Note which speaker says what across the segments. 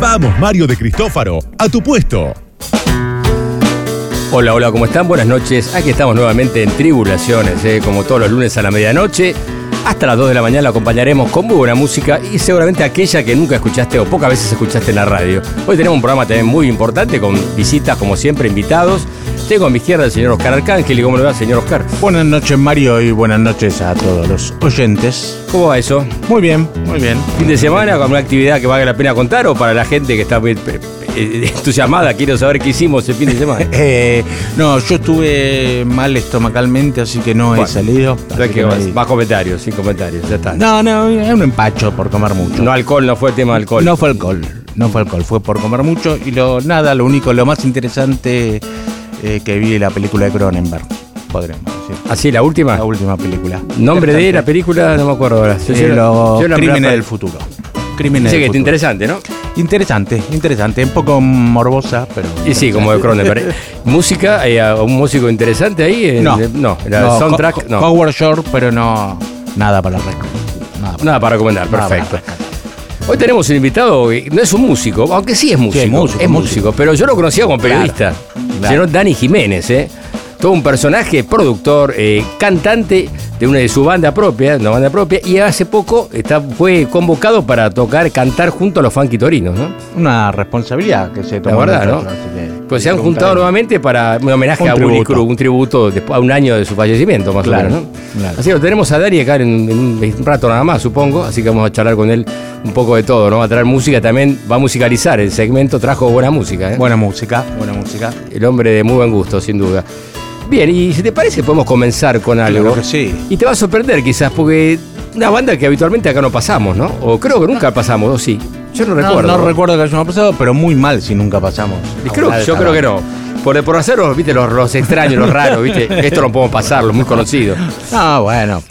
Speaker 1: Vamos, Mario de Cristófaro, a tu puesto.
Speaker 2: Hola, hola, ¿cómo están? Buenas noches. Aquí estamos nuevamente en Tribulaciones, ¿eh? como todos los lunes a la medianoche. Hasta las 2 de la mañana la acompañaremos con muy buena música y seguramente aquella que nunca escuchaste o pocas veces escuchaste en la radio. Hoy tenemos un programa también muy importante con visitas, como siempre, invitados. Tengo a mi izquierda el señor Oscar Arcángel. ¿Y cómo le va, señor Oscar?
Speaker 3: Buenas noches, Mario, y buenas noches a todos los oyentes.
Speaker 2: ¿Cómo va eso?
Speaker 3: Muy bien, muy bien.
Speaker 2: ¿Fin de semana con una actividad que valga la pena contar o para la gente que está muy eh, eh, entusiasmada? Quiero saber qué hicimos el fin de semana.
Speaker 3: Eh, no, yo estuve mal estomacalmente, así que no he salido.
Speaker 2: Que
Speaker 3: que no,
Speaker 2: más comentarios, sin comentarios, ya está.
Speaker 3: no, no, es un empacho por comer mucho.
Speaker 2: No alcohol, no fue tema de alcohol.
Speaker 3: No fue alcohol, no fue alcohol, fue por comer mucho y lo nada, lo único, lo más interesante eh, que vi la película de Cronenberg, podremos decir.
Speaker 2: ¿Así, la última?
Speaker 3: La última película.
Speaker 2: Nombre de la película, no me acuerdo ahora. Yo-
Speaker 3: Eh, los
Speaker 2: yo
Speaker 3: Crímenes del futuro. Crímenes
Speaker 2: Dice
Speaker 3: del
Speaker 2: que es
Speaker 3: futuro.
Speaker 2: interesante, ¿no?
Speaker 3: Interesante, interesante, un poco morbosa, pero.
Speaker 2: Y sí, como de Cronenberg. ¿Música? ¿Hay un músico interesante ahí? En-
Speaker 3: No.
Speaker 2: No, era
Speaker 3: No,
Speaker 2: soundtrack,
Speaker 3: Ho-
Speaker 2: no.
Speaker 3: Howard Shore, pero no. Nada para récord. Nada para-
Speaker 2: Nada para recomendar,
Speaker 3: nada para
Speaker 2: perfecto. Hoy tenemos un invitado, no es un músico, aunque sí es músico.
Speaker 3: es músico,
Speaker 2: es
Speaker 3: músico.
Speaker 2: músico, pero yo lo conocía como periodista.
Speaker 3: claro.
Speaker 2: Señor Dani Jiménez, ¿eh? Todo un personaje, productor, eh, cantante de una de su banda propia, una banda propia, y hace poco está, fue convocado para tocar, cantar junto a los Funky Torinos, ¿no?
Speaker 3: Una responsabilidad que se tomó.
Speaker 2: verdad,
Speaker 3: nosotros,
Speaker 2: ¿no?
Speaker 3: que-
Speaker 2: Pues se han
Speaker 3: un
Speaker 2: juntado nuevamente para un homenaje
Speaker 3: Un
Speaker 2: a Willy. Cruz, un tributo a un año de su fallecimiento, más
Speaker 3: Claro,
Speaker 2: o menos, ¿no?
Speaker 3: claro.
Speaker 2: Así que lo tenemos a Dani acá en, en un rato nada más, supongo, así que vamos a charlar con él un poco de todo, ¿no? Va a traer música también, va a musicalizar el segmento, trajo buena música, ¿eh?
Speaker 3: Buena música, buena música.
Speaker 2: El hombre de muy buen gusto, sin duda. Bien, y si te parece podemos comenzar con algo.
Speaker 3: Claro que sí.
Speaker 2: Y te va a sorprender quizás, porque una banda que habitualmente acá no pasamos, ¿no? O creo que nunca pasamos, o sí. Yo no
Speaker 3: No,
Speaker 2: recuerdo.
Speaker 3: no recuerdo que hayamos pasado, pero muy mal si nunca pasamos.
Speaker 2: Y creo- yo creo que no. Por, por hacer los, viste, los, los extraños, los raros, ¿viste? Esto no podemos pasarlo, muy conocido.
Speaker 3: Ah, bueno.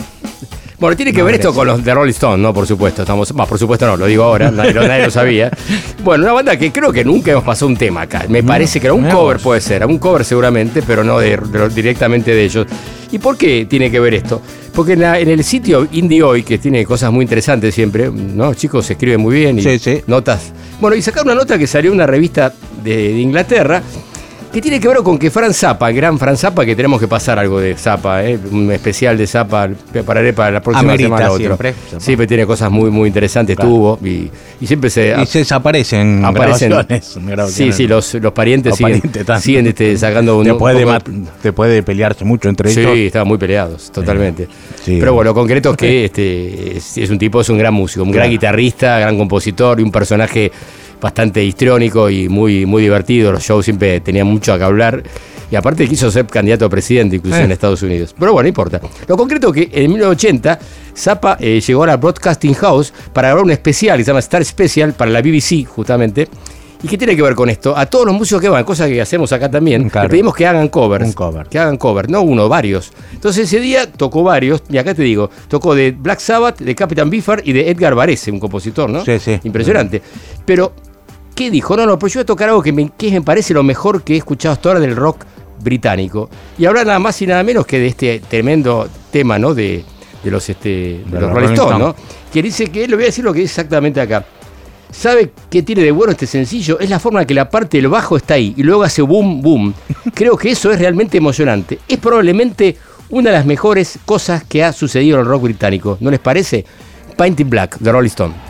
Speaker 2: Bueno, tiene que ver esto con los de Rolling Stone, ¿no? Por supuesto. Estamos, bah, por supuesto no, lo digo ahora, nadie, lo- nadie lo sabía. Bueno, una banda que creo que nunca hemos pasado un tema acá. Me parece que era un cover, puede ser, un cover seguramente, pero no de, de- directamente de ellos. ¿Y por qué tiene que ver esto? Porque en, la- en el sitio Indie Hoy, que tiene cosas muy interesantes siempre, ¿no? Chicos, se escriben muy bien y
Speaker 3: Sí, sí.
Speaker 2: notas. Bueno, y sacaron una nota que salió en una revista de, de Inglaterra que tiene que ver con que Fran Zappa, el gran Fran Zappa, que tenemos que pasar algo de Zappa, ¿eh? un especial de Zappa, prepararé para la próxima
Speaker 3: Amerita
Speaker 2: semana otro.
Speaker 3: siempre.
Speaker 2: Sí, pero tiene cosas muy, muy interesantes,
Speaker 3: Claro.
Speaker 2: tuvo, y, y siempre se...
Speaker 3: Y se desaparecen
Speaker 2: aparecen-
Speaker 3: grabaciones. grabaciones.
Speaker 2: Sí, sí, los, los parientes
Speaker 3: Los
Speaker 2: siguen,
Speaker 3: parientes
Speaker 2: siguen este, sacando un...
Speaker 3: Después de,
Speaker 2: un poco-
Speaker 3: después de pelearse mucho entre
Speaker 2: Sí,
Speaker 3: ellos.
Speaker 2: estaban muy peleados, totalmente.
Speaker 3: Sí.
Speaker 2: Pero bueno, lo concreto es que este, es, es un tipo, es un gran músico, un gran guitarrista, gran compositor y un personaje bastante histriónico y muy, muy divertido. Los shows siempre tenían mucho a que hablar. Y aparte quiso ser candidato a presidente incluso
Speaker 3: Eh.
Speaker 2: en Estados Unidos. Pero bueno, no importa. Lo concreto es que en 1980 Zappa eh, llegó a la Broadcasting House para grabar un especial que se llama Star Special para la BBC justamente. ¿Y qué tiene que ver con esto? A todos los músicos que van, cosa que hacemos acá también,
Speaker 3: Claro.
Speaker 2: le pedimos que hagan covers.
Speaker 3: Un cover.
Speaker 2: Que hagan cover, no uno, varios. Entonces ese día tocó varios, y acá te digo, tocó de Black Sabbath, de Captain Biffard y de Edgar Varese, un compositor, ¿no?
Speaker 3: Sí, sí.
Speaker 2: Impresionante. Pero, ¿qué dijo? No, no, pero yo voy a tocar algo que me, que me parece lo mejor que he escuchado hasta ahora del rock británico. Y hablar nada más y nada menos que de este tremendo tema, ¿no? De, de los, este, de los Rolling Stones, ¿no? Que dice que, le voy a decir lo que dice exactamente acá. ¿Sabe qué tiene de bueno este sencillo? Es la forma en que la parte del bajo está ahí y luego hace boom, boom. Creo que eso es realmente emocionante. Es probablemente una de las mejores cosas que ha sucedido en el rock británico. ¿No les parece? Painted Black, de Rolling Stone.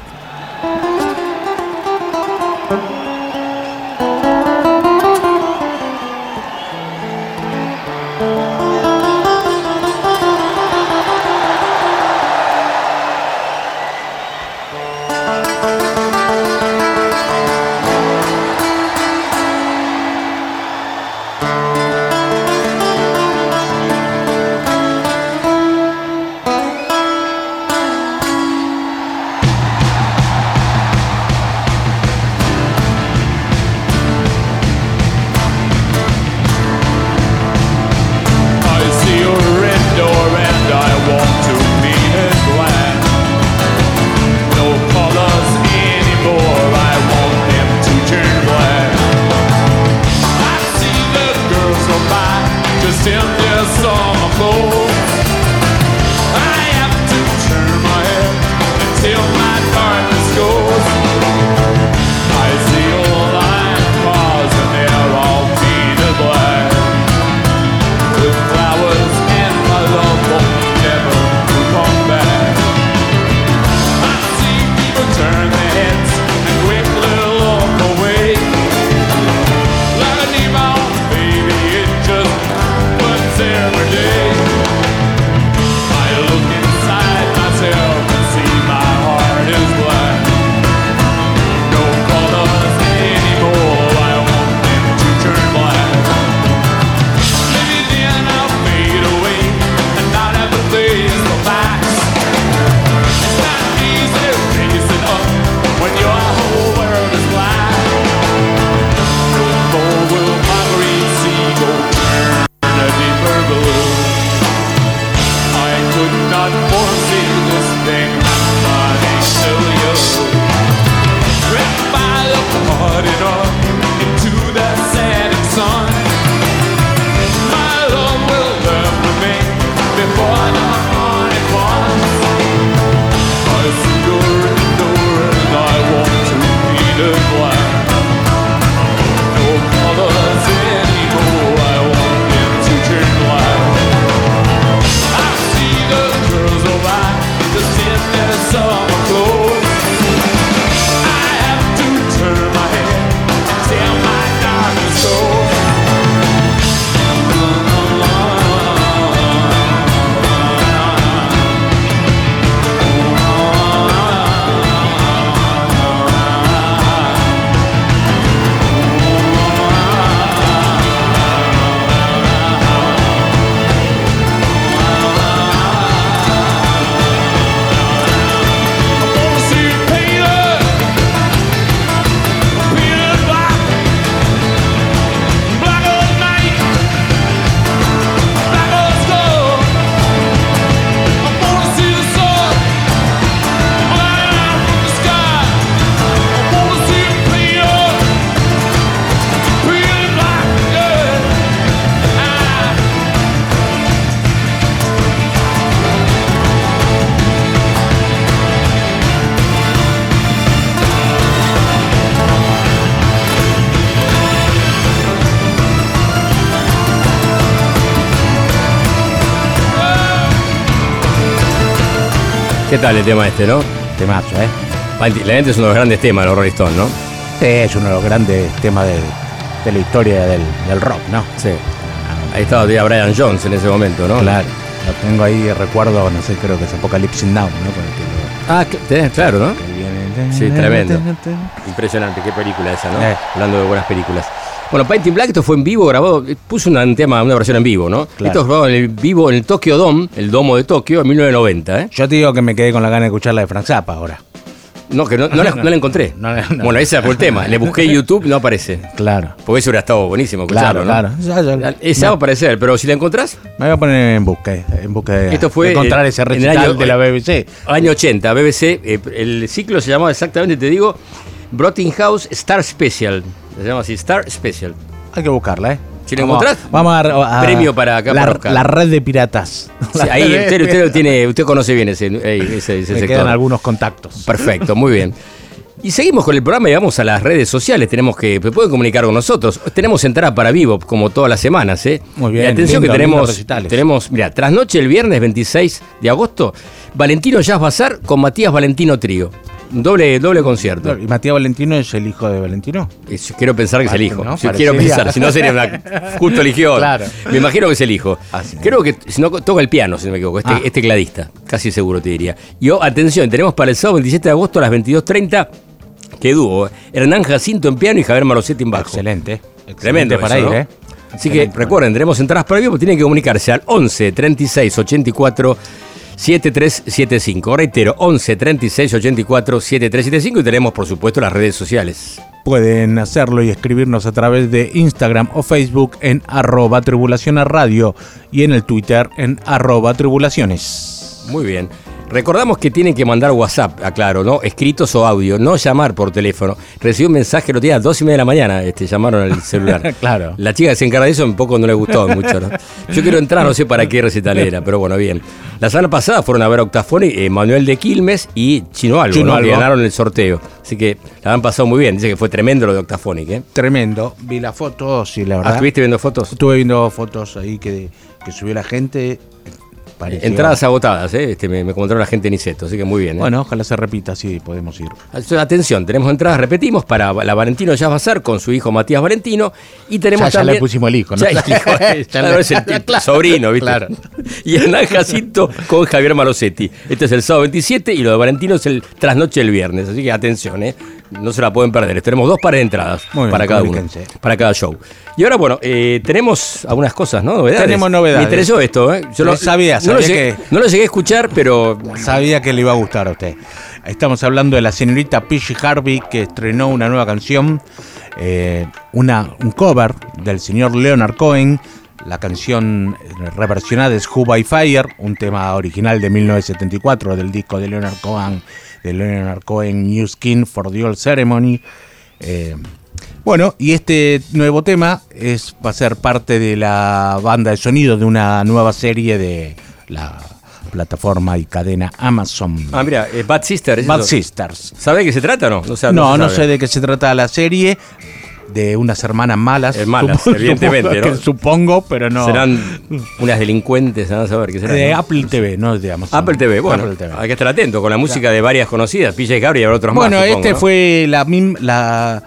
Speaker 2: ¿Qué tal el tema este, no?
Speaker 3: Temazo, ¿eh?
Speaker 2: Lente es uno de los grandes temas de los Rolling Stones, ¿no?
Speaker 3: Sí, es uno de los grandes temas de, de la historia del, del rock, ¿no?
Speaker 2: Sí. Ahí estaba Brian Jones en ese momento, ¿no?
Speaker 3: Claro. Lo tengo ahí, recuerdo, no sé, creo que es Apocalypse Now, ¿no? Con el que lo-
Speaker 2: Ah, claro, ¿no? Sí, tremendo. Impresionante, qué película esa, ¿no?
Speaker 3: Eh.
Speaker 2: Hablando de buenas películas. Bueno, Painting Black, esto fue en vivo, grabado, puso un tema, una versión en vivo, ¿no?
Speaker 3: Claro.
Speaker 2: Esto fue grabado en el vivo en el Tokyo Dome, el domo de Tokio, en 1990, ¿eh?
Speaker 3: Yo te digo que me quedé con la gana de escuchar la de Frank Zappa ahora.
Speaker 2: No, que no, no la, no la encontré.
Speaker 3: No, no, no.
Speaker 2: Bueno, ese fue el tema. Le busqué en YouTube, no aparece.
Speaker 3: Claro.
Speaker 2: Porque eso hubiera estado buenísimo
Speaker 3: Claro,
Speaker 2: escucharlo, ¿no?
Speaker 3: claro. Ya, ya.
Speaker 2: Esa va a aparecer, pero si la encontrás,
Speaker 3: Me voy a poner en busca, en busca de,
Speaker 2: Esto fue
Speaker 3: de encontrar
Speaker 2: en-
Speaker 3: ese recital
Speaker 2: año-
Speaker 3: de la BBC.
Speaker 2: año 80, BBC, eh, el ciclo se llamaba exactamente, te digo, Brotting House Star Special. Se llama así, Star Special.
Speaker 3: Hay que buscarla, ¿eh?
Speaker 2: Si la
Speaker 3: Vamos-
Speaker 2: encontrás,
Speaker 3: vamos a, a-
Speaker 2: premio para acá,
Speaker 3: la,
Speaker 2: para
Speaker 3: la red de piratas.
Speaker 2: Sí, ahí usted, usted lo tiene, usted conoce bien ese, ese, ese
Speaker 3: Me
Speaker 2: sector.
Speaker 3: quedan algunos contactos.
Speaker 2: Perfecto, muy bien. Y seguimos con el programa y vamos a las redes sociales. Tenemos que, pueden comunicar con nosotros. Tenemos entrada para vivo, como todas las semanas, ¿eh?
Speaker 3: Muy bien,
Speaker 2: Y atención
Speaker 3: lindo,
Speaker 2: que tenemos, tenemos, mira, trasnoche el viernes 26 de agosto, Valentino Jazz Bazar con Matías Valentino Trío. Un doble, doble concierto.
Speaker 3: ¿Y Matías Valentino es el hijo de Valentino?
Speaker 2: Es- Quiero pensar que es el hijo.
Speaker 3: ¿no?
Speaker 2: Si quiero pensar, si no sería una. Justo eligió.
Speaker 3: Claro.
Speaker 2: Me imagino que es el hijo.
Speaker 3: Ah.
Speaker 2: Creo que si no toca el piano, si no me equivoco. Este,
Speaker 3: Ah.
Speaker 2: este tecladista. Casi seguro te diría. Y oh, atención, tenemos para el sábado 27 de agosto a las 22.30. Que dúo. Hernán Jacinto en piano y Javier Marosetti en bajo.
Speaker 3: Excelente. Excelente
Speaker 2: Tremendo
Speaker 3: para
Speaker 2: eso,
Speaker 3: ir,
Speaker 2: ¿no?
Speaker 3: ¿eh?
Speaker 2: Así que recuerden, tenemos entradas para vivo, tienen que comunicarse al 11 36 84 7375. Reitero, 11 36 84 7375 y tenemos, por supuesto, las redes sociales.
Speaker 3: Pueden hacerlo y escribirnos a través de Instagram o Facebook en arroba tribulación a radio y en el Twitter en arroba tribulaciones.
Speaker 2: Muy bien. Recordamos que tienen que mandar WhatsApp, aclaro, ¿no? Escritos o audio, no llamar por teléfono. Recibí un mensaje los días a dos y media de la mañana, este, llamaron al celular.
Speaker 3: Claro.
Speaker 2: La chica que se encarga de eso un poco no le gustó mucho, ¿no? Yo quiero entrar, no sé para qué recital era, pero bueno, bien. La semana pasada fueron a ver a Octafoni, eh, Manuel de Quilmes y Chino Albo,
Speaker 3: Chino
Speaker 2: ¿no? Que ganaron el sorteo. Así que la han pasado muy bien. Dice que fue tremendo lo de Octafonic, ¿eh?
Speaker 3: Tremendo. Vi las fotos y la
Speaker 2: Ah,
Speaker 3: verdad.
Speaker 2: ¿Estuviste viendo fotos?
Speaker 3: Estuve viendo fotos ahí que, que subió la gente.
Speaker 2: Entradas agotadas, ¿eh? Este, me, me comentaron la gente en Iseto, así que muy bien. ¿eh?
Speaker 3: Bueno, ojalá se repita, sí, podemos ir.
Speaker 2: Atención, tenemos entradas, repetimos, para la Valentino Jazz Bazar con su hijo Matías Valentino. Y tenemos
Speaker 3: Ya- ya
Speaker 2: también.
Speaker 3: le pusimos el hijo, ¿no?
Speaker 2: Ya el hijo,
Speaker 3: Ya
Speaker 2: es el
Speaker 3: Claro.
Speaker 2: sobrino, ¿viste?
Speaker 3: Claro.
Speaker 2: Y Hernán Jacinto con Javier Malosetti. Este es el sábado 27 y lo de Valentino es el trasnoche el viernes. Así que atención, ¿eh? No se la pueden perder. Tenemos dos pares de entradas
Speaker 3: bien,
Speaker 2: para cada uno. Para cada show. Y ahora, bueno, eh, tenemos algunas cosas, ¿no? Novedades.
Speaker 3: Tenemos novedades.
Speaker 2: Me interesó esto, ¿eh?
Speaker 3: Yo sabía,
Speaker 2: no lo
Speaker 3: sabía
Speaker 2: llegué-
Speaker 3: que-
Speaker 2: No lo llegué a escuchar, pero
Speaker 3: Sabía que le iba a gustar a usted. Estamos hablando de la señorita Pichi Harvey que estrenó una nueva canción, eh, una, un cover del señor Leonard Cohen. La canción eh, reversionada es Who by Fire, un tema original de 1974 del disco de Leonard Cohen, de Leonard Cohen New Skin for the Old Ceremony. Eh, bueno, y este nuevo tema es, va a ser parte de la banda de sonido de una nueva serie de la plataforma y cadena Amazon.
Speaker 2: Ah, mira, eh, Bad Sister. ¿es
Speaker 3: Bad
Speaker 2: eso?
Speaker 3: Sisters.
Speaker 2: ¿Sabe de qué se trata o no? No,
Speaker 3: No, sé de qué se trata la serie. De unas hermanas malas.
Speaker 2: Eh, malas,
Speaker 3: supongo-
Speaker 2: evidentemente,
Speaker 3: supongo,
Speaker 2: ¿no?
Speaker 3: que supongo, pero no.
Speaker 2: Serán unas delincuentes, a saber qué serán.
Speaker 3: de
Speaker 2: ¿no?
Speaker 3: Apple TV, no Amazon.
Speaker 2: Apple TV, bueno,
Speaker 3: Apple TV.
Speaker 2: hay que estar atento con la música de varias conocidas, PJ Gabri y habrá otros
Speaker 3: Bueno,
Speaker 2: más. supongo,
Speaker 3: este fue la, mim- la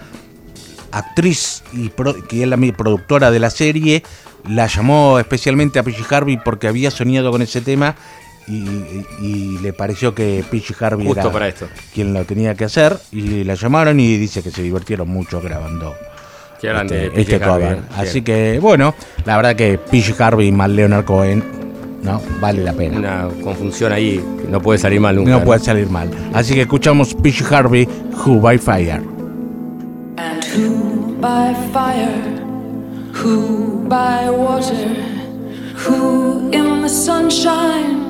Speaker 3: actriz y pro- que es la productora de la serie, la llamó especialmente a Pichi Harvey porque había soñado con ese tema y, y- y le pareció que Pichi Harvey
Speaker 2: Justo
Speaker 3: era
Speaker 2: para esto.
Speaker 3: quien lo tenía que hacer y la llamaron y dice que se divirtieron mucho grabando
Speaker 2: Qué grande,
Speaker 3: este, este cover.
Speaker 2: ¿eh?
Speaker 3: Así que bueno, la verdad que Pichi Harvey más Leonard Cohen, no vale la pena.
Speaker 2: Una confusión ahí que no puede salir mal nunca.
Speaker 3: No puede salir mal. Así que escuchamos Pichi Harvey, Who by Fire.
Speaker 4: And who by fire, who by water, who in the sunshine,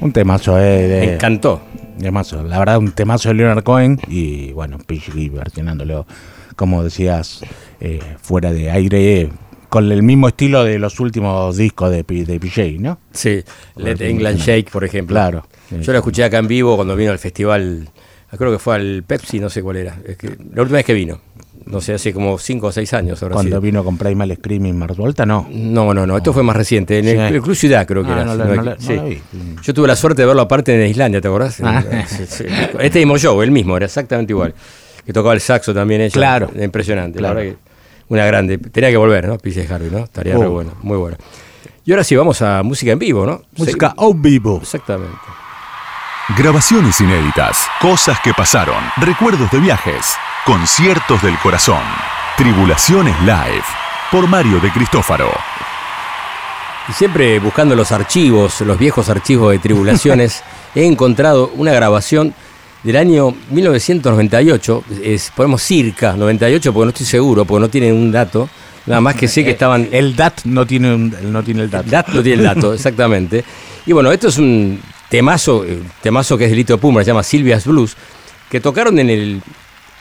Speaker 3: Un temazo, eh. De,
Speaker 2: me encantó.
Speaker 3: Temazo, la verdad, un temazo de Leonard Cohen y bueno, PG versionándolo, como decías, eh, fuera de aire, eh, con el mismo estilo de los últimos discos de, de PJ, ¿no?
Speaker 2: Sí, Let England. Shake, por ejemplo.
Speaker 3: Claro.
Speaker 2: Yo lo escuché acá en vivo cuando vino al festival, creo que fue al Pepsi, no sé cuál era. Es que, la última vez que vino, no sé, hace como 5 o 6 años ahora
Speaker 3: Cuando
Speaker 2: sí.
Speaker 3: vino con Primal Screaming Mars Volta, no.
Speaker 2: No, no, no, esto fue más reciente, en el,
Speaker 3: Sí.
Speaker 2: el Club Ciudad creo que
Speaker 3: Ah,
Speaker 2: era.
Speaker 3: no
Speaker 2: si
Speaker 3: la-
Speaker 2: me
Speaker 3: no la-
Speaker 2: equi-
Speaker 3: no la vi.
Speaker 2: Yo tuve la suerte de verlo aparte en Islandia, ¿te acordás?
Speaker 3: Ah.
Speaker 2: Sí, sí. Este mismo show, el mismo, era exactamente igual. Que tocaba el saxo también ella.
Speaker 3: Claro.
Speaker 2: Impresionante,
Speaker 3: Claro.
Speaker 2: la verdad que una grande. Tenía que volver, ¿no? PJ Harvey, ¿no? Estaría
Speaker 3: Oh.
Speaker 2: re bueno, muy bueno. Y ahora sí, vamos a música en vivo, ¿no?
Speaker 3: Música
Speaker 2: Sí,
Speaker 3: out vivo.
Speaker 2: Exactamente.
Speaker 1: Grabaciones inéditas, cosas que pasaron, recuerdos de viajes, conciertos del corazón, Tribulaciones Live, por Mario de Cristófaro.
Speaker 2: Y siempre buscando los archivos, los viejos archivos de tribulaciones, he encontrado una grabación del año 1998, es, ponemos circa 98 porque no estoy seguro, porque no tienen un dato, nada más que sé que estaban...
Speaker 3: El DAT no tiene, un- no tiene el DAT.
Speaker 2: dato no tiene el dato, exactamente. Y bueno, esto es un temazo, eh, temazo que es de Lito Puma, se llama Silvia's Blues, que tocaron en el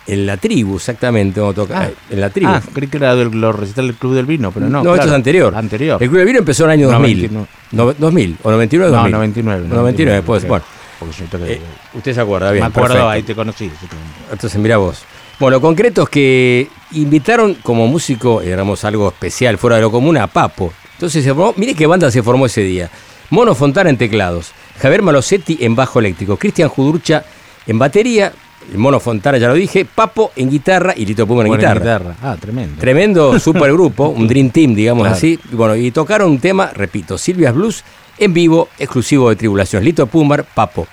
Speaker 2: en la tribu, exactamente, cuando toca-
Speaker 3: Ah.
Speaker 2: eh, en la tribu.
Speaker 3: Ah, creí que era del los recitales del Club del Vino, pero no.
Speaker 2: No, esto es anterior.
Speaker 3: Anterior.
Speaker 2: El Club de Vino empezó en el año 2000.
Speaker 3: 99.
Speaker 2: No, 2000, o 99 o
Speaker 3: No,
Speaker 2: 2000.
Speaker 3: 99.
Speaker 2: 99, pues,
Speaker 3: ok.
Speaker 2: bueno.
Speaker 3: Porque
Speaker 2: Eh, usted se acuerda, bien.
Speaker 3: me acuerdo,
Speaker 2: perfecto.
Speaker 3: ahí te conocí.
Speaker 2: Entonces, mira vos. Bueno, lo concreto es que invitaron como músico, éramos algo especial, fuera de lo común, a Papo. Entonces se formó, mire qué banda se formó ese día. Mono Fontana en teclados, Javier Malosetti en bajo eléctrico, Cristian Judurcha en batería, el Mono Fontana ya lo dije, Papo en guitarra y Lito Puma en
Speaker 3: Buena
Speaker 2: guitarra.
Speaker 3: Ah, tremendo.
Speaker 2: Tremendo supergrupo, un Dream Team, digamos
Speaker 3: Claro.
Speaker 2: así. Y bueno, y tocaron un tema, repito, Silvia's Blues en vivo, exclusivo de Tribulación. Lito Pumar, Papo.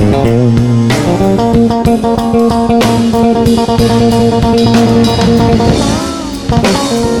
Speaker 5: Thank
Speaker 2: you.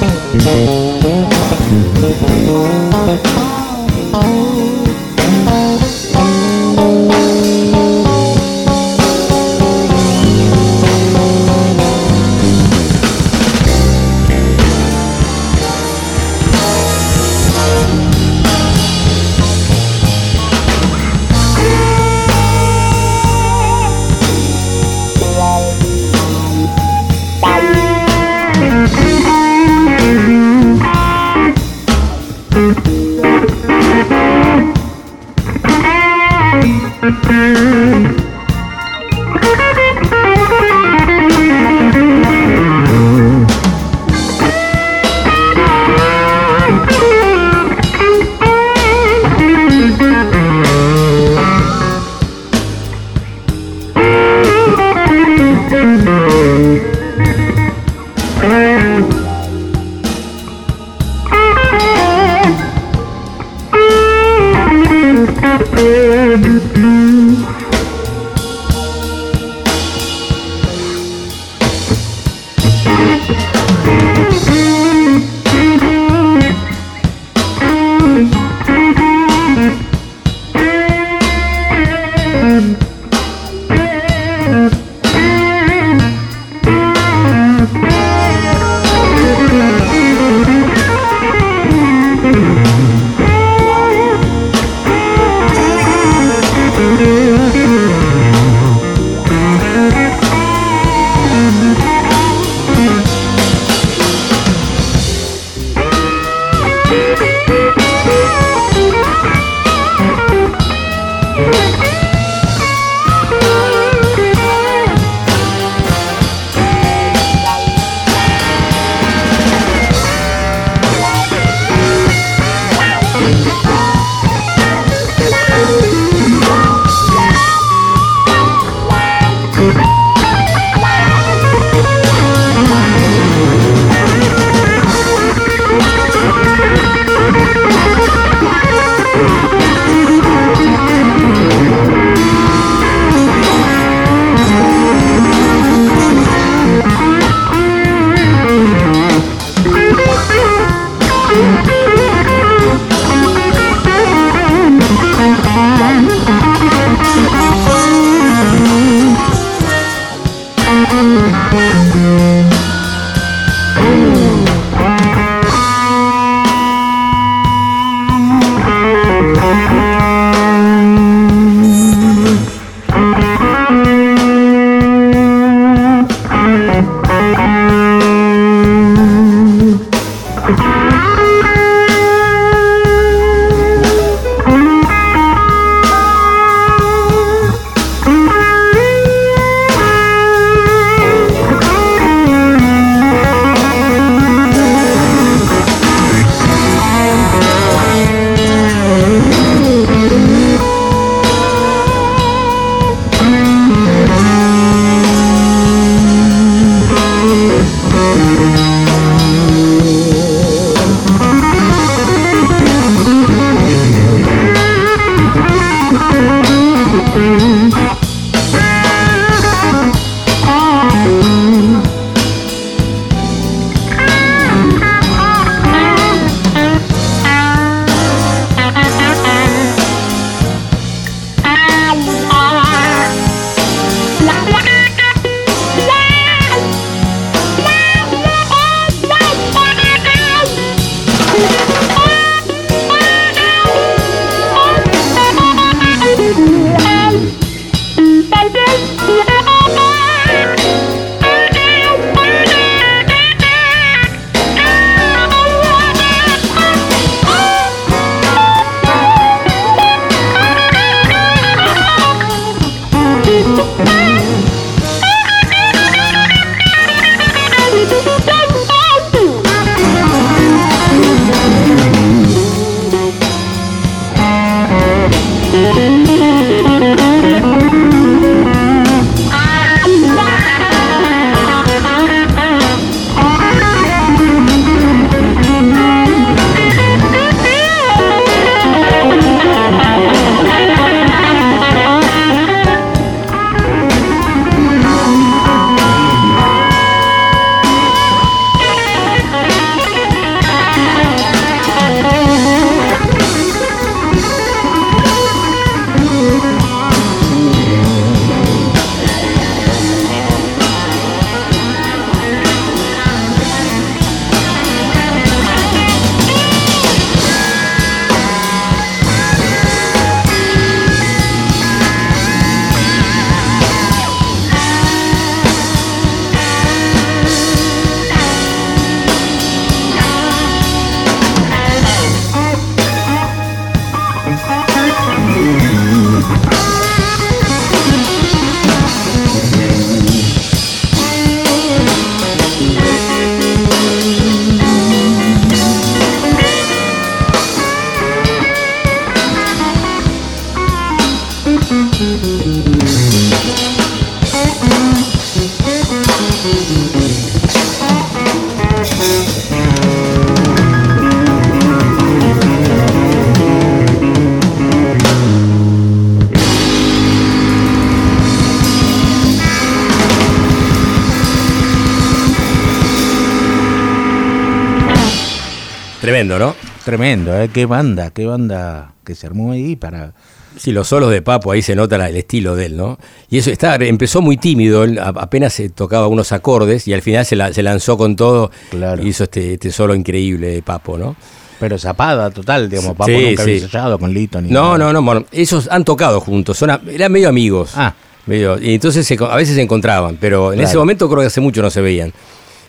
Speaker 3: Tremendo, ¿eh? Qué banda, qué banda que se armó ahí para...
Speaker 2: Sí, los solos de Papo, ahí se nota el estilo de él, ¿no? Y eso está, empezó muy tímido, él apenas se tocaba unos acordes y al final se, la- se lanzó con todo
Speaker 3: Claro.
Speaker 2: y hizo este, este solo increíble de Papo, ¿no?
Speaker 3: Pero zapada total, digamos, Papo
Speaker 2: Sí,
Speaker 3: nunca había
Speaker 2: sí.
Speaker 3: ensayado con Lito ni
Speaker 2: No,
Speaker 3: nada.
Speaker 2: no, no, bueno, ellos han tocado juntos, son a- eran medio amigos.
Speaker 3: Ah.
Speaker 2: Medio, y entonces se a veces se encontraban, pero en ese momento creo que hace mucho no se veían.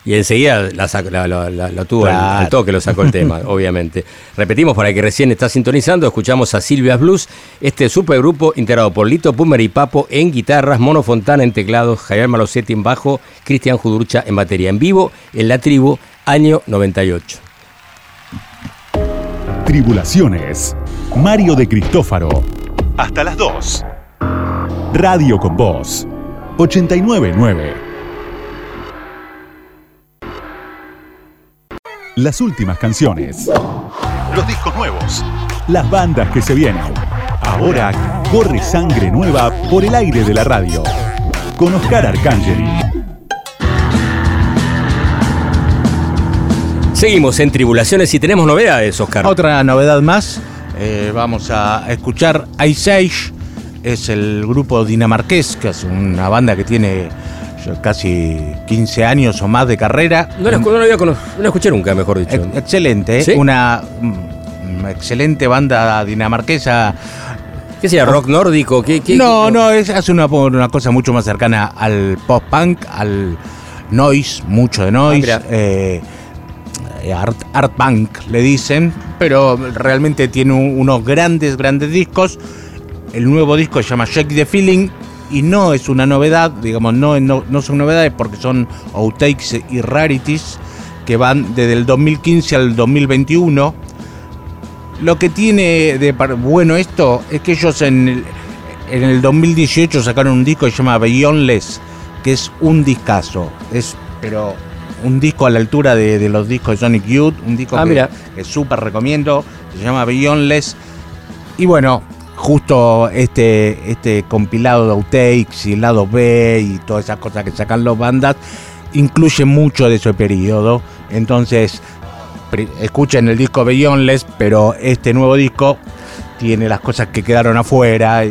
Speaker 2: Y enseguida la, la- la- tuvo al-
Speaker 3: Claro.
Speaker 2: al toque, lo sacó el tema, obviamente. Repetimos para el que recién está sintonizando, escuchamos a Silvia Blues, este supergrupo integrado por Lito Pumer y Papo en guitarras, Mono Fontana en teclados, Javier Malosetti en bajo, Cristian Judurcha en batería. En vivo, en la tribu, año 98.
Speaker 1: Tribulaciones. Mario de Cristófaro. Hasta las 2. Radio con Voz. 899. Las últimas canciones. Los discos nuevos. Las bandas que se vienen. Ahora corre sangre nueva por el aire de la radio. Con Oscar Arcangeli.
Speaker 2: Seguimos en Tribulaciones y tenemos novedades, Oscar.
Speaker 3: Otra novedad más, eh, vamos a escuchar Ice Age, es el grupo dinamarqués, que es una banda que tiene casi 15 años o más de carrera.
Speaker 2: No la, no la había no la escuché nunca, mejor dicho.
Speaker 3: Ex- Excelente, ¿eh?
Speaker 2: ¿Sí?
Speaker 3: una mm, excelente banda dinamarquesa.
Speaker 2: ¿Qué sería? ¿Rock nórdico? ¿Qué, qué-
Speaker 3: No,
Speaker 2: qué-
Speaker 3: no, es, hace una, una cosa mucho más cercana al pop-punk, al noise, mucho de noise.
Speaker 2: Ah,
Speaker 3: eh, eh, art, art punk le dicen, pero realmente tiene un- unos grandes, grandes discos. El nuevo disco se llama Shake the Feeling y no es una novedad, digamos, no, no, no son novedades porque son outtakes y rarities que van desde el 2015 al 2021. Lo que tiene de bueno esto es que ellos en el, en el 2018 sacaron un disco que se llama Beyondless, que es un discazo. Es, pero un disco a la altura de, de los discos de Sonic Youth, un disco
Speaker 2: Ah,
Speaker 3: que, que súper recomiendo, se llama Beyondless. Y bueno, justo este, este compilado de outtakes y lado B y todas esas cosas que sacan los bandas, incluye mucho de ese periodo. Entonces, escuchen el disco Beyondless, pero este nuevo disco tiene las cosas que quedaron afuera y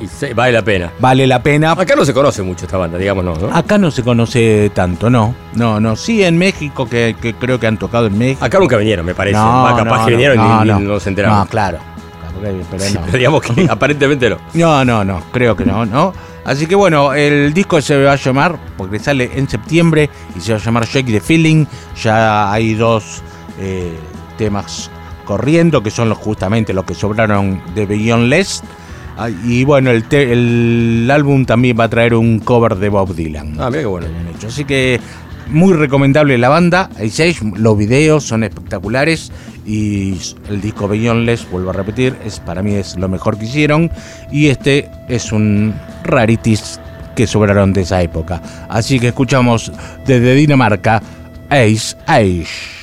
Speaker 2: Y se- vale la pena.
Speaker 3: vale la pena.
Speaker 2: Acá no se conoce mucho esta banda, digamos, ¿no? ¿no?
Speaker 3: Acá no se conoce tanto, no. No, no. Sí, en México, que, que creo que han tocado en México.
Speaker 2: Acá nunca vinieron, me parece.
Speaker 3: No,
Speaker 2: capaz
Speaker 3: no,
Speaker 2: que
Speaker 3: no,
Speaker 2: vinieron y
Speaker 3: no,
Speaker 2: ni-
Speaker 3: no.
Speaker 2: ni nos enteramos.
Speaker 3: No, claro. Pero no.
Speaker 2: pero digamos que aparentemente no.
Speaker 3: No, no, no, creo que no, ¿no? Así que bueno, el disco se va a llamar, porque sale en septiembre, y se va a llamar Shake the Feeling. Ya hay dos eh, temas corriendo, que son los justamente los que sobraron de Beyondless. Ah, Y bueno, el, te- el álbum también va a traer un cover de Bob Dylan.
Speaker 2: Ah, mira qué bueno.
Speaker 3: que habían hecho. Así que muy recomendable la banda, los videos son espectaculares y el disco Beyondless, vuelvo a repetir, es para mí es lo mejor que hicieron y este es un rarities que sobraron de esa época. Así que escuchamos desde Dinamarca Ace Age.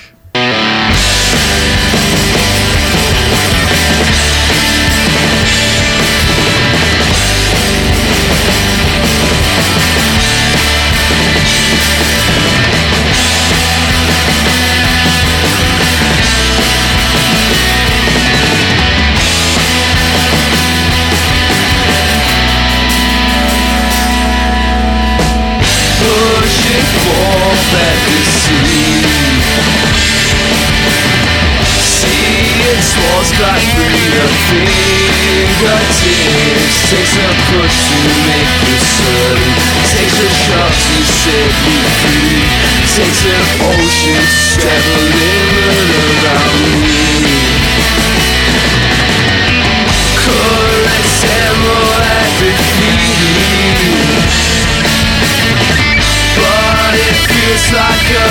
Speaker 5: A limit around me. Hemorrhagic but it feels like a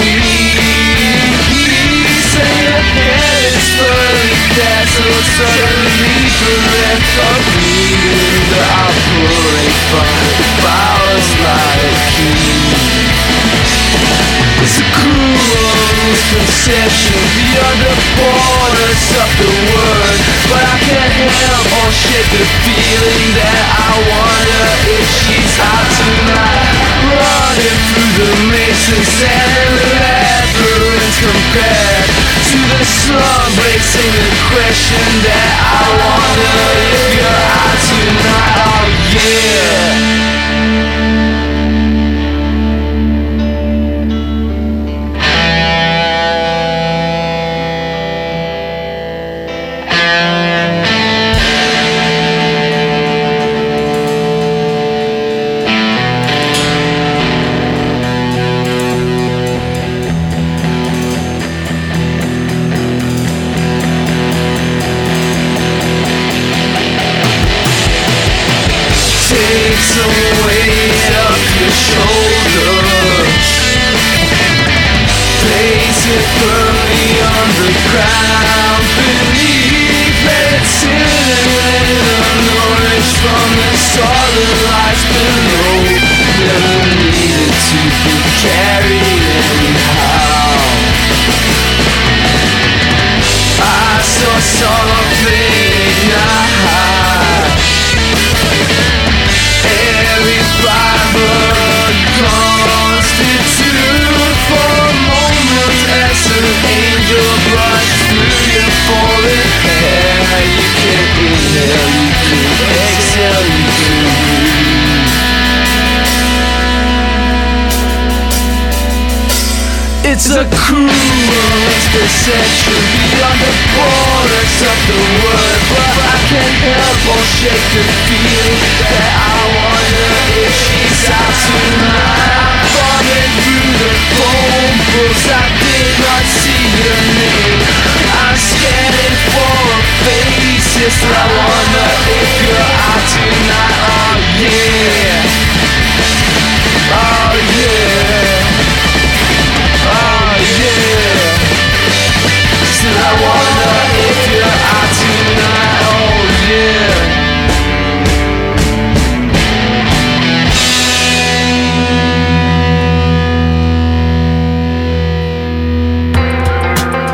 Speaker 5: release. Suddenly of meaning. The outpouring from misconception beyond the borders of the word But I can't help or shake the feeling that I wonder if she's out tonight Running through the mazes and labyrinths compared to the slum raising the question that I wonder if you're out tonight. Oh yeah.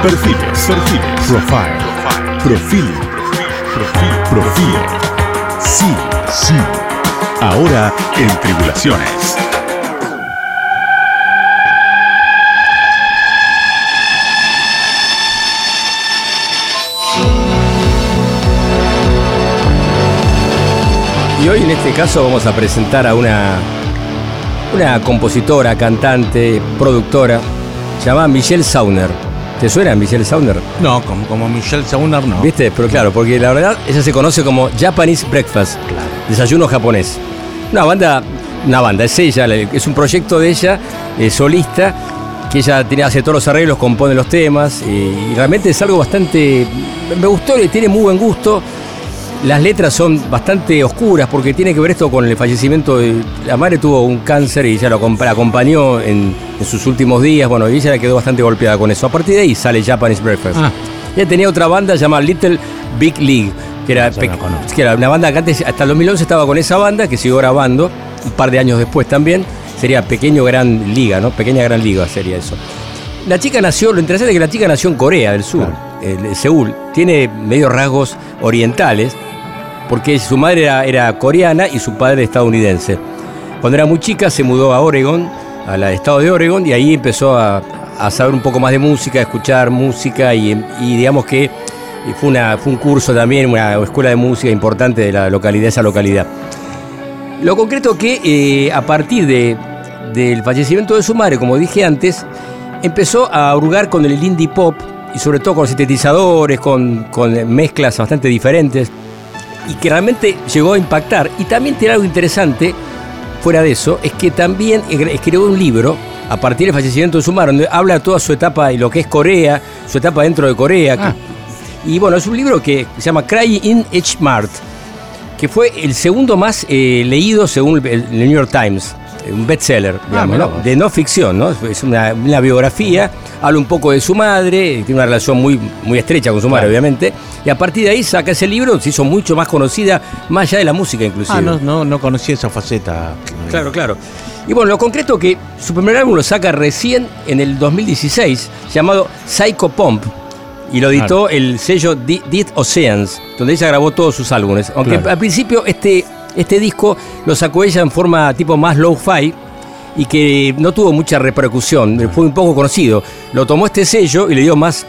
Speaker 1: Perfiles, perfiles, profile, profile, profile, profile. Sí, sí. Ahora en Tribulaciones.
Speaker 2: Y hoy en este caso vamos a presentar a una, una compositora, cantante, productora, llamada Michelle Sauner. ¿Te suena Michelle Sauner?
Speaker 3: No, como, como Michelle Sauner no.
Speaker 2: ¿Viste? Pero claro, porque la verdad ella se conoce como Japanese Breakfast, desayuno japonés. Una banda, una banda, es ella, es un proyecto de ella, eh, solista, que ella tiene, hace todos los arreglos, compone los temas, y realmente es algo bastante, me gustó, y tiene muy buen gusto. Las letras son bastante oscuras porque tiene que ver esto con el fallecimiento de... La madre tuvo un cáncer y ella lo acompañó en, en sus últimos días, bueno, y ella quedó bastante golpeada con eso. A partir de ahí sale Japanese Breakfast.
Speaker 3: Ah.
Speaker 2: Ella tenía otra banda llamada Little Big League, era,
Speaker 3: no
Speaker 2: que era una banda que antes, hasta el 2011 estaba con esa banda, que siguió grabando, un par de años después también. Sería Pequeño Gran Liga, ¿no? Pequeña Gran Liga sería eso. La chica nació, lo interesante es que la chica nació en Corea del Sur, en Seúl. Tiene medio rasgos orientales, porque su madre era, era coreana y su padre estadounidense. Cuando era muy chica se mudó a Oregon, al estado de Oregon, y ahí empezó a, a saber un poco más de música, a escuchar música, y, digamos que fue, un curso también, una escuela de música importante de la localidad, esa localidad. Lo concreto que eh, a partir de, del fallecimiento de su madre, como dije antes, empezó a hurgar con el indie pop y sobre todo con sintetizadores, con mezclas bastante diferentes y que realmente llegó a impactar. Y también tiene algo interesante, fuera de eso, es que también escribió un libro a partir del fallecimiento de su madre, donde habla toda su etapa y lo que es Corea, su etapa dentro de Corea.
Speaker 3: Ah.
Speaker 2: que- y bueno, es un libro que se llama Cry in H Mart, que fue el segundo más eh, leído según el, New York Times, un bestseller, digamos,
Speaker 3: mira
Speaker 2: ¿no? de no ficción, ¿no? Es una, una biografía, habla un poco de su madre, tiene una relación muy, muy estrecha con su madre,
Speaker 3: Claro.
Speaker 2: obviamente, y a partir de ahí saca ese libro, se hizo mucho más conocida, más allá de la música inclusive.
Speaker 3: Ah, no, no, no conocía esa faceta.
Speaker 2: Claro, claro. Y bueno, lo concreto que su primer álbum lo saca recién en el 2016, llamado Psycho Pump, y lo editó el sello Dead Oceans, donde ella grabó todos sus álbumes. Aunque
Speaker 3: Claro.
Speaker 2: al principio este, este disco lo sacó ella en forma tipo más low-fi y que no tuvo mucha repercusión, fue un poco conocido. Lo tomó este sello y le dio más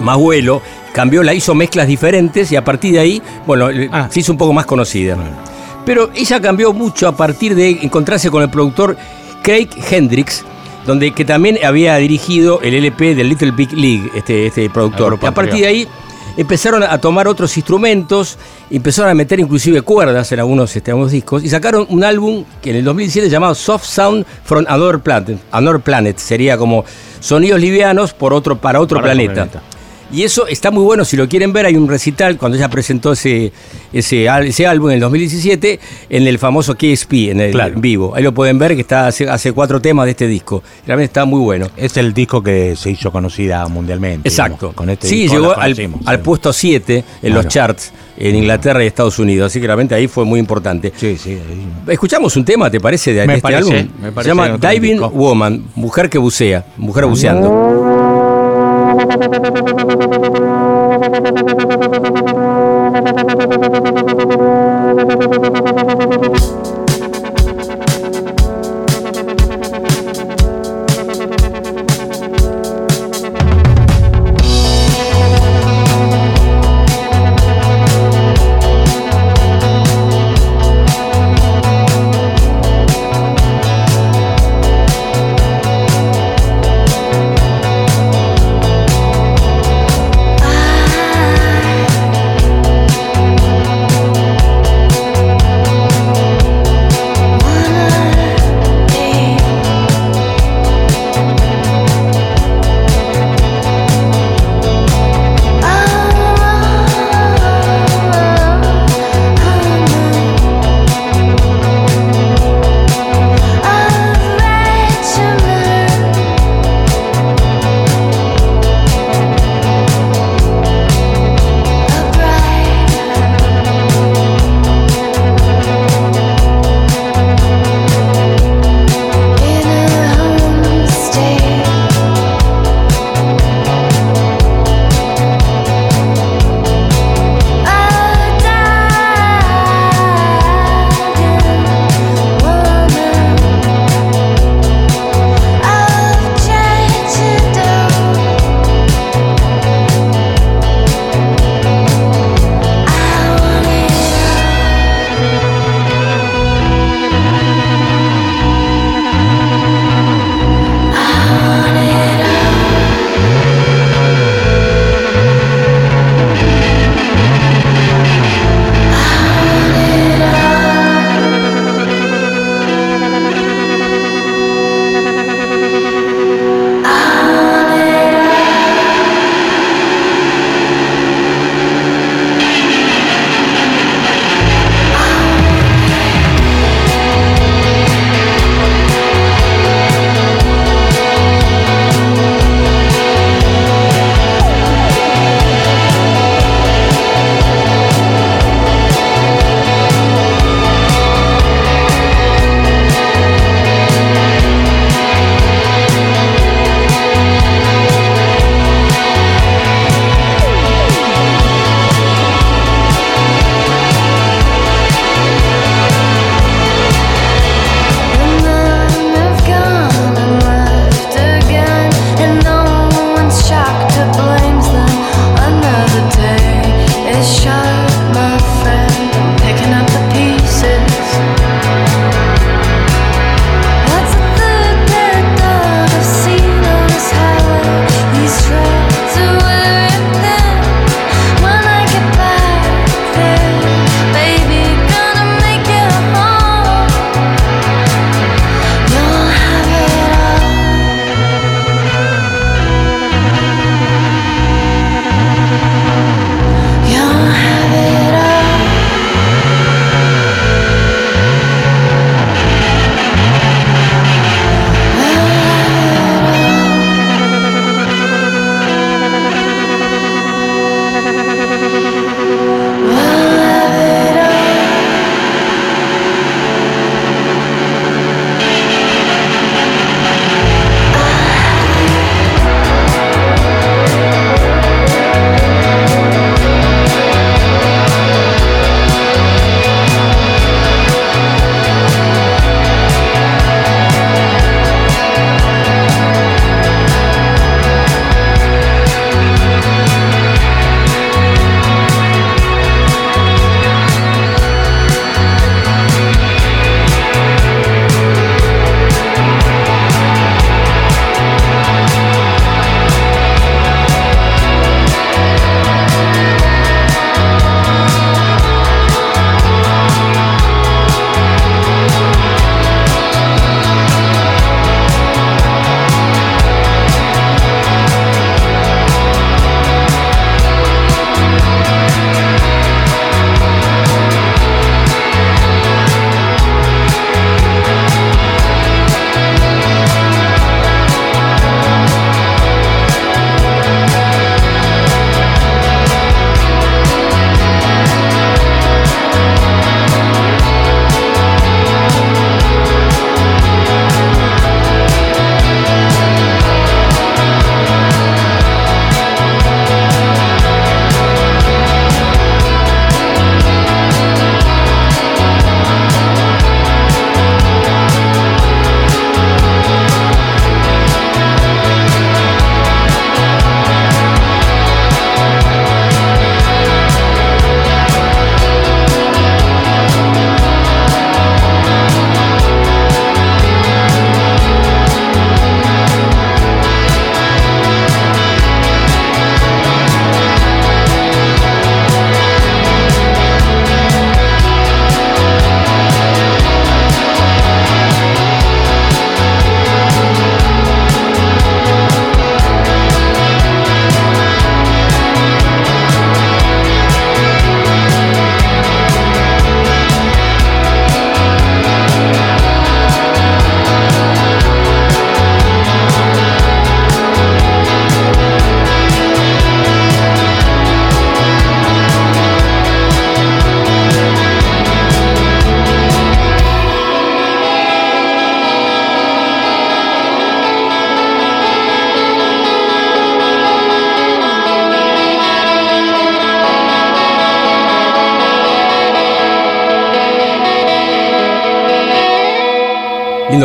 Speaker 2: más vuelo, cambió, la hizo mezclas diferentes y a partir de ahí, bueno,
Speaker 3: Ah.
Speaker 2: se hizo un poco más conocida. Pero ella cambió mucho a partir de encontrarse con el productor Craig Hendricks, donde, que también había dirigido el LP del Little Big League, este, este productor. A partir de ahí empezaron a tomar otros instrumentos, empezaron a meter inclusive cuerdas en algunos, este, algunos discos y sacaron un álbum que en el 2017 llamado Soft Sound from Another Planet. Another Planet sería como sonidos livianos por otro, para otro
Speaker 3: Para otro
Speaker 2: planeta.
Speaker 3: planeta.
Speaker 2: Y eso está muy bueno, si lo quieren ver, hay un recital cuando ella presentó ese, ese, ese álbum en el 2017 en el famoso KSP, en el
Speaker 3: Claro.
Speaker 2: en vivo. Ahí lo pueden ver, que está hace, hace cuatro temas de este disco. Realmente está muy bueno.
Speaker 3: Es el disco que se hizo conocida mundialmente.
Speaker 2: Exacto.
Speaker 3: digamos. Con este
Speaker 2: sí,
Speaker 3: disco
Speaker 2: llegó al,
Speaker 3: conocimos,
Speaker 2: al
Speaker 3: sí.
Speaker 2: puesto 7 en
Speaker 3: Claro.
Speaker 2: los charts en Inglaterra y Estados Unidos. Así que realmente ahí fue muy importante.
Speaker 3: Sí, sí. ahí.
Speaker 2: Escuchamos un tema, ¿te parece, de,
Speaker 3: Me
Speaker 2: este
Speaker 3: parece,
Speaker 2: álbum?
Speaker 3: me
Speaker 2: Se
Speaker 3: parece
Speaker 2: llama
Speaker 3: un gran
Speaker 2: Diving. Woman, mujer que bucea, mujer buceando.
Speaker 6: I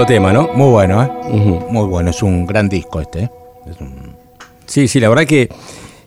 Speaker 2: tema, ¿no?
Speaker 3: Muy bueno, ¿eh? Muy bueno, es un gran disco este, ¿eh? Es un-
Speaker 2: Sí, sí, la verdad que.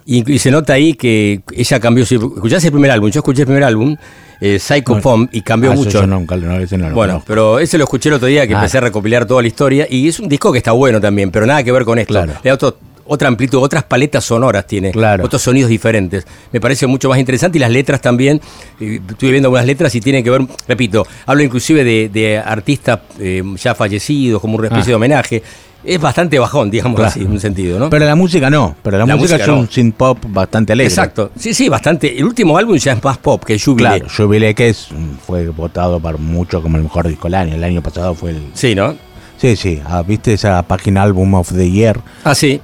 Speaker 2: Y, y se nota ahí que ella cambió. Si escuchás el primer álbum, yo escuché el primer álbum, eh, Psycho
Speaker 3: No,
Speaker 2: Pom, y cambió
Speaker 3: Ah,
Speaker 2: mucho.
Speaker 3: yo nunca, no, ese no lo
Speaker 2: Bueno,
Speaker 3: conozco.
Speaker 2: pero ese lo escuché el otro día que
Speaker 3: Ah.
Speaker 2: empecé a recopilar toda la historia y es un disco que está bueno también, pero nada que ver con esto.
Speaker 3: Claro.
Speaker 2: Le da otro- otra amplitud, otras paletas sonoras tiene,
Speaker 3: Claro.
Speaker 2: otros sonidos diferentes. Me parece mucho más interesante y las letras también. Estuve viendo algunas letras y tienen que ver, repito, hablo inclusive de, de artistas eh, ya fallecidos, como una especie
Speaker 3: Ah.
Speaker 2: de homenaje. Es bastante bajón, digamos
Speaker 3: Claro.
Speaker 2: así, en un sentido, ¿no?
Speaker 3: Pero la música no, pero la,
Speaker 2: La
Speaker 3: música,
Speaker 2: música
Speaker 3: es
Speaker 2: no.
Speaker 3: un synth pop bastante alegre.
Speaker 2: Exacto. Sí, sí, bastante. El último álbum ya es más pop que Jubilee.
Speaker 3: Claro, Jubilee que es, fue votado por mucho como el mejor disco del año. El año pasado fue el...
Speaker 2: Sí, ¿no?
Speaker 3: Sí, sí, ah, ¿viste esa página Album of the Year?
Speaker 2: Ah, sí.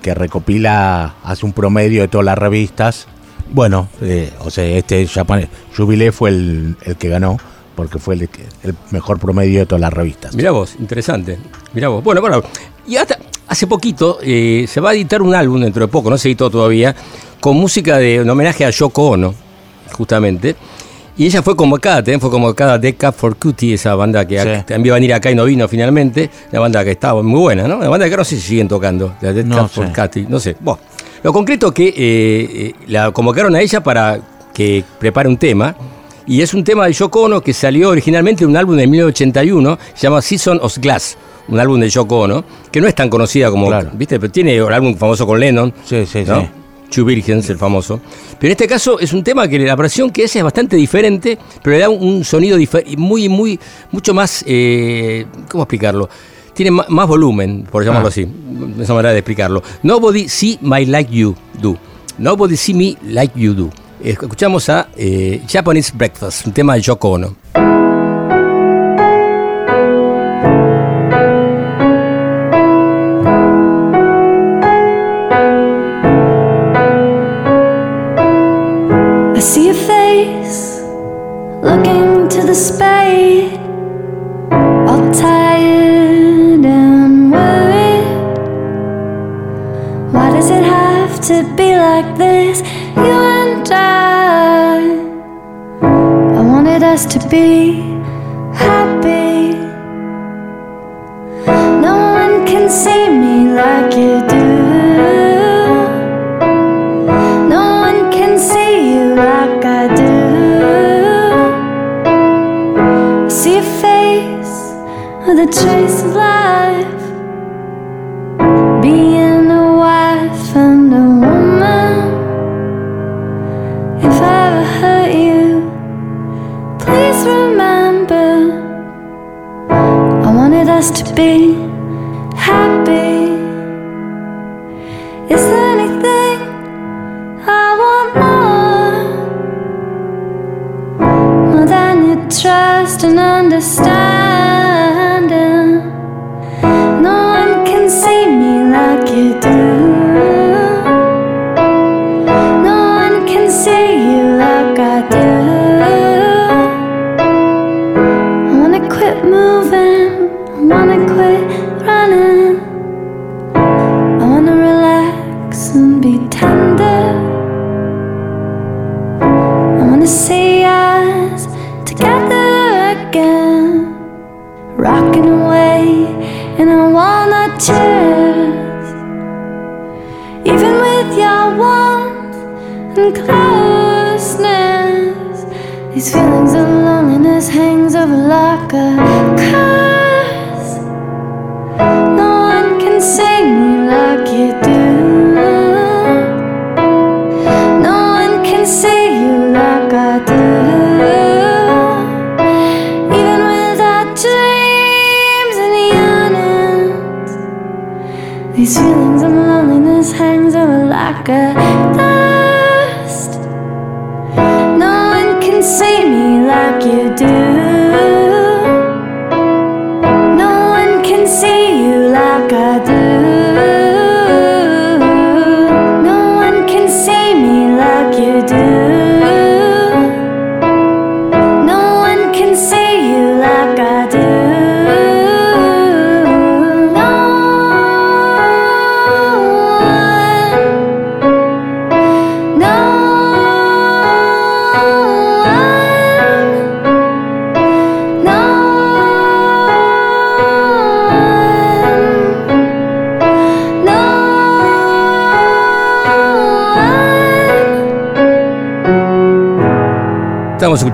Speaker 3: Que, recopila, hace un promedio de todas las revistas. Bueno, eh, o sea, este Japan Jubilee fue el, el que ganó, porque fue el, el mejor promedio de todas las revistas.
Speaker 2: Mirá vos, interesante. Mirá vos. Bueno, bueno. Y hasta hace poquito eh, se va a editar un álbum dentro de poco, no se editó todavía, con música de un homenaje a Yoko Ono, justamente. Y ella fue convocada, también fue convocada a Dead Cup for Cutie, esa banda que
Speaker 3: Sí.
Speaker 2: también a venir acá y no vino finalmente. Una banda que estaba muy buena, ¿no? Una banda que no sé si siguen tocando, la Dead
Speaker 3: No
Speaker 2: Cup for. Cutie, no sé. Bueno, lo concreto que eh, eh, la convocaron a ella para que prepare un tema. Y es un tema de Yoko Ono que salió originalmente de un álbum de 1981, se llama Season of Glass, un álbum de Yoko Ono, que no es tan conocida como,
Speaker 3: Claro.
Speaker 2: ¿viste? Pero tiene un álbum famoso con Lennon,
Speaker 3: Sí, sí,
Speaker 2: ¿no?
Speaker 3: sí.
Speaker 2: Two Virgins, el famoso. Pero en este caso es un tema que la versión que hace es bastante diferente, pero le da un, sonido muy, muy, mucho más, eh, ¿cómo explicarlo? Tiene más volumen, por llamarlo
Speaker 3: Ah.
Speaker 2: así, esa manera de explicarlo. Nobody see my like you do. Nobody see me like you do. Escuchamos a eh, Japanese Breakfast, un tema de Yoko Ono.
Speaker 4: Looking to the spade, all tired and worried. Why does it have to be like this? You and I, I wanted us to be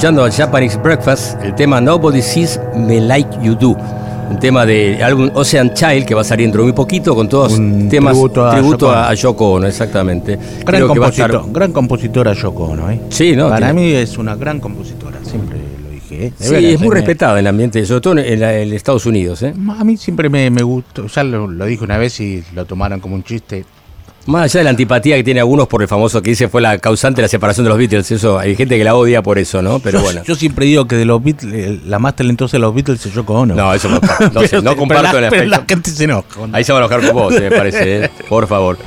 Speaker 2: escuchando a Japanese Breakfast, el tema Nobody Sees Me Like You Do. Un tema del álbum Ocean Child que va a salir dentro de muy poquito con todos
Speaker 3: Un
Speaker 2: temas
Speaker 3: tributo a
Speaker 2: tributo a, Yoko Ono, exactamente.
Speaker 3: Gran,
Speaker 2: Creo que va a estar-
Speaker 3: compositor, gran compositora Yoko Ono, ¿eh?
Speaker 2: Sí, ¿no?
Speaker 3: Para
Speaker 2: Tiene-
Speaker 3: mí es una gran compositora, siempre lo dije. ¿eh? De
Speaker 2: Sí, es muy
Speaker 3: ¿eh? Me-
Speaker 2: respetada en el ambiente, sobre todo en, la- en Estados Unidos. ¿eh?
Speaker 3: A mí siempre me, me gustó, ya lo, lo dije una vez y lo tomaron como un chiste.
Speaker 2: Más allá de la antipatía que tiene algunos por el famoso que dice fue la causante de la separación de los Beatles, eso hay gente que la odia por eso, ¿no? Pero
Speaker 3: yo,
Speaker 2: bueno.
Speaker 3: yo siempre digo que de los Beatles, eh, la más talentosa de los Beatles es Yoko Ono.
Speaker 2: No, eso no, no, sé, no comparto
Speaker 3: pero
Speaker 2: el
Speaker 3: la, pero la
Speaker 2: aspecto.
Speaker 3: gente se enoja.
Speaker 2: Ahí se va a enojar con vos, eh, me parece, eh, por favor.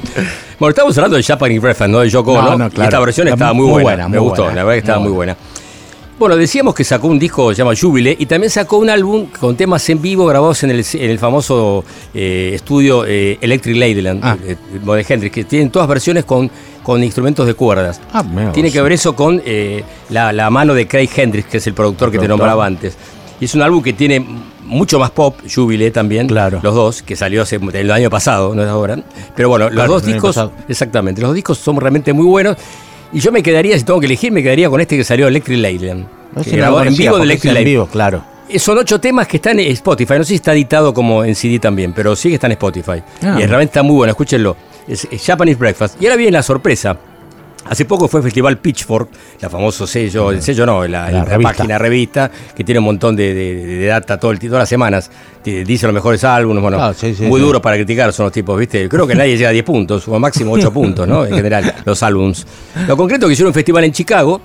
Speaker 2: Bueno, estamos hablando de Japanese Breakfast, ¿no? De Yoko
Speaker 3: No,
Speaker 2: Ono.
Speaker 3: no, claro.
Speaker 2: esta versión estaba muy,
Speaker 3: muy
Speaker 2: buena,
Speaker 3: buena,
Speaker 2: me
Speaker 3: muy
Speaker 2: gustó,
Speaker 3: buena,
Speaker 2: la verdad que estaba
Speaker 3: muy
Speaker 2: muy buena. Bueno, decíamos que sacó un disco que se llama Jubile y también sacó un álbum con temas en vivo grabados en el, en el famoso eh, estudio eh, Electric Ladyland
Speaker 3: Ah.
Speaker 2: eh, de Hendrix, que tienen todas versiones con, con instrumentos de cuerdas.
Speaker 3: Ah,
Speaker 2: Tiene que ver eso con la, la mano de Craig Hendrix, que es el productor que te nombraba antes. Y es un álbum que tiene mucho más pop, Jubilee también,
Speaker 3: Claro.
Speaker 2: los dos, que salió hace, el año pasado, no es ahora. Pero bueno, los
Speaker 3: Claro,
Speaker 2: dos discos,
Speaker 3: pasado.
Speaker 2: exactamente, los dos discos son realmente muy buenos. Y yo me quedaría, si tengo que elegir, me quedaría con este que salió Electric Ladyland.
Speaker 3: Ese
Speaker 2: que grabó en vivo de Electric
Speaker 3: es en vivo, claro.
Speaker 2: Eh, Son ocho temas que están en Spotify. No sé si está editado como en CD también, pero sí que está en Spotify.
Speaker 3: Ah.
Speaker 2: y realmente está muy bueno, escúchenlo. Es, es Japanese Breakfast. Y ahora viene la sorpresa. Hace poco fue el Festival Pitchfork, la famoso sello, el sello no, la,
Speaker 3: La
Speaker 2: la
Speaker 3: revista.
Speaker 2: página revista, que tiene un montón de, de- de data todo el, todas las semanas. Dice los mejores álbumes, bueno,
Speaker 3: Ah, sí, sí,
Speaker 2: muy
Speaker 3: sí.
Speaker 2: duro para criticar son los tipos, ¿viste? Creo que nadie llega a 10 puntos, o máximo 8 puntos, ¿no? En general, los álbums. Lo concreto que hicieron un festival en Chicago,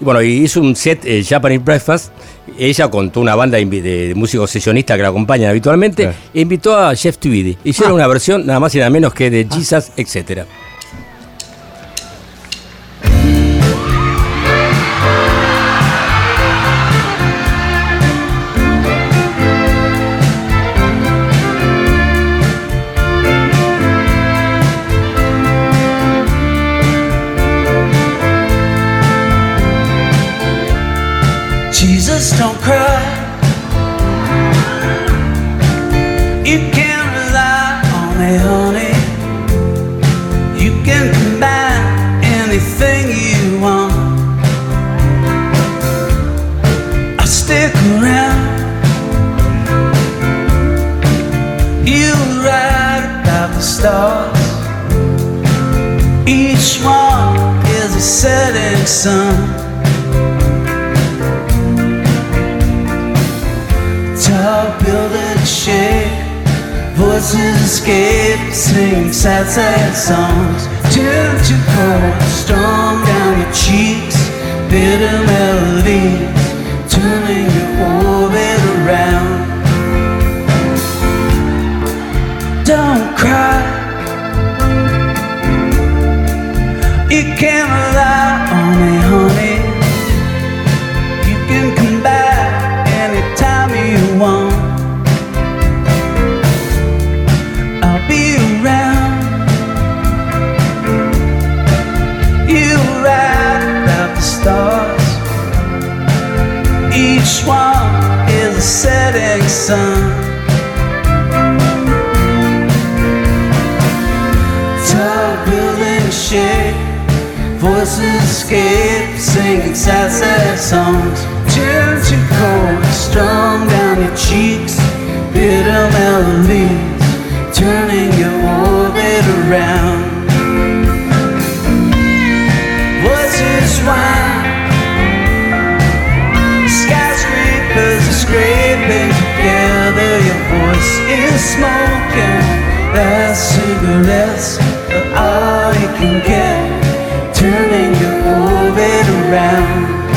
Speaker 2: y bueno, y hizo un set eh, Japanese Breakfast. Ella con toda una banda de, de músicos sesionistas que la acompañan habitualmente. E invitó a Jeff Tweedy. Hicieron una versión nada más y nada menos que de Jesus, etcétera.
Speaker 5: Setting sun. Tall buildings shake, voices escape, sing sad, sad songs. Turn to cold, storm down your cheeks, bitter melodies, turning your orbit around. Don't cry. You can rely setting sun. Tall buildings shake. Voices escape, singing sad, sad songs. Turn to cold, storm down your cheeks. Bitter melodies, turning your orbit around. Is smoking. Last cigarettes are all you can get turning your orbit around.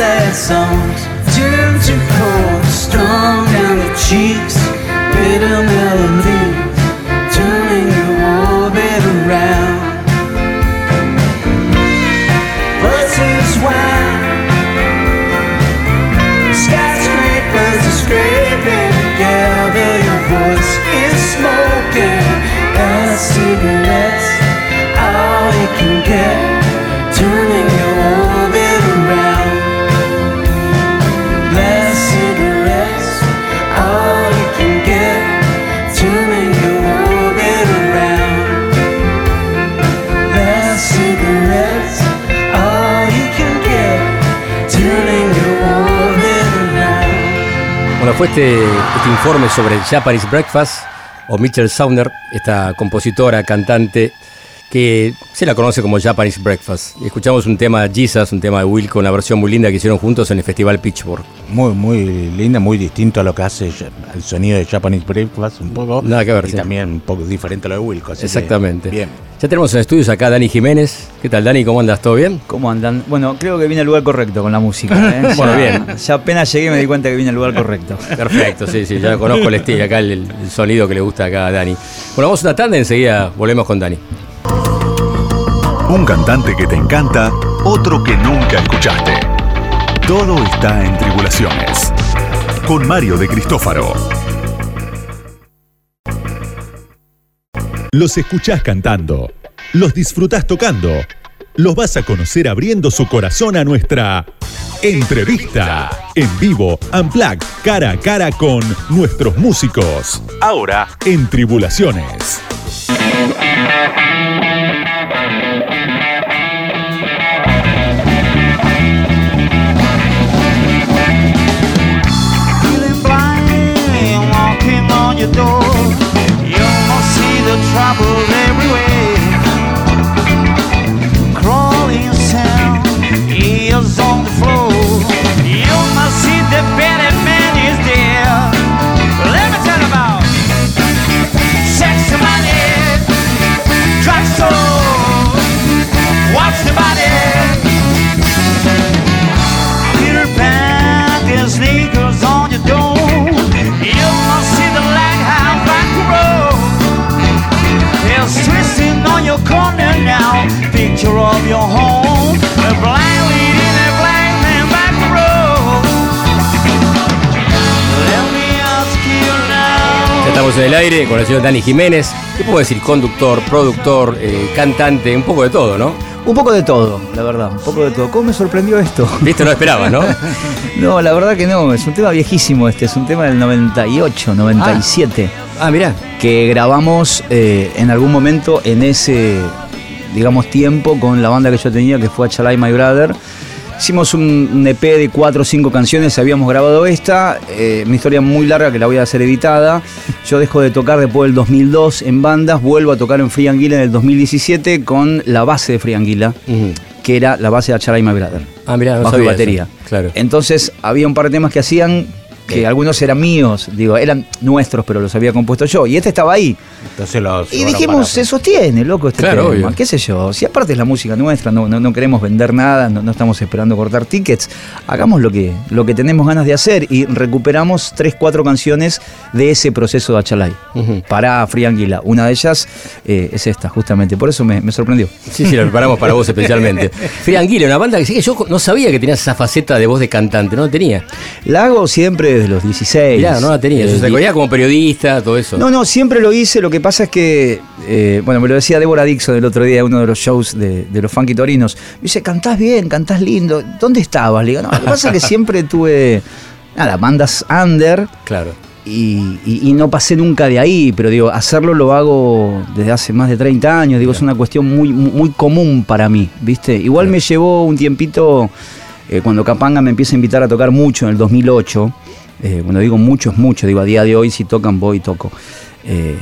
Speaker 5: Sad, songs.
Speaker 2: Fue este, este informe sobre Japanese Breakfast o Mitchell Sauner, esta compositora, cantante, que se la conoce como Japanese Breakfast. Escuchamos un tema de Jesus, un tema de Wilco, una versión muy linda que hicieron juntos en el Festival Pitchfork.
Speaker 3: Muy, muy linda, muy distinto a lo que hace el sonido de Japanese Breakfast, un poco.
Speaker 2: Nada que ver,
Speaker 3: Y
Speaker 2: sí.
Speaker 3: también un poco diferente a lo de Wilco.
Speaker 2: Exactamente.
Speaker 3: bien.
Speaker 2: Ya tenemos en estudios acá a Dani Jiménez. ¿Qué tal, Dani? ¿Cómo andas? ¿Todo bien?
Speaker 6: ¿Cómo andan? Bueno, creo que vine al lugar correcto con la música. ¿eh?
Speaker 2: Bueno, bien.
Speaker 6: Ya apenas llegué me di cuenta que vine al lugar correcto.
Speaker 2: Perfecto, sí, sí, ya conozco el estilo, acá el, el sonido que le gusta acá a Dani. Bueno, vamos a una tanda y enseguida volvemos con Dani.
Speaker 1: Un cantante que te encanta, otro que nunca escuchaste. Todo está en Tribulaciones. Con Mario de Cristófaro. Los escuchás cantando. Los disfrutás tocando. Los vas a conocer abriendo su corazón a nuestra entrevista. En vivo, Unplugged, cara a cara con nuestros músicos. Ahora en Tribulaciones.
Speaker 5: Trouble everywhere. Crawling sound is on the floor. You must see the better of your home. A blind lead in a blind man back road. Let me ask you now.
Speaker 2: Ya estamos en el aire con el señor Dani Jiménez. ¿Qué puedo decir? Conductor, productor, eh, cantante, un poco de todo, ¿no?
Speaker 6: Un poco de todo, la verdad, un poco de todo. ¿Cómo me sorprendió esto?
Speaker 2: Viste, no esperabas, ¿no?
Speaker 6: No, la verdad que no, es un tema viejísimo este, es un tema del 98, 97,
Speaker 2: Ah, mirá.
Speaker 6: que grabamos eh, en algún momento en ese, digamos, tiempo con la banda que yo tenía, que fue Achalai My Brother. Hicimos un, EP de cuatro o cinco canciones, habíamos grabado esta, eh, una historia muy larga que la voy a hacer editada. Yo dejo de tocar después del 2002 en bandas, vuelvo a tocar en Free Anguila en el 2017 con la base de Free Anguila, que era la base de Achalai My Brother.
Speaker 2: Ah, mirá, no
Speaker 6: bajo y batería.
Speaker 2: eso. Claro.
Speaker 6: Entonces había un par de temas que hacían que algunos eran míos, digo, eran nuestros, pero los había compuesto yo. Y este estaba ahí.
Speaker 3: Entonces los
Speaker 6: Y dijimos,
Speaker 3: para-
Speaker 6: se sostiene, loco, este
Speaker 2: Claro,
Speaker 6: tema.
Speaker 2: obvio.
Speaker 6: ¿Qué sé yo? Si aparte es la música nuestra, no, no, no queremos vender nada, no, no estamos esperando cortar tickets, hagamos lo que, lo que tenemos ganas de hacer y recuperamos tres, cuatro canciones de ese proceso de Achalay
Speaker 2: Ujú.
Speaker 6: para Free Anguila. Una de ellas eh, es esta, justamente. Por eso me, me sorprendió.
Speaker 2: Sí, sí, lo preparamos para vos especialmente. Free Anguila, una banda que sí que yo no sabía que tenías esa faceta de voz de cantante, no la tenía.
Speaker 6: La hago siempre desde los 16.
Speaker 2: Mirá, no la tenía. Te veía como periodista, todo eso.
Speaker 6: No, no, siempre lo hice. Lo que pasa es que, eh, bueno, me lo decía Débora Dixon el otro día uno de los shows de, de los Funky Torinos. Me dice, cantás bien, cantás lindo. ¿Dónde estabas? Le digo, no, lo que pasa es que siempre tuve, nada, bandas under
Speaker 2: Claro.
Speaker 6: y, y- y no pasé nunca de ahí. Pero digo, hacerlo lo hago desde hace más de 30 años. Digo, es una cuestión muy, muy, muy común para mí, ¿viste? Igual me llevó un tiempito, eh, cuando Capanga me empieza a invitar a tocar mucho en el 2008. Eh, cuando digo mucho es mucho, digo a día de hoy si tocan voy y toco. Eh,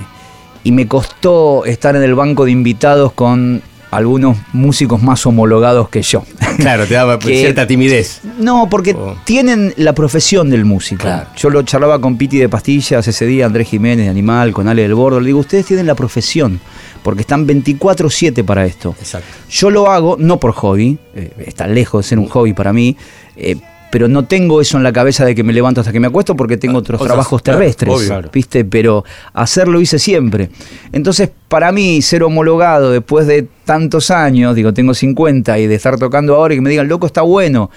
Speaker 6: y me costó estar en el banco de invitados con algunos músicos más homologados que yo.
Speaker 2: Claro, te daba
Speaker 6: Que-
Speaker 2: cierta timidez.
Speaker 6: No, porque
Speaker 2: Oh.
Speaker 6: tienen la profesión del músico.
Speaker 2: Claro.
Speaker 6: Yo lo charlaba con Piti de Pastillas ese día, Andrés Jiménez de Animal, con Ale del Bordo. Le digo, ustedes tienen la profesión, porque están 24-7 para esto.
Speaker 2: Exacto.
Speaker 6: Yo lo hago no por hobby, eh, está lejos de ser un hobby para mí, eh, pero no tengo eso en la cabeza de que me levanto hasta que me acuesto porque tengo otros
Speaker 2: Cosas,
Speaker 6: trabajos terrestres,
Speaker 2: obvio.
Speaker 6: ¿viste? Pero hacerlo hice siempre. Entonces, para mí, ser homologado después de tantos años, digo, tengo 50 y de estar tocando ahora y que me digan, loco, está bueno.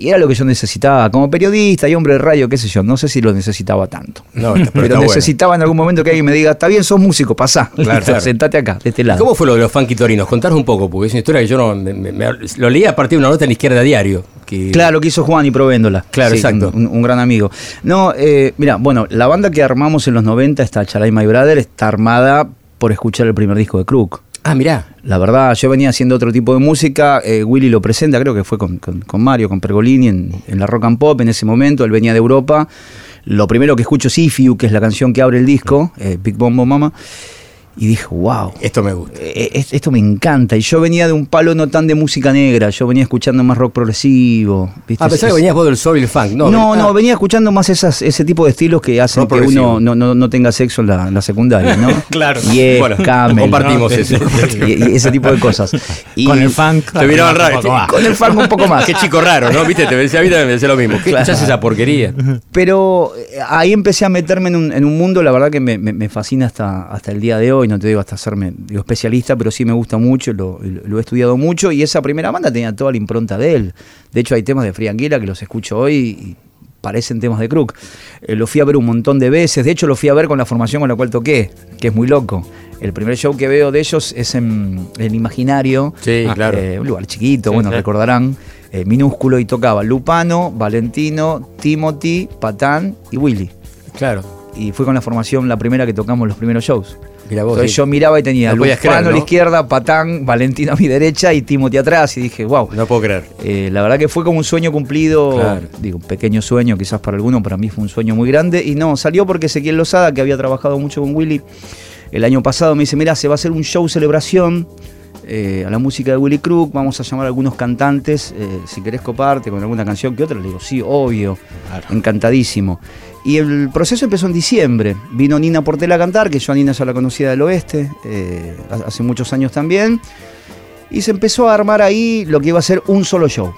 Speaker 6: Y era lo que yo necesitaba como periodista y hombre de radio, qué sé yo. No sé si lo necesitaba tanto.
Speaker 2: No, pero
Speaker 6: pero
Speaker 2: está bueno.
Speaker 6: necesitaba en algún momento que alguien me diga, está bien, sos músico, pasá.
Speaker 2: Claro,
Speaker 6: Listo,
Speaker 2: claro.
Speaker 6: sentate acá, de este lado.
Speaker 2: ¿Cómo fue lo de los funky torinos? Contanos un poco, porque es una historia que yo no. me- lo leí a partir de una nota en la izquierda diario. Que,
Speaker 6: Claro, que hizo Juan y Provéndola.
Speaker 2: Claro,
Speaker 6: Sí,
Speaker 2: exacto.
Speaker 6: Un, un gran amigo. No, eh, mira, bueno, la banda que armamos en los 90, esta Chalai My Brother, está armada por escuchar el primer disco de Crook.
Speaker 2: Ah, mirá.
Speaker 6: La verdad, yo venía haciendo otro tipo de música. eh, Willy lo presenta, creo que fue con, con- Mario, con Pergolini en, en la rock and pop en ese momento. Él venía de Europa. Lo primero que escucho es If You, que es la canción que abre el disco, eh, Big Bombo Mama. Y dije, wow.
Speaker 2: Esto me gusta.
Speaker 6: Eh, es- esto me encanta. Y yo venía de un palo no tan de música negra, yo venía escuchando más rock progresivo. ¿viste?
Speaker 2: Ah, pensaba
Speaker 6: Es-
Speaker 2: que venías vos del soul y el funk. No,
Speaker 6: No, no,
Speaker 2: ah,
Speaker 6: venía escuchando más esas, ese tipo de estilos que hacen
Speaker 2: Rock
Speaker 6: que uno no, no, no tenga sexo en la, en la secundaria, ¿no?
Speaker 3: Claro.
Speaker 6: Yes,
Speaker 2: Bueno,
Speaker 6: Camel,
Speaker 2: compartimos
Speaker 6: ¿no?
Speaker 2: eso.
Speaker 6: Y, y ese tipo de cosas. Y
Speaker 3: Con el funk.
Speaker 2: Te miraban raro.
Speaker 6: Con el funk un poco más.
Speaker 2: Qué chico raro, ¿no? Viste, te decía, a mí también me decía lo mismo. ¿Qué
Speaker 6: Claro.
Speaker 2: escuchás esa porquería?
Speaker 6: Pero eh, ahí empecé a meterme en un, en un mundo, la verdad que me, me- me fascina hasta, hasta el día de hoy, no te digo hasta hacerme digo, especialista, pero sí me gusta mucho, lo, lo- he estudiado mucho y esa primera banda tenía toda la impronta de él. De hecho hay temas de Frianguila que los escucho hoy y parecen temas de Crook. Eh, lo fui a ver un montón de veces, de hecho lo fui a ver con la formación con la cual toqué, que es muy loco. El primer show que veo de ellos es en el Imaginario,
Speaker 2: Sí, claro.
Speaker 6: eh, un lugar chiquito,
Speaker 3: Sí,
Speaker 6: bueno, recordarán, eh, minúsculo, y tocaba Lupano, Valentino, Timothy, Patán y Willy.
Speaker 2: Claro.
Speaker 6: Y fue con la formación la primera que tocamos los primeros shows. Entonces
Speaker 2: sí.
Speaker 6: yo miraba y tenía
Speaker 2: No creer,
Speaker 6: a la izquierda, Patán, Valentino a mi derecha y Timothy atrás. Y dije, wow.
Speaker 2: No puedo creer.
Speaker 6: Eh, la verdad que fue como un sueño cumplido,
Speaker 2: Claro.
Speaker 6: digo, un pequeño sueño, quizás para algunos, para mí fue un sueño muy grande. Y no, salió porque Ezequiel Lozada, que había trabajado mucho con Willy, el año pasado me dice, mira, se va a hacer un show celebración eh, a la música de Willy Crook, vamos a llamar a algunos cantantes, eh, si querés coparte con alguna canción que otra, le digo, sí, obvio, encantadísimo. Y el proceso empezó en diciembre. Vino Nina Portela a cantar, que yo a Nina ya la conocía del oeste, eh, hace muchos años también. Y se empezó a armar ahí lo que iba a ser un solo show.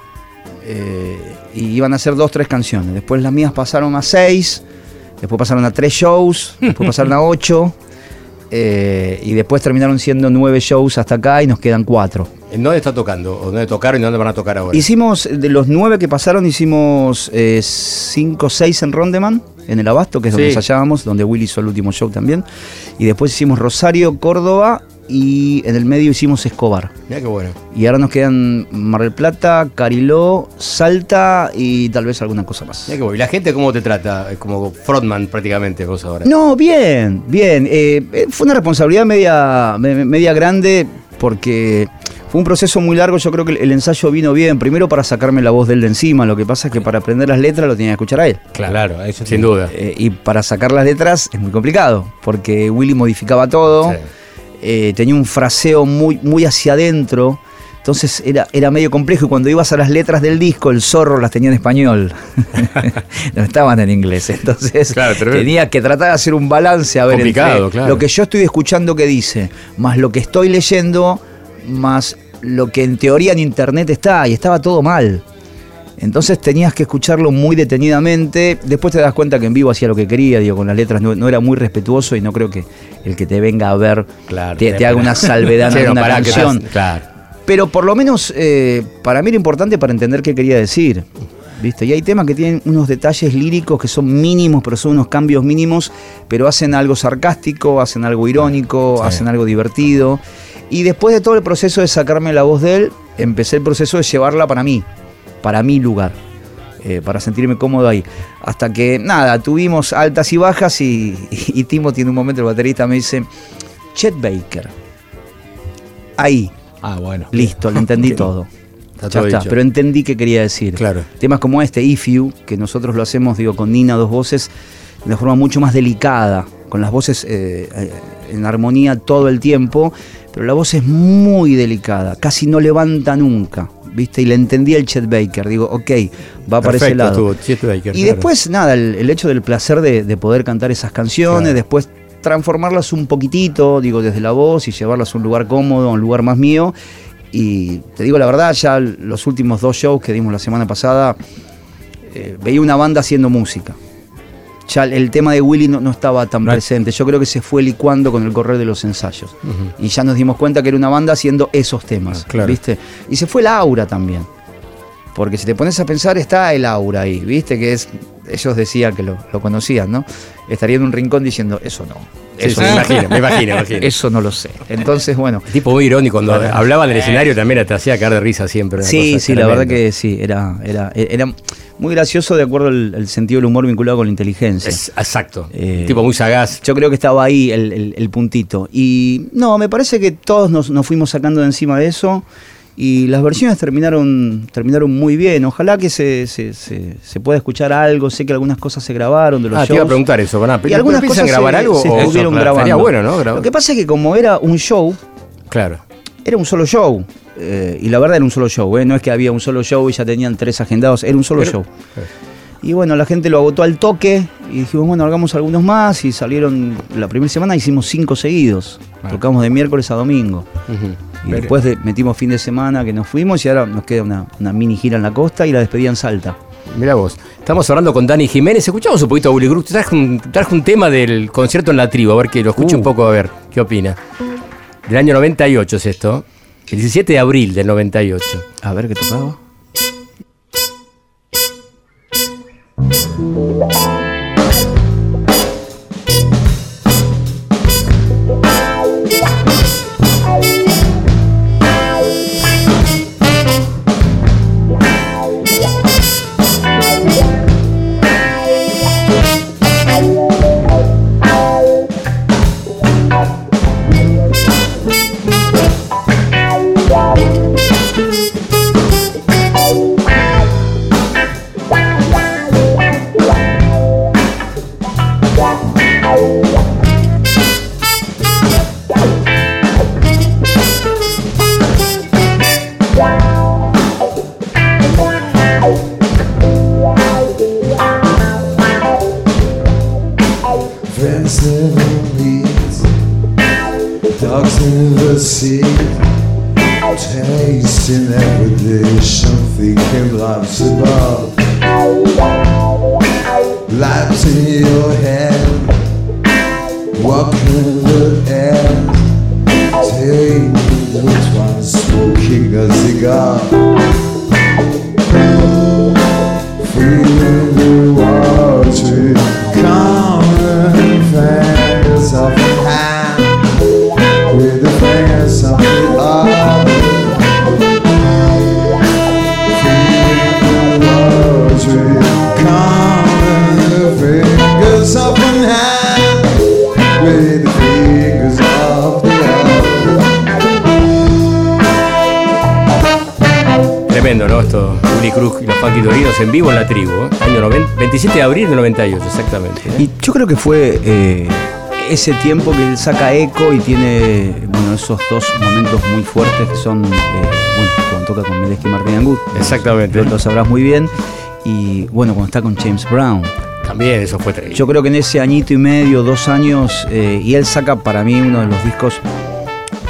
Speaker 6: Eh, y iban a ser dos, tres canciones. Después las mías pasaron a seis, después pasaron a tres shows, después pasaron a ocho. eh, y después terminaron siendo nueve shows hasta acá y nos quedan cuatro.
Speaker 2: ¿En dónde está tocando? ¿O dónde tocaron y dónde van a tocar ahora?
Speaker 6: Hicimos, de los nueve que pasaron, hicimos eh, cinco o seis en Rondeman, en el Abasto, que es donde
Speaker 2: Sí.
Speaker 6: ensayábamos, donde Willy hizo el último show también. Y después hicimos Rosario, Córdoba y en el medio hicimos Escobar.
Speaker 2: Mira qué bueno.
Speaker 6: Y ahora nos quedan Mar del Plata, Cariló, Salta y tal vez alguna cosa más.
Speaker 2: Mira qué bueno. ¿Y la gente cómo te trata? Es Como frontman prácticamente vos ahora.
Speaker 6: No, bien, bien. Eh, eh, fue una responsabilidad media, me- media grande porque fue un proceso muy largo. Yo creo que el, ensayo vino bien. Primero para sacarme la voz de él de encima. Lo que pasa es que para aprender las letras lo tenía que escuchar a él.
Speaker 3: Claro, eso
Speaker 2: Sin
Speaker 3: sí.
Speaker 2: duda.
Speaker 6: Eh, y para sacar las letras es muy complicado porque Willy modificaba todo.
Speaker 2: Sí.
Speaker 6: eh, tenía un fraseo muy, muy hacia adentro. Entonces era, era medio complejo y cuando ibas a las letras del disco, el zorro las tenía en español. no estaban en inglés. Entonces
Speaker 2: Claro,
Speaker 6: tenía que tratar de hacer un balance a ver
Speaker 2: Complicado,
Speaker 6: entre
Speaker 2: claro.
Speaker 6: lo que yo estoy escuchando que dice, más lo que estoy leyendo, más lo que en teoría en internet está, y estaba todo mal. Entonces tenías que escucharlo muy detenidamente. Después te das cuenta que en vivo hacía lo que quería, digo, con las letras no, no era muy respetuoso y no creo que el que te venga a ver
Speaker 2: Claro.
Speaker 6: te, te haga una salvedad en una canción.
Speaker 2: estás- Claro.
Speaker 6: Pero por lo menos eh, para mí era importante para entender qué quería decir. ¿Viste? Y hay temas que tienen unos detalles líricos que son mínimos, pero son unos cambios mínimos, pero hacen algo sarcástico, hacen algo irónico, hacen algo divertido. Y después de todo el proceso de sacarme la voz de él, empecé el proceso de llevarla para mí, para mi lugar, eh, para sentirme cómodo ahí. Hasta que, nada, tuvimos altas y bajas y, y, Timo tiene un momento, el baterista me dice, Chet Baker, ahí,
Speaker 3: Ah, bueno.
Speaker 6: listo, lo entendí todo.
Speaker 2: Está
Speaker 6: Ya
Speaker 2: todo
Speaker 6: está,
Speaker 2: dicho.
Speaker 6: pero entendí qué quería decir.
Speaker 2: Claro.
Speaker 6: Temas como este, If You, que nosotros lo hacemos, digo, con Nina, dos voces, de una forma mucho más delicada, con las voces eh, eh, en armonía todo el tiempo, pero la voz es muy delicada, casi no levanta nunca, ¿viste? Y le entendí el Chet Baker, digo, ok, va para ese lado.
Speaker 2: Chet Baker,
Speaker 6: Y
Speaker 2: claro.
Speaker 6: después, nada, el, el hecho del placer de, de poder cantar esas canciones,
Speaker 2: Claro.
Speaker 6: después transformarlas un poquitito, digo, desde la voz y llevarlas a un lugar cómodo, a un lugar más mío. Y te digo la verdad, ya los últimos dos shows que dimos la semana pasada, eh, veía una banda haciendo música. Ya el- tema de Willy no, no estaba tan presente. Yo creo que se fue licuando con el correr de los ensayos. Y ya nos dimos cuenta que era una banda haciendo esos temas.
Speaker 2: Ah, claro.
Speaker 6: ¿Viste? Y se fue la aura también. Porque si te pones a pensar, está el aura ahí, ¿viste? Que es. Ellos decían que lo, lo conocían, ¿no? Estaría en un rincón diciendo, eso no. Eso
Speaker 2: sí, me
Speaker 6: no.
Speaker 2: imagino, me imagino, me imagino.
Speaker 6: Eso no lo sé. Entonces, bueno.
Speaker 2: Tipo muy irónico, cuando hablaba del escenario también te hacía caer de risa siempre.
Speaker 6: Sí, sí, la verdad que sí, era, era, era muy gracioso de acuerdo al, al sentido del humor vinculado con la inteligencia.
Speaker 2: Es- exacto.
Speaker 6: Eh,
Speaker 2: tipo muy sagaz.
Speaker 6: Yo creo que estaba ahí el, el- el puntito. Y no, me parece que todos nos, nos fuimos sacando de encima de eso. Y las versiones terminaron, terminaron muy bien. Ojalá que se, se, se- se pueda escuchar algo. Sé que algunas cosas se grabaron de los
Speaker 2: Ah, te iba a
Speaker 6: shows.
Speaker 2: preguntar eso. A,
Speaker 6: Y algunas
Speaker 2: ¿Empiezan
Speaker 6: cosas
Speaker 2: grabar
Speaker 6: se,
Speaker 2: algo?
Speaker 6: se
Speaker 2: o-
Speaker 6: estuvieron
Speaker 2: Eso,
Speaker 6: grabando.
Speaker 2: Bueno, ¿no?
Speaker 6: Lo que pasa es que como era un show,
Speaker 2: Claro.
Speaker 6: era un solo show. eh, y la verdad era un solo show. eh, No es que había un solo show y ya tenían tres agendados. Era un solo
Speaker 2: Pero-
Speaker 6: show. Y bueno, la gente lo agotó al toque y dijimos, bueno, hagamos algunos más y salieron, la primera semana hicimos cinco seguidos. Tocamos de miércoles a domingo.
Speaker 2: Ujú.
Speaker 6: Y después de- metimos fin de semana que nos fuimos y ahora nos queda una, una mini gira en la costa y la despedida en Salta.
Speaker 2: Mirá vos, estamos hablando con Dani Jiménez. Escuchamos un poquito a Willy Cruz. Traje un, traje un tema del concierto en la tribu, a ver que lo escuche
Speaker 6: Uh.
Speaker 2: un poco, a ver qué opina. Del año 98 es esto. El 17 de abril del 98.
Speaker 6: A ver qué tocaba.
Speaker 2: 27 de abril del 98, exactamente. ¿eh?
Speaker 6: Y yo creo que fue eh, ese tiempo que él saca eco y tiene bueno, esos dos momentos muy fuertes que son, eh, bueno, cuando toca con Medeski y Martín Angut.
Speaker 2: Exactamente.
Speaker 6: Lo sabrás muy bien. Y bueno, cuando está con James Brown.
Speaker 2: También eso fue tremendo.
Speaker 6: Yo creo que en ese añito y medio, dos años, y él saca para mí uno de los discos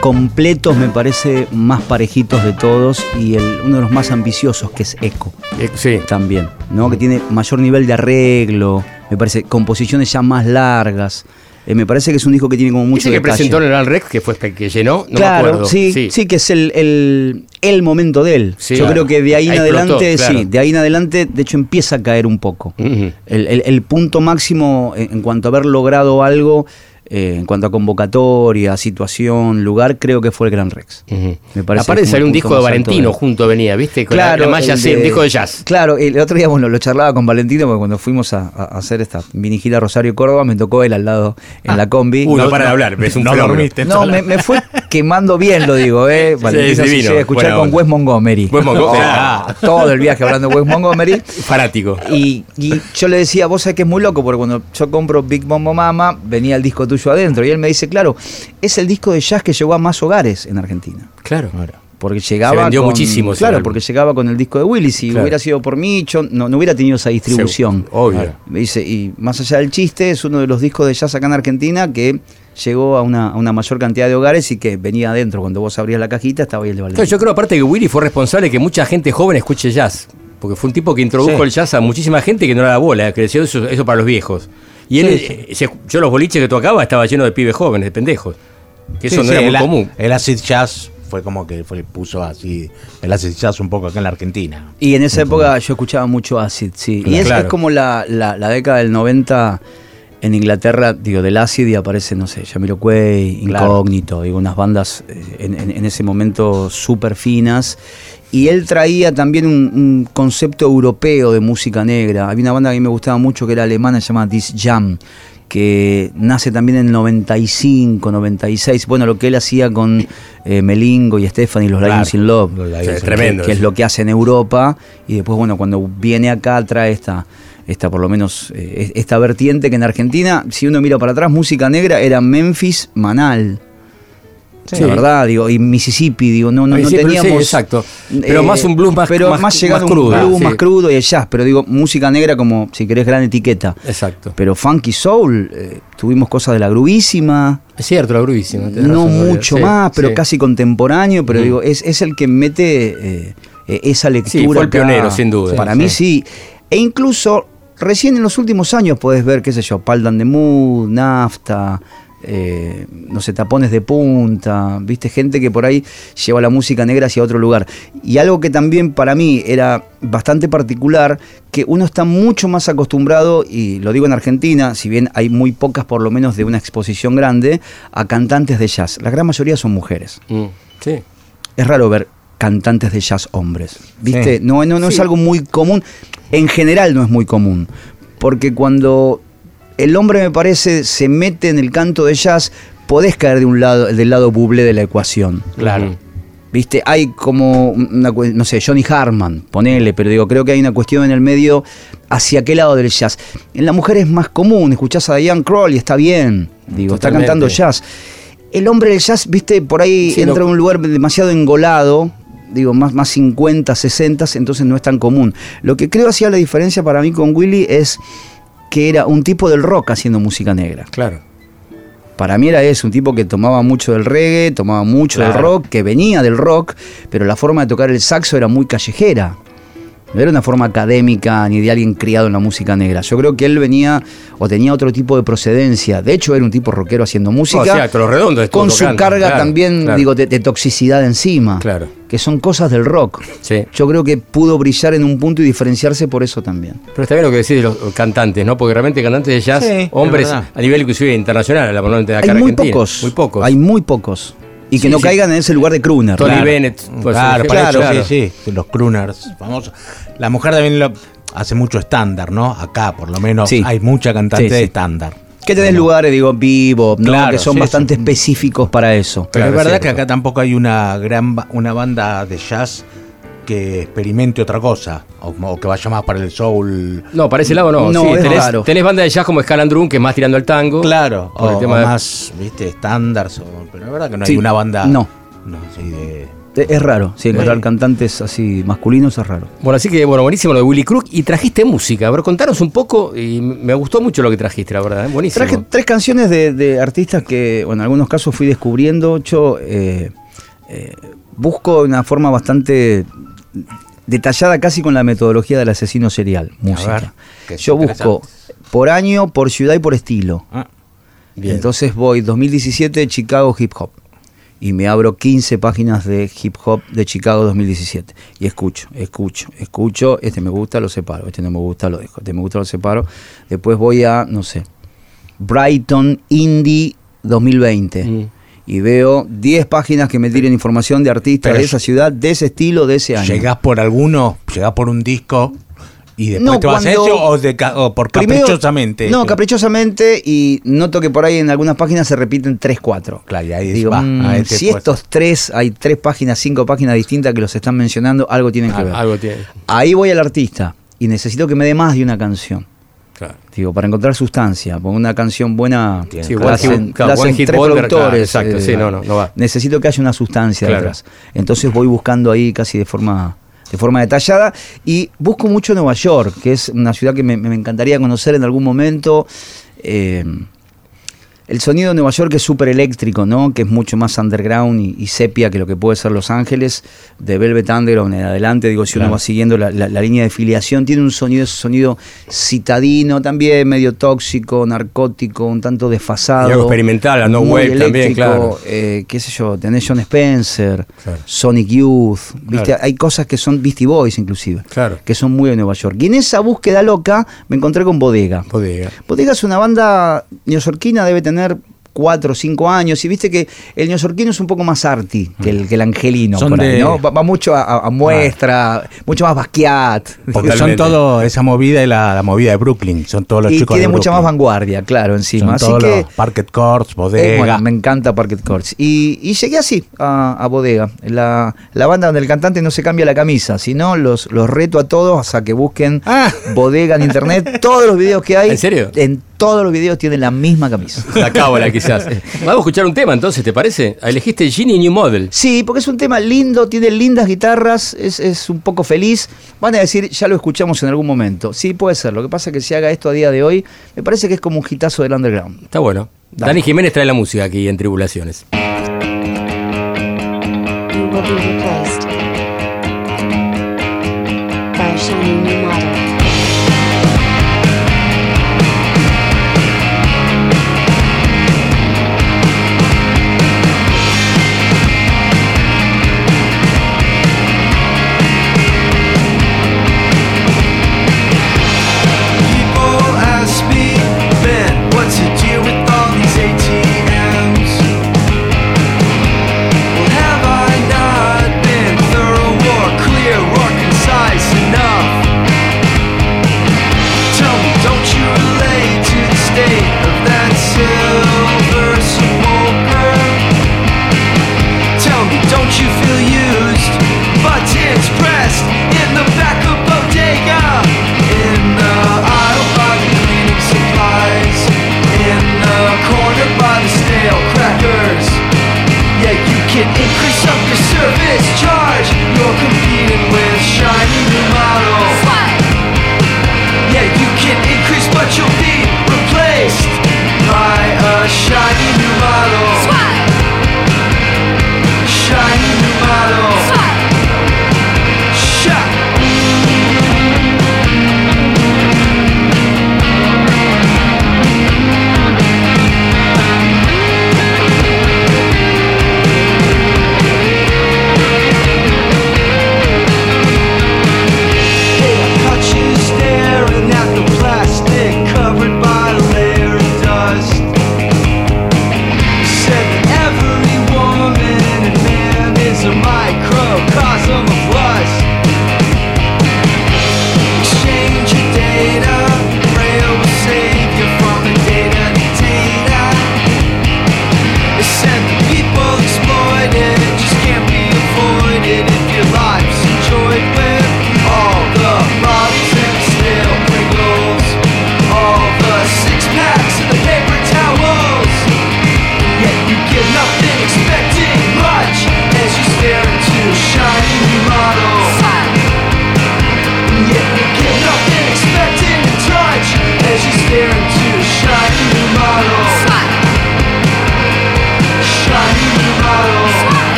Speaker 6: completos, me parece, más parejitos de todos y el, uno de los más ambiciosos, que es Echo
Speaker 2: Eh, sí.
Speaker 6: también, ¿no? Que tiene mayor nivel de arreglo, me parece, composiciones ya más largas. Eh, me parece que es un disco que tiene como mucho
Speaker 2: Dice que
Speaker 6: detalle.
Speaker 2: presentó en el Gran Rex, que fue que llenó, no
Speaker 6: claro,
Speaker 2: me acuerdo.
Speaker 6: sí, sí, que es el, el, el momento de él.
Speaker 2: Sí,
Speaker 6: Yo
Speaker 2: claro.
Speaker 6: creo que de ahí en
Speaker 2: explotó,
Speaker 6: adelante,
Speaker 2: claro.
Speaker 6: sí, de ahí en adelante, de hecho empieza a caer un poco. El, el- el punto máximo en, en cuanto a haber logrado algo, eh, en cuanto a convocatoria, situación, lugar, creo que fue el Gran Rex.
Speaker 2: Ujú.
Speaker 6: Me parece
Speaker 2: Aparte
Speaker 6: que fue
Speaker 2: salió un disco de Valentino
Speaker 6: de-
Speaker 2: junto venía, ¿viste? Con la- la, malla
Speaker 6: el
Speaker 2: C, un disco de jazz.
Speaker 6: Claro, el otro día bueno, lo charlaba con Valentino porque cuando fuimos a, a hacer esta mini gira Rosario Córdoba me tocó él al lado en la combi.
Speaker 2: Uy, no para de hablar, es un
Speaker 3: no dormiste.
Speaker 6: No, me, me fue quemando bien, lo digo, ¿eh? Valentino
Speaker 2: es
Speaker 6: se
Speaker 2: divino,
Speaker 6: llega a escuchar
Speaker 2: buena
Speaker 6: con
Speaker 2: onda.
Speaker 6: Wes Montgomery.
Speaker 2: Wes Montgomery.
Speaker 6: Oh,
Speaker 2: Ah.
Speaker 6: todo el viaje hablando de Wes Montgomery.
Speaker 2: Fanático.
Speaker 6: Y, y yo le decía, vos sabés que es muy loco, porque cuando yo compro Big Bombo Mama, venía el disco tuyo adentro. Y él me dice, claro, es el disco de jazz que llegó a más hogares en Argentina.
Speaker 2: Claro.
Speaker 6: Porque llegaba.
Speaker 2: Se vendió
Speaker 6: con-
Speaker 2: muchísimo
Speaker 6: Claro, porque llegaba con el disco de Willy. Si
Speaker 2: Claro.
Speaker 6: hubiera sido por mí, yo no, no hubiera tenido esa distribución.
Speaker 2: Seguro, obvio.
Speaker 6: Me dice, y más allá del chiste, es uno de los discos de jazz acá en Argentina que llegó a una, a una mayor cantidad de hogares y que venía adentro. Cuando vos abrías la cajita, estaba ahí el de.
Speaker 2: Claro, yo creo aparte que Willy fue responsable de que mucha gente joven escuche jazz. Porque fue un tipo que introdujo
Speaker 3: Sí.
Speaker 2: el jazz a muchísima gente que no era la bola, decía eso, eso para los viejos. Y él,
Speaker 3: Sí,
Speaker 2: eh, se- yo los boliches que tocaba estaba lleno de pibes jóvenes, de pendejos. Que eso
Speaker 3: Sí,
Speaker 2: no
Speaker 3: sí,
Speaker 2: era muy común.
Speaker 3: El acid jazz fue como que fue, puso así el acid jazz un poco acá en la Argentina.
Speaker 6: Y en esa época yo escuchaba mucho acid, sí. y es,
Speaker 2: Claro.
Speaker 6: es como la, la- la década del 90 en Inglaterra, digo, del acid y aparece, no sé, Jamiroquai,
Speaker 3: Claro.
Speaker 6: Incógnito, digo, unas bandas eh, en, en- en ese momento súper finas. Y él traía también un, un concepto europeo de música negra. Había una banda que a mí me gustaba mucho que era alemana, se llama This Jam, que nace también en el 95, 96. Bueno, lo que él hacía con eh, Melingo y Stephanie, los
Speaker 3: Claro,
Speaker 6: Lions in Love.
Speaker 3: los Lions
Speaker 2: Sí,
Speaker 3: in Love.
Speaker 2: tremendo.
Speaker 6: Que es lo que hace en Europa. Y después, bueno, cuando viene acá trae esta, esta por lo menos, eh, esta vertiente que en Argentina, si uno mira para atrás, música negra era Memphis, Manal.
Speaker 2: Sí.
Speaker 6: La verdad, digo, y Mississippi, digo, no, no, no
Speaker 2: sí, pero sí,
Speaker 6: teníamos.
Speaker 2: exacto. Pero más un blues más-
Speaker 6: pero
Speaker 2: más-
Speaker 6: más, llegado
Speaker 2: más
Speaker 6: a un blues
Speaker 2: sí.
Speaker 6: más crudo y el jazz, pero digo, música negra como, si querés, gran etiqueta.
Speaker 2: Exacto.
Speaker 6: Pero funky soul, eh, tuvimos cosas de la grubísima,
Speaker 2: Es cierto, la gruísima. tenés
Speaker 6: no mucho
Speaker 2: Sí,
Speaker 6: más, pero
Speaker 2: sí.
Speaker 6: casi contemporáneo, pero
Speaker 2: Mm.
Speaker 6: digo, es, es el que mete eh, eh, esa lectura.
Speaker 2: fue el
Speaker 6: acá.
Speaker 2: pionero, sin duda.
Speaker 6: Para
Speaker 2: Sí,
Speaker 6: mí
Speaker 2: sí.
Speaker 6: sí. E incluso recién en los últimos años podés ver, qué sé yo, Paldan de Mood, Nafta, eh, no sé, tapones de punta, viste, gente que por ahí lleva la música negra hacia otro lugar. Y algo que también para mí era bastante particular, que uno está mucho más acostumbrado, y lo digo en Argentina, si bien hay muy pocas por lo menos de una exposición grande, a cantantes de jazz. La gran mayoría son mujeres.
Speaker 2: Mm, sí.
Speaker 6: Es raro ver cantantes de jazz hombres. ¿Viste?
Speaker 3: Sí.
Speaker 6: No, no, no es algo muy común. En general no es muy común. Porque cuando el hombre, me parece, se mete en el canto de jazz, podés caer de un lado, del lado buble de la ecuación.
Speaker 3: Claro.
Speaker 6: ¿Viste? Hay como, una, no sé, Johnny Harman, ponele, pero digo, creo que hay una cuestión en el medio hacia qué lado del jazz. En la mujer es más común, escuchás a Diane Kroll y está bien, digo, está cantando jazz. El hombre del jazz, viste, por ahí
Speaker 2: Sí,
Speaker 6: entra
Speaker 2: lo-
Speaker 6: en un lugar demasiado engolado, digo, más, más 50, 60, entonces no es tan común. Lo que creo hacía la diferencia para mí con Willy es que era un tipo del rock haciendo música negra.
Speaker 2: Claro.
Speaker 6: Para mí era eso, un tipo que tomaba mucho del reggae, tomaba mucho del rock, que venía del rock, pero la forma de tocar el saxo era muy callejera. No era una forma académica ni de alguien criado en la música negra. Yo creo que él venía o tenía otro tipo de procedencia. De hecho, era un tipo rockero haciendo música.
Speaker 2: O sea, lo redondo
Speaker 6: con su
Speaker 2: tocando,
Speaker 6: carga
Speaker 2: claro,
Speaker 6: también,
Speaker 2: claro.
Speaker 6: digo, de, de toxicidad encima.
Speaker 2: Claro.
Speaker 6: Que son cosas del rock.
Speaker 2: Sí.
Speaker 6: Yo creo que pudo brillar en un punto y diferenciarse por eso también.
Speaker 2: Pero está bien lo que decís de los cantantes, ¿no? Porque realmente cantantes de jazz,
Speaker 3: Sí,
Speaker 2: hombres a nivel inclusive internacional, la de acá
Speaker 6: Hay muy
Speaker 2: Argentina.
Speaker 6: pocos.
Speaker 2: Muy pocos.
Speaker 6: Hay muy pocos. Y que
Speaker 2: Sí,
Speaker 6: no
Speaker 2: sí.
Speaker 6: caigan en ese lugar de crooner.
Speaker 2: Tony
Speaker 3: Claro.
Speaker 2: Bennett. pues,
Speaker 3: claro,
Speaker 2: ejemplo,
Speaker 3: claro, sí, sí, los crooners famosos. La mujer también lo hace mucho estándar, ¿no? Acá, por lo menos,
Speaker 6: Sí.
Speaker 3: hay mucha cantante
Speaker 6: Sí, sí.
Speaker 3: de estándar.
Speaker 6: Que tenés lugares, digo, vivo, ¿no?
Speaker 3: Claro,
Speaker 6: que son
Speaker 3: sí,
Speaker 6: bastante
Speaker 3: sí.
Speaker 6: específicos para eso.
Speaker 3: Pero
Speaker 2: Claro,
Speaker 3: es verdad
Speaker 2: es
Speaker 3: que acá tampoco hay una gran ba- una banda de jazz que experimente otra cosa, o, o que vaya más para el soul.
Speaker 2: No, para ese lado no.
Speaker 6: No,
Speaker 2: sí,
Speaker 6: es
Speaker 2: tenés,
Speaker 6: raro.
Speaker 2: tenés banda de jazz como Scalandrum, que es más tirando al tango.
Speaker 3: Claro,
Speaker 2: Por el
Speaker 3: o,
Speaker 2: tema
Speaker 3: o
Speaker 2: de-
Speaker 3: más, viste, estándares, o- pero es verdad que no
Speaker 6: Sí,
Speaker 3: hay una banda
Speaker 6: no.
Speaker 3: no, sí, de
Speaker 6: Es raro, sí, encontrar
Speaker 3: Sí.
Speaker 6: cantantes así masculinos es raro.
Speaker 2: Bueno, así que, bueno, buenísimo lo de Willy Crook. Y trajiste música. A ver, contanos un poco. Y me gustó mucho lo que trajiste, la verdad. ¿eh? Buenísimo.
Speaker 6: Traje tres canciones de, de artistas que, bueno, en algunos casos fui descubriendo. Yo eh, eh, busco de una forma bastante detallada, casi con la metodología del asesino serial, música.
Speaker 3: ver,
Speaker 6: Yo busco por año, por ciudad y por estilo.
Speaker 3: Ah,
Speaker 2: Bien.
Speaker 6: Entonces voy 2017 Chicago Hip Hop y me abro 15 páginas de hip hop de Chicago 2017 y escucho, escucho, escucho, este me gusta, lo separo, este no me gusta, lo dejo, este me gusta, lo separo. Después voy a, no sé, Brighton Indie 2020
Speaker 2: Mm.
Speaker 6: Y veo 10 páginas que me tiren información de artistas de esa ciudad, de ese estilo, de ese año.
Speaker 3: ¿Llegás por alguno? ¿Llegás por un disco? ¿Y después
Speaker 6: No,
Speaker 3: te vas a eso o, de o por
Speaker 6: Primero-
Speaker 3: caprichosamente?
Speaker 6: No, caprichosamente y noto que por ahí en algunas páginas se repiten 3, 4.
Speaker 3: Claro, y ahí
Speaker 6: Digo,
Speaker 3: va,
Speaker 6: mm,
Speaker 3: este
Speaker 6: si estos tres, hay tres páginas, cinco páginas distintas que los están mencionando, algo tienen que ver.
Speaker 2: algo tiene.
Speaker 6: Ahí voy al artista y necesito que me dé más de una canción.
Speaker 2: Claro.
Speaker 6: Digo, para encontrar sustancia, porque una canción buena
Speaker 2: Sí,
Speaker 6: la hacen,
Speaker 2: claro,
Speaker 6: la tres productores.
Speaker 2: claro, exacto, sí, no, no, no va.
Speaker 6: Necesito que haya una sustancia
Speaker 2: Claro.
Speaker 6: detrás. Entonces voy buscando ahí casi de forma de forma detallada y busco mucho Nueva York, que es una ciudad que me, me encantaría conocer en algún momento. Eh, el sonido de Nueva York es súper eléctrico, ¿no? Que es mucho más underground y, y sepia que lo que puede ser Los Ángeles. De Velvet Underground en adelante, digo, si uno va siguiendo la, la- la línea de filiación, tiene un sonido, ese sonido citadino también, medio tóxico, narcótico, un tanto desfasado.
Speaker 2: Y algo experimental, la no wave también, claro.
Speaker 6: eh, qué sé yo, tenés John Spencer,
Speaker 2: Claro.
Speaker 6: Sonic Youth, ¿viste?
Speaker 2: Claro.
Speaker 6: Hay cosas que son Beastie Boys inclusive,
Speaker 2: Claro.
Speaker 6: que son muy de Nueva York. Y en esa búsqueda loca me encontré con Bodega.
Speaker 2: Bodega.
Speaker 6: Bodega es una banda neoyorquina, debe tener cuatro o cinco años, y viste que el neoyorquino es un poco más arty que el, que el angelino,
Speaker 3: Son
Speaker 6: por ahí,
Speaker 3: de-
Speaker 6: ¿no? Va, va mucho a, muestra, mucho más Basquiat.
Speaker 3: Porque son todo esa movida y la, la movida de Brooklyn. Son todos los
Speaker 6: y
Speaker 3: chicos
Speaker 6: tiene
Speaker 3: de
Speaker 6: mucha más vanguardia, claro, encima.
Speaker 3: Son
Speaker 6: Así
Speaker 3: todos
Speaker 6: que
Speaker 3: los Parket Courts,
Speaker 6: Eh,
Speaker 3: bodega.
Speaker 6: bueno, me encanta Parket Courts. Y, y llegué así a, a Bodega, la, la banda donde el cantante no se cambia la camisa, sino los, los reto a todos a que busquen
Speaker 2: Ah.
Speaker 6: Bodega en internet. Todos los videos que hay,
Speaker 2: ¿En serio?
Speaker 6: En todos los videos tienen la misma camisa.
Speaker 2: La cábala quizás. Vamos a escuchar un tema entonces, ¿te parece? Elegiste Genie New Model.
Speaker 6: Sí, porque es un tema lindo, tiene lindas guitarras, es, es un poco feliz. Van a decir, ya lo escuchamos en algún momento. Sí, puede ser. Lo que pasa es que si haga esto a día de hoy, me parece que es como un hitazo del underground.
Speaker 2: Está bueno.
Speaker 6: Dale.
Speaker 2: Dani Jiménez trae la música aquí en Tribulaciones.
Speaker 7: You will be
Speaker 5: your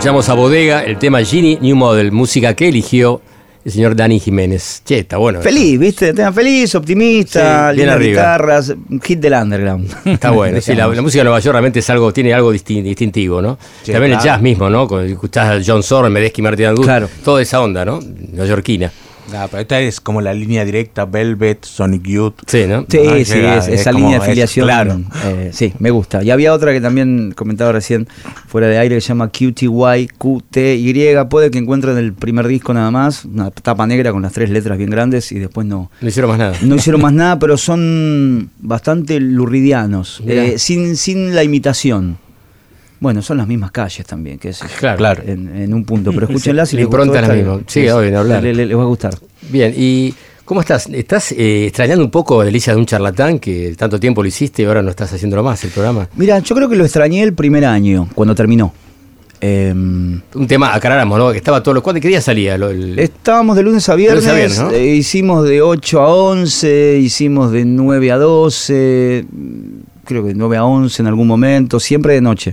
Speaker 2: Escuchamos a Bodega, el tema Genie New Model, música que eligió el señor Dani Jiménez. Che, está bueno.
Speaker 6: Feliz, ¿viste? Tema feliz, optimista,
Speaker 2: Sí, bien arriba.
Speaker 6: guitarras, hit del underground.
Speaker 2: Está bueno, sí, la, música de Nueva York realmente es algo, tiene algo distin- distintivo, ¿no?
Speaker 3: Sí,
Speaker 2: También el jazz mismo, ¿no? Cuando escuchás a John Zorn, Medesky, Martin Angus,
Speaker 6: Claro.
Speaker 2: toda esa onda, ¿no? Neoyorquina.
Speaker 3: Ah, pero esta es como la línea directa, Velvet, Sonic Youth.
Speaker 2: Sí, ¿no?
Speaker 6: Sí,
Speaker 3: Ah,
Speaker 6: sí,
Speaker 3: llega,
Speaker 6: es-
Speaker 3: es
Speaker 6: esa línea de
Speaker 3: es
Speaker 6: afiliación.
Speaker 3: claro.
Speaker 6: eh, sí, me gusta. Y había otra que también comentaba recién fuera de aire que se llama QTY, QTY. Puede que encuentren el primer disco nada más, una tapa negra con las tres letras bien grandes y después no.
Speaker 2: No hicieron más nada.
Speaker 6: No hicieron más nada, pero son bastante luridianos,
Speaker 2: Mirá.
Speaker 6: eh, sin, sin la imitación. Bueno, son las mismas calles también, que es
Speaker 2: Claro.
Speaker 3: Claro.
Speaker 6: en, en un punto, pero escúchenlas y les gustó
Speaker 2: impronta es la misma. Sí, obvio, hablar.
Speaker 6: le- le- les va a gustar.
Speaker 2: Bien, y ¿cómo estás? ¿Estás eh, extrañando un poco Delicias de un charlatán que tanto tiempo lo hiciste y ahora no estás haciéndolo más el programa?
Speaker 6: Mira, yo creo que lo extrañé el primer año, cuando terminó. Em,
Speaker 2: Un tema, aclaramos, ¿no? Que estaba todo lo. ¿Cuándo qué día salía? Lo- el-
Speaker 6: Estábamos de lunes a viernes,
Speaker 2: Lunes a viernes, ¿no?
Speaker 6: eh, hicimos de 8 a 11, hicimos de 9 a 12, mm, creo que 9 a 11 en algún momento, siempre de noche.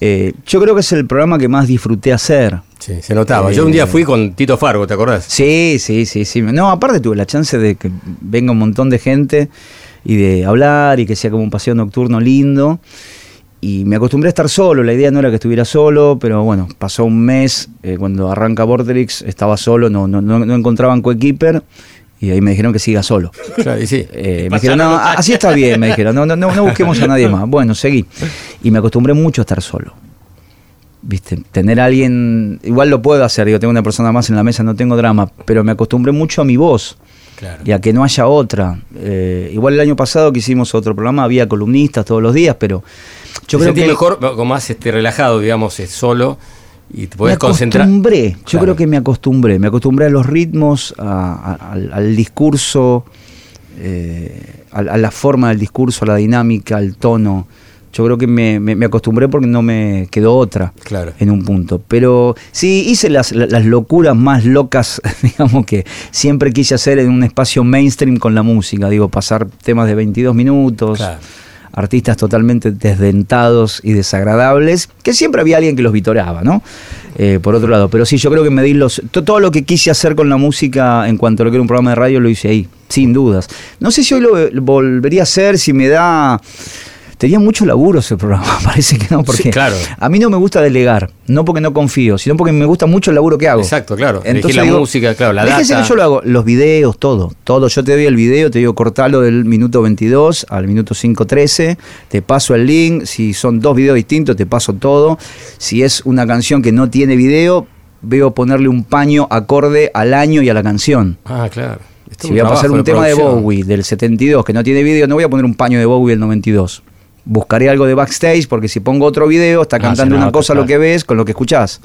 Speaker 6: Eh, yo creo que es el programa que más disfruté hacer.
Speaker 2: Sí, se notaba. Yo un día
Speaker 6: Eh,
Speaker 2: fui con Tito Fargo, ¿te acordás?
Speaker 6: Sí, sí, sí, sí. No, aparte tuve la chance de que venga un montón de gente y de hablar y que sea como un paseo nocturno lindo. Y me acostumbré a estar solo, la idea no era que estuviera solo, pero bueno, pasó un mes, eh, cuando arranca Vorterix estaba solo, no, no, no, no encontraban coequiper y ahí me dijeron que siga solo.
Speaker 2: Claro, y sí.
Speaker 6: Eh, me dijeron, no, así está bien, me dijeron, no, no, no, no busquemos a nadie más. Bueno, seguí. Y me acostumbré mucho a estar solo. Viste, tener a alguien, igual lo puedo hacer, digo, tengo una persona más en la mesa, no tengo drama, pero me acostumbré mucho a mi voz
Speaker 2: Claro.
Speaker 6: y a que no haya otra. Eh, igual el año pasado que hicimos otro programa, había columnistas todos los días, pero yo
Speaker 2: Te
Speaker 6: creo que
Speaker 2: mejor, como más este, relajado, digamos, eh, solo y te
Speaker 6: me
Speaker 2: podés concentrar.
Speaker 6: acostumbré, yo creo que me acostumbré, me acostumbré a los ritmos, a- a- al, al discurso, eh, a, a la forma del discurso, a la dinámica, al tono. Yo creo que me, me- me acostumbré porque no me quedó otra
Speaker 2: Claro.
Speaker 6: en un punto. Pero sí, hice las, la- las locuras más locas, digamos, que siempre quise hacer en un espacio mainstream con la música. Digo, pasar temas de 22 minutos,
Speaker 2: Claro.
Speaker 6: Artistas totalmente desdentados y desagradables, que siempre había alguien que los vitoreaba, ¿no? Eh, por otro lado, pero sí, yo creo que me di los. to- Todo lo que quise hacer con la música en cuanto a lo que era un programa de radio lo hice ahí, sin dudas. No sé si hoy lo volvería a hacer, si me da. Tenía mucho laburo ese programa, parece que no, porque
Speaker 2: Sí, claro.
Speaker 6: a mí no me gusta delegar, no porque no confío, sino porque me gusta mucho el laburo que hago.
Speaker 2: Exacto, claro. Elegir la
Speaker 6: digo,
Speaker 2: música, claro, la data.
Speaker 6: que yo lo hago, los videos, todo, todo. Yo te doy el video, te digo cortalo del minuto 22 al minuto 5.13, te paso el link, si son dos videos distintos, te paso todo. Si es una canción que no tiene video, veo ponerle un paño acorde al año y a la canción.
Speaker 2: Ah, claro. Esto
Speaker 6: Si voy a pasar un tema de. Bowie del 72 que no tiene video, no voy a poner un paño de Bowie del 92. Buscaré algo de backstage porque si pongo otro video está
Speaker 3: Ah,
Speaker 6: cantando una cosa lo que ves con lo que escuchás.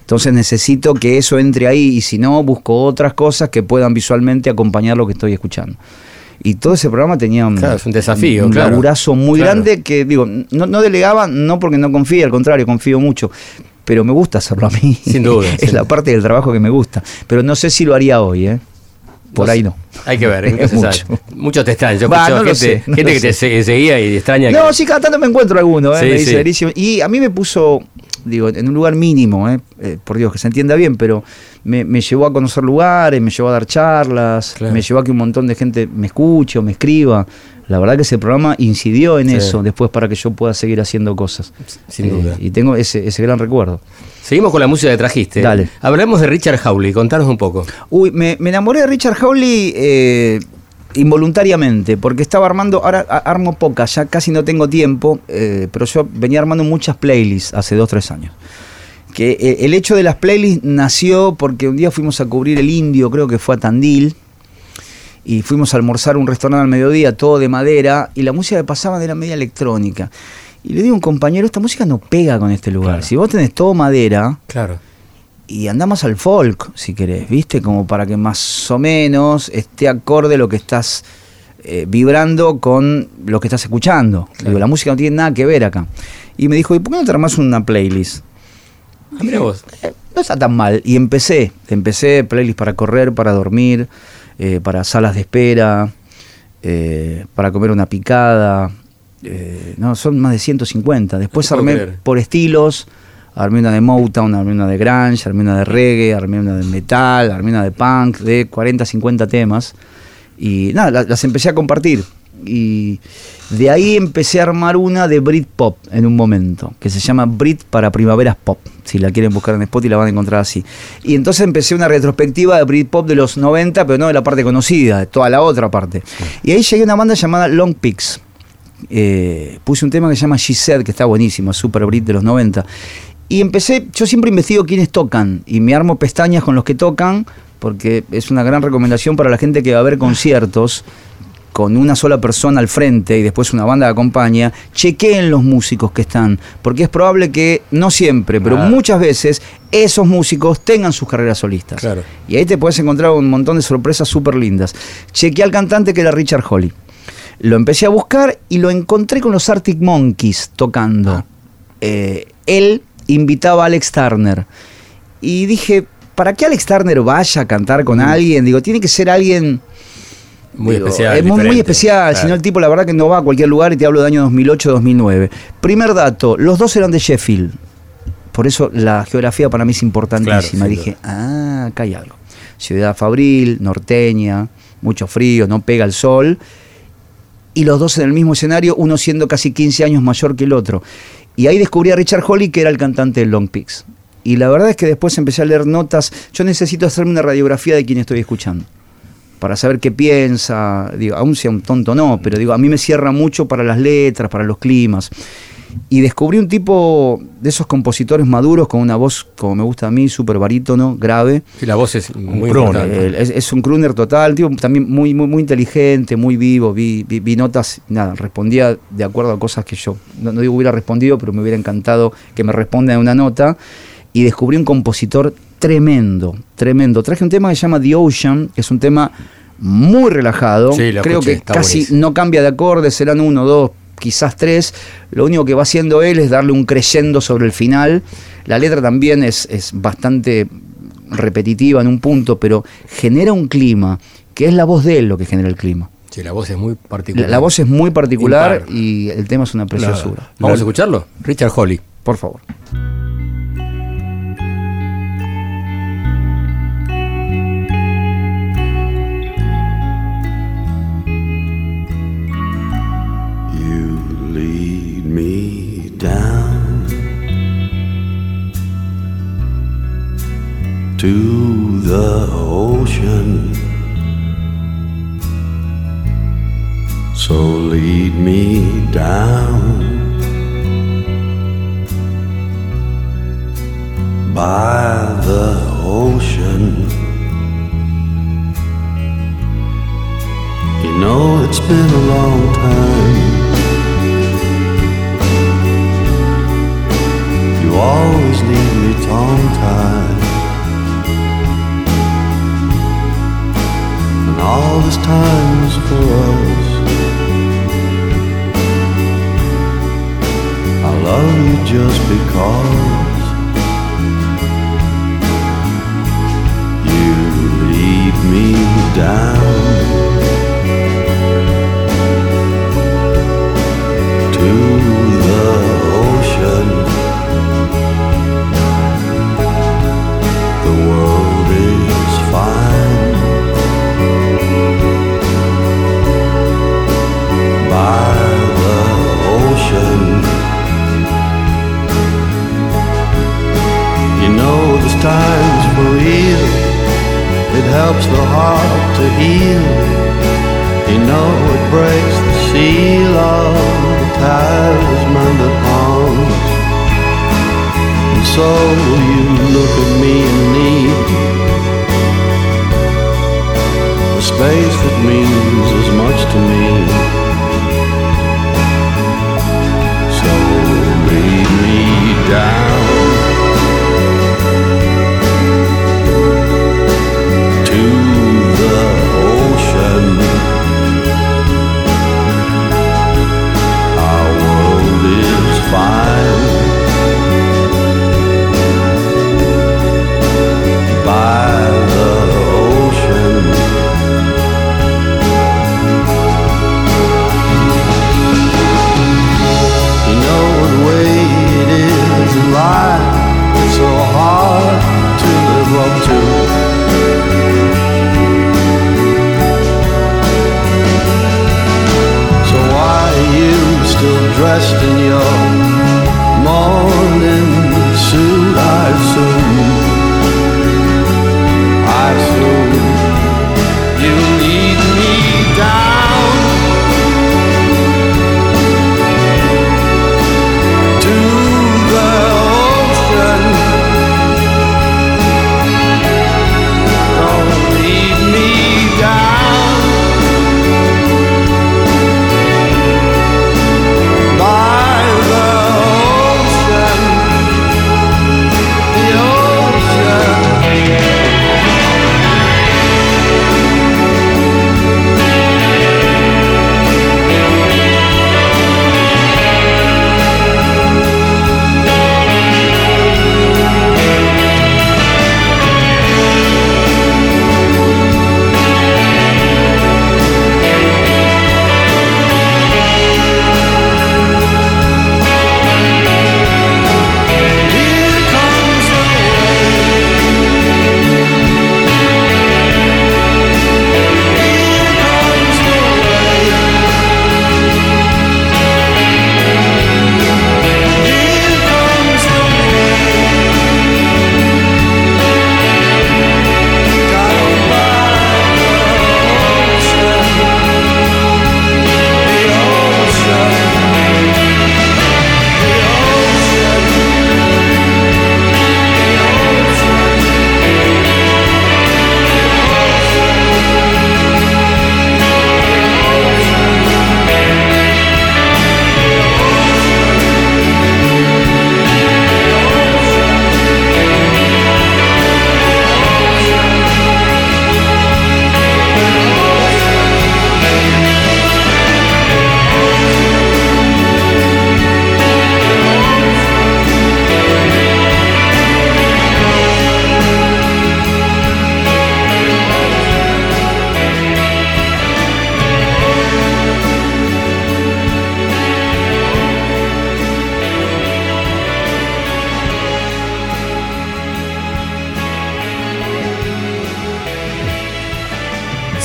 Speaker 6: Entonces necesito que eso entre ahí y si no busco otras cosas que puedan visualmente acompañar lo que estoy escuchando. Y todo ese programa tenía un,
Speaker 2: Claro, es un desafío,
Speaker 6: un laburazo muy grande que digo, no, no delegaba no porque no confíe, al contrario, confío mucho. Pero me gusta hacerlo a mí.
Speaker 2: Sin duda,
Speaker 6: es la parte del trabajo que me gusta. Pero no sé si lo haría hoy, ¿eh? Por
Speaker 2: No
Speaker 6: ahí no.
Speaker 2: Hay que ver, nunca se
Speaker 6: Mucho.
Speaker 2: Muchos te extrañan. Yo
Speaker 6: no lo
Speaker 2: gente,
Speaker 6: sé, no
Speaker 2: gente
Speaker 6: lo
Speaker 2: que te seguía y extraña.
Speaker 6: No,
Speaker 2: que-
Speaker 6: sí, cada tanto me encuentro alguno, ¿eh?
Speaker 2: Sí,
Speaker 6: me dice
Speaker 2: sí.
Speaker 6: Verísimo. Y a mí me puso, digo, en un lugar mínimo, ¿eh? Eh, por Dios, que se entienda bien, pero me, me llevó a conocer lugares, me llevó a dar charlas,
Speaker 2: Claro.
Speaker 6: me llevó a que un montón de gente me escuche o me escriba. La verdad que ese programa incidió en
Speaker 2: Sí.
Speaker 6: eso después para que yo pueda seguir haciendo cosas.
Speaker 2: Sin
Speaker 6: Eh,
Speaker 2: duda.
Speaker 6: Y tengo ese, ese gran recuerdo.
Speaker 2: Seguimos con la música que trajiste.
Speaker 6: Dale.
Speaker 2: Hablemos de Richard Hawley, contanos un poco.
Speaker 6: Uy, me, me enamoré de Richard Hawley eh, involuntariamente, porque estaba armando, ahora armo pocas, ya casi no tengo tiempo, eh, pero yo venía armando muchas playlists hace dos, tres años. Que eh, el hecho de las playlists nació porque un día fuimos a cubrir el indio, creo que fue a Tandil, y fuimos a almorzar a un restaurante al mediodía, todo de madera, y la música que pasaban era media electrónica. Y le digo a un compañero, esta música no pega con este lugar.
Speaker 2: Claro.
Speaker 6: Si vos tenés todo madera,
Speaker 2: Claro.
Speaker 6: y andamos al folk, si querés, ¿viste? Como para que más o menos esté acorde lo que estás eh, vibrando con lo que estás escuchando. Digo, la música no tiene nada que ver acá. Y me dijo, ¿y por qué no te armás una playlist?
Speaker 2: Ah, mira vos.
Speaker 6: Eh, no está tan mal. Y empecé, empecé playlist para correr, para dormir, eh, para salas de espera, para comer una picada. Eh, no, son más de 150. Después
Speaker 2: No
Speaker 6: armé
Speaker 2: creer.
Speaker 6: por estilos. Armé una de Motown, armé una de grunge, armé una de reggae, armé una de metal, armé una de punk, de 40, 50 temas. Y nada, la- las empecé a compartir. Y de ahí empecé a armar una de Britpop en un momento, que se llama Brit para Primaveras Pop. Si la quieren buscar en Spotify la van a encontrar así. Y entonces empecé una retrospectiva de Britpop de los 90, pero no de la parte conocida, de toda la otra parte. Y ahí llegué a una banda llamada Long Pigs. Eh, puse un tema que se llama She Said, que está buenísimo, Super Brit de los 90. Y empecé, yo siempre investigo quiénes tocan y me armo pestañas con los que tocan, porque es una gran recomendación para la gente que va a ver conciertos con una sola persona al frente y después una banda que acompaña, chequeen los músicos que están, porque es probable que, no siempre, pero muchas veces, esos músicos tengan sus carreras solistas.
Speaker 2: Claro.
Speaker 6: Y ahí te puedes encontrar un montón de sorpresas súper lindas. Chequeé al cantante que era Richard Holly. Lo empecé a buscar y lo encontré con los Arctic Monkeys tocando. Eh, él invitaba a Alex Turner. Y dije, ¿para qué Alex Turner vaya a cantar
Speaker 2: Mm.
Speaker 6: con alguien? Digo, tiene que ser alguien
Speaker 2: Muy
Speaker 6: Digo,
Speaker 2: especial.
Speaker 6: Es muy, especial,
Speaker 2: Claro.
Speaker 6: si no el tipo la verdad que no va a cualquier lugar y te hablo de año 2008-2009. Primer dato, los dos eran de Sheffield. Por eso la geografía para mí es importantísima.
Speaker 2: Claro,
Speaker 6: Dije, ah, acá hay algo. Ciudad fabril, norteña, mucho frío, no pega el sol. Y los dos en el mismo escenario, uno siendo casi 15 años mayor que el otro. Y ahí descubrí a Richard Holly, que era el cantante de Long Peaks. Y la verdad es que después empecé a leer notas. Yo necesito hacerme una radiografía de quien estoy escuchando para saber qué piensa, digo, aún sea un tonto no, pero digo, a mí me cierra mucho para las letras, para los climas. Y descubrí un tipo de esos compositores maduros con una voz, como me gusta a mí, súper barítono, grave.
Speaker 2: Sí, la voz es muy
Speaker 3: crooner.
Speaker 6: Eh, es, es un crooner total, tipo también muy, muy, muy inteligente, muy vivo. Vi, vi- vi notas, nada, respondía de acuerdo a cosas que yo, no, no digo hubiera respondido, pero me hubiera encantado que me responda en una nota. Y descubrí un compositor tremendo, tremendo. Traje un tema que se llama The Ocean, que es un tema muy relajado.
Speaker 2: Sí,
Speaker 6: Creo
Speaker 2: escuché,
Speaker 6: que casi
Speaker 2: buenísimo.
Speaker 6: no cambia de acordes, serán uno, dos, quizás tres. Lo único que va haciendo él es darle un creyendo sobre el final. La letra también es, es bastante repetitiva en un punto, pero genera un clima, que es la voz de él lo que genera el clima.
Speaker 2: Sí, la voz es muy
Speaker 6: La,
Speaker 2: particular.
Speaker 6: la voz es muy particular
Speaker 2: Impar.
Speaker 6: y el tema es una preciosura.
Speaker 2: Vamos a escucharlo. Richard Holly.
Speaker 6: Por favor.
Speaker 5: Down to the ocean. So lead me down by the ocean. You know it's been a long time. Always leave me tongue tied. And all this time is for us. I love you just because you lead me down to times for real. It helps the heart to heal. You know it breaks the seal of the talisman that haunts. And so you look at me and need the space that means as much to me. dressed in your morning suit, I assume.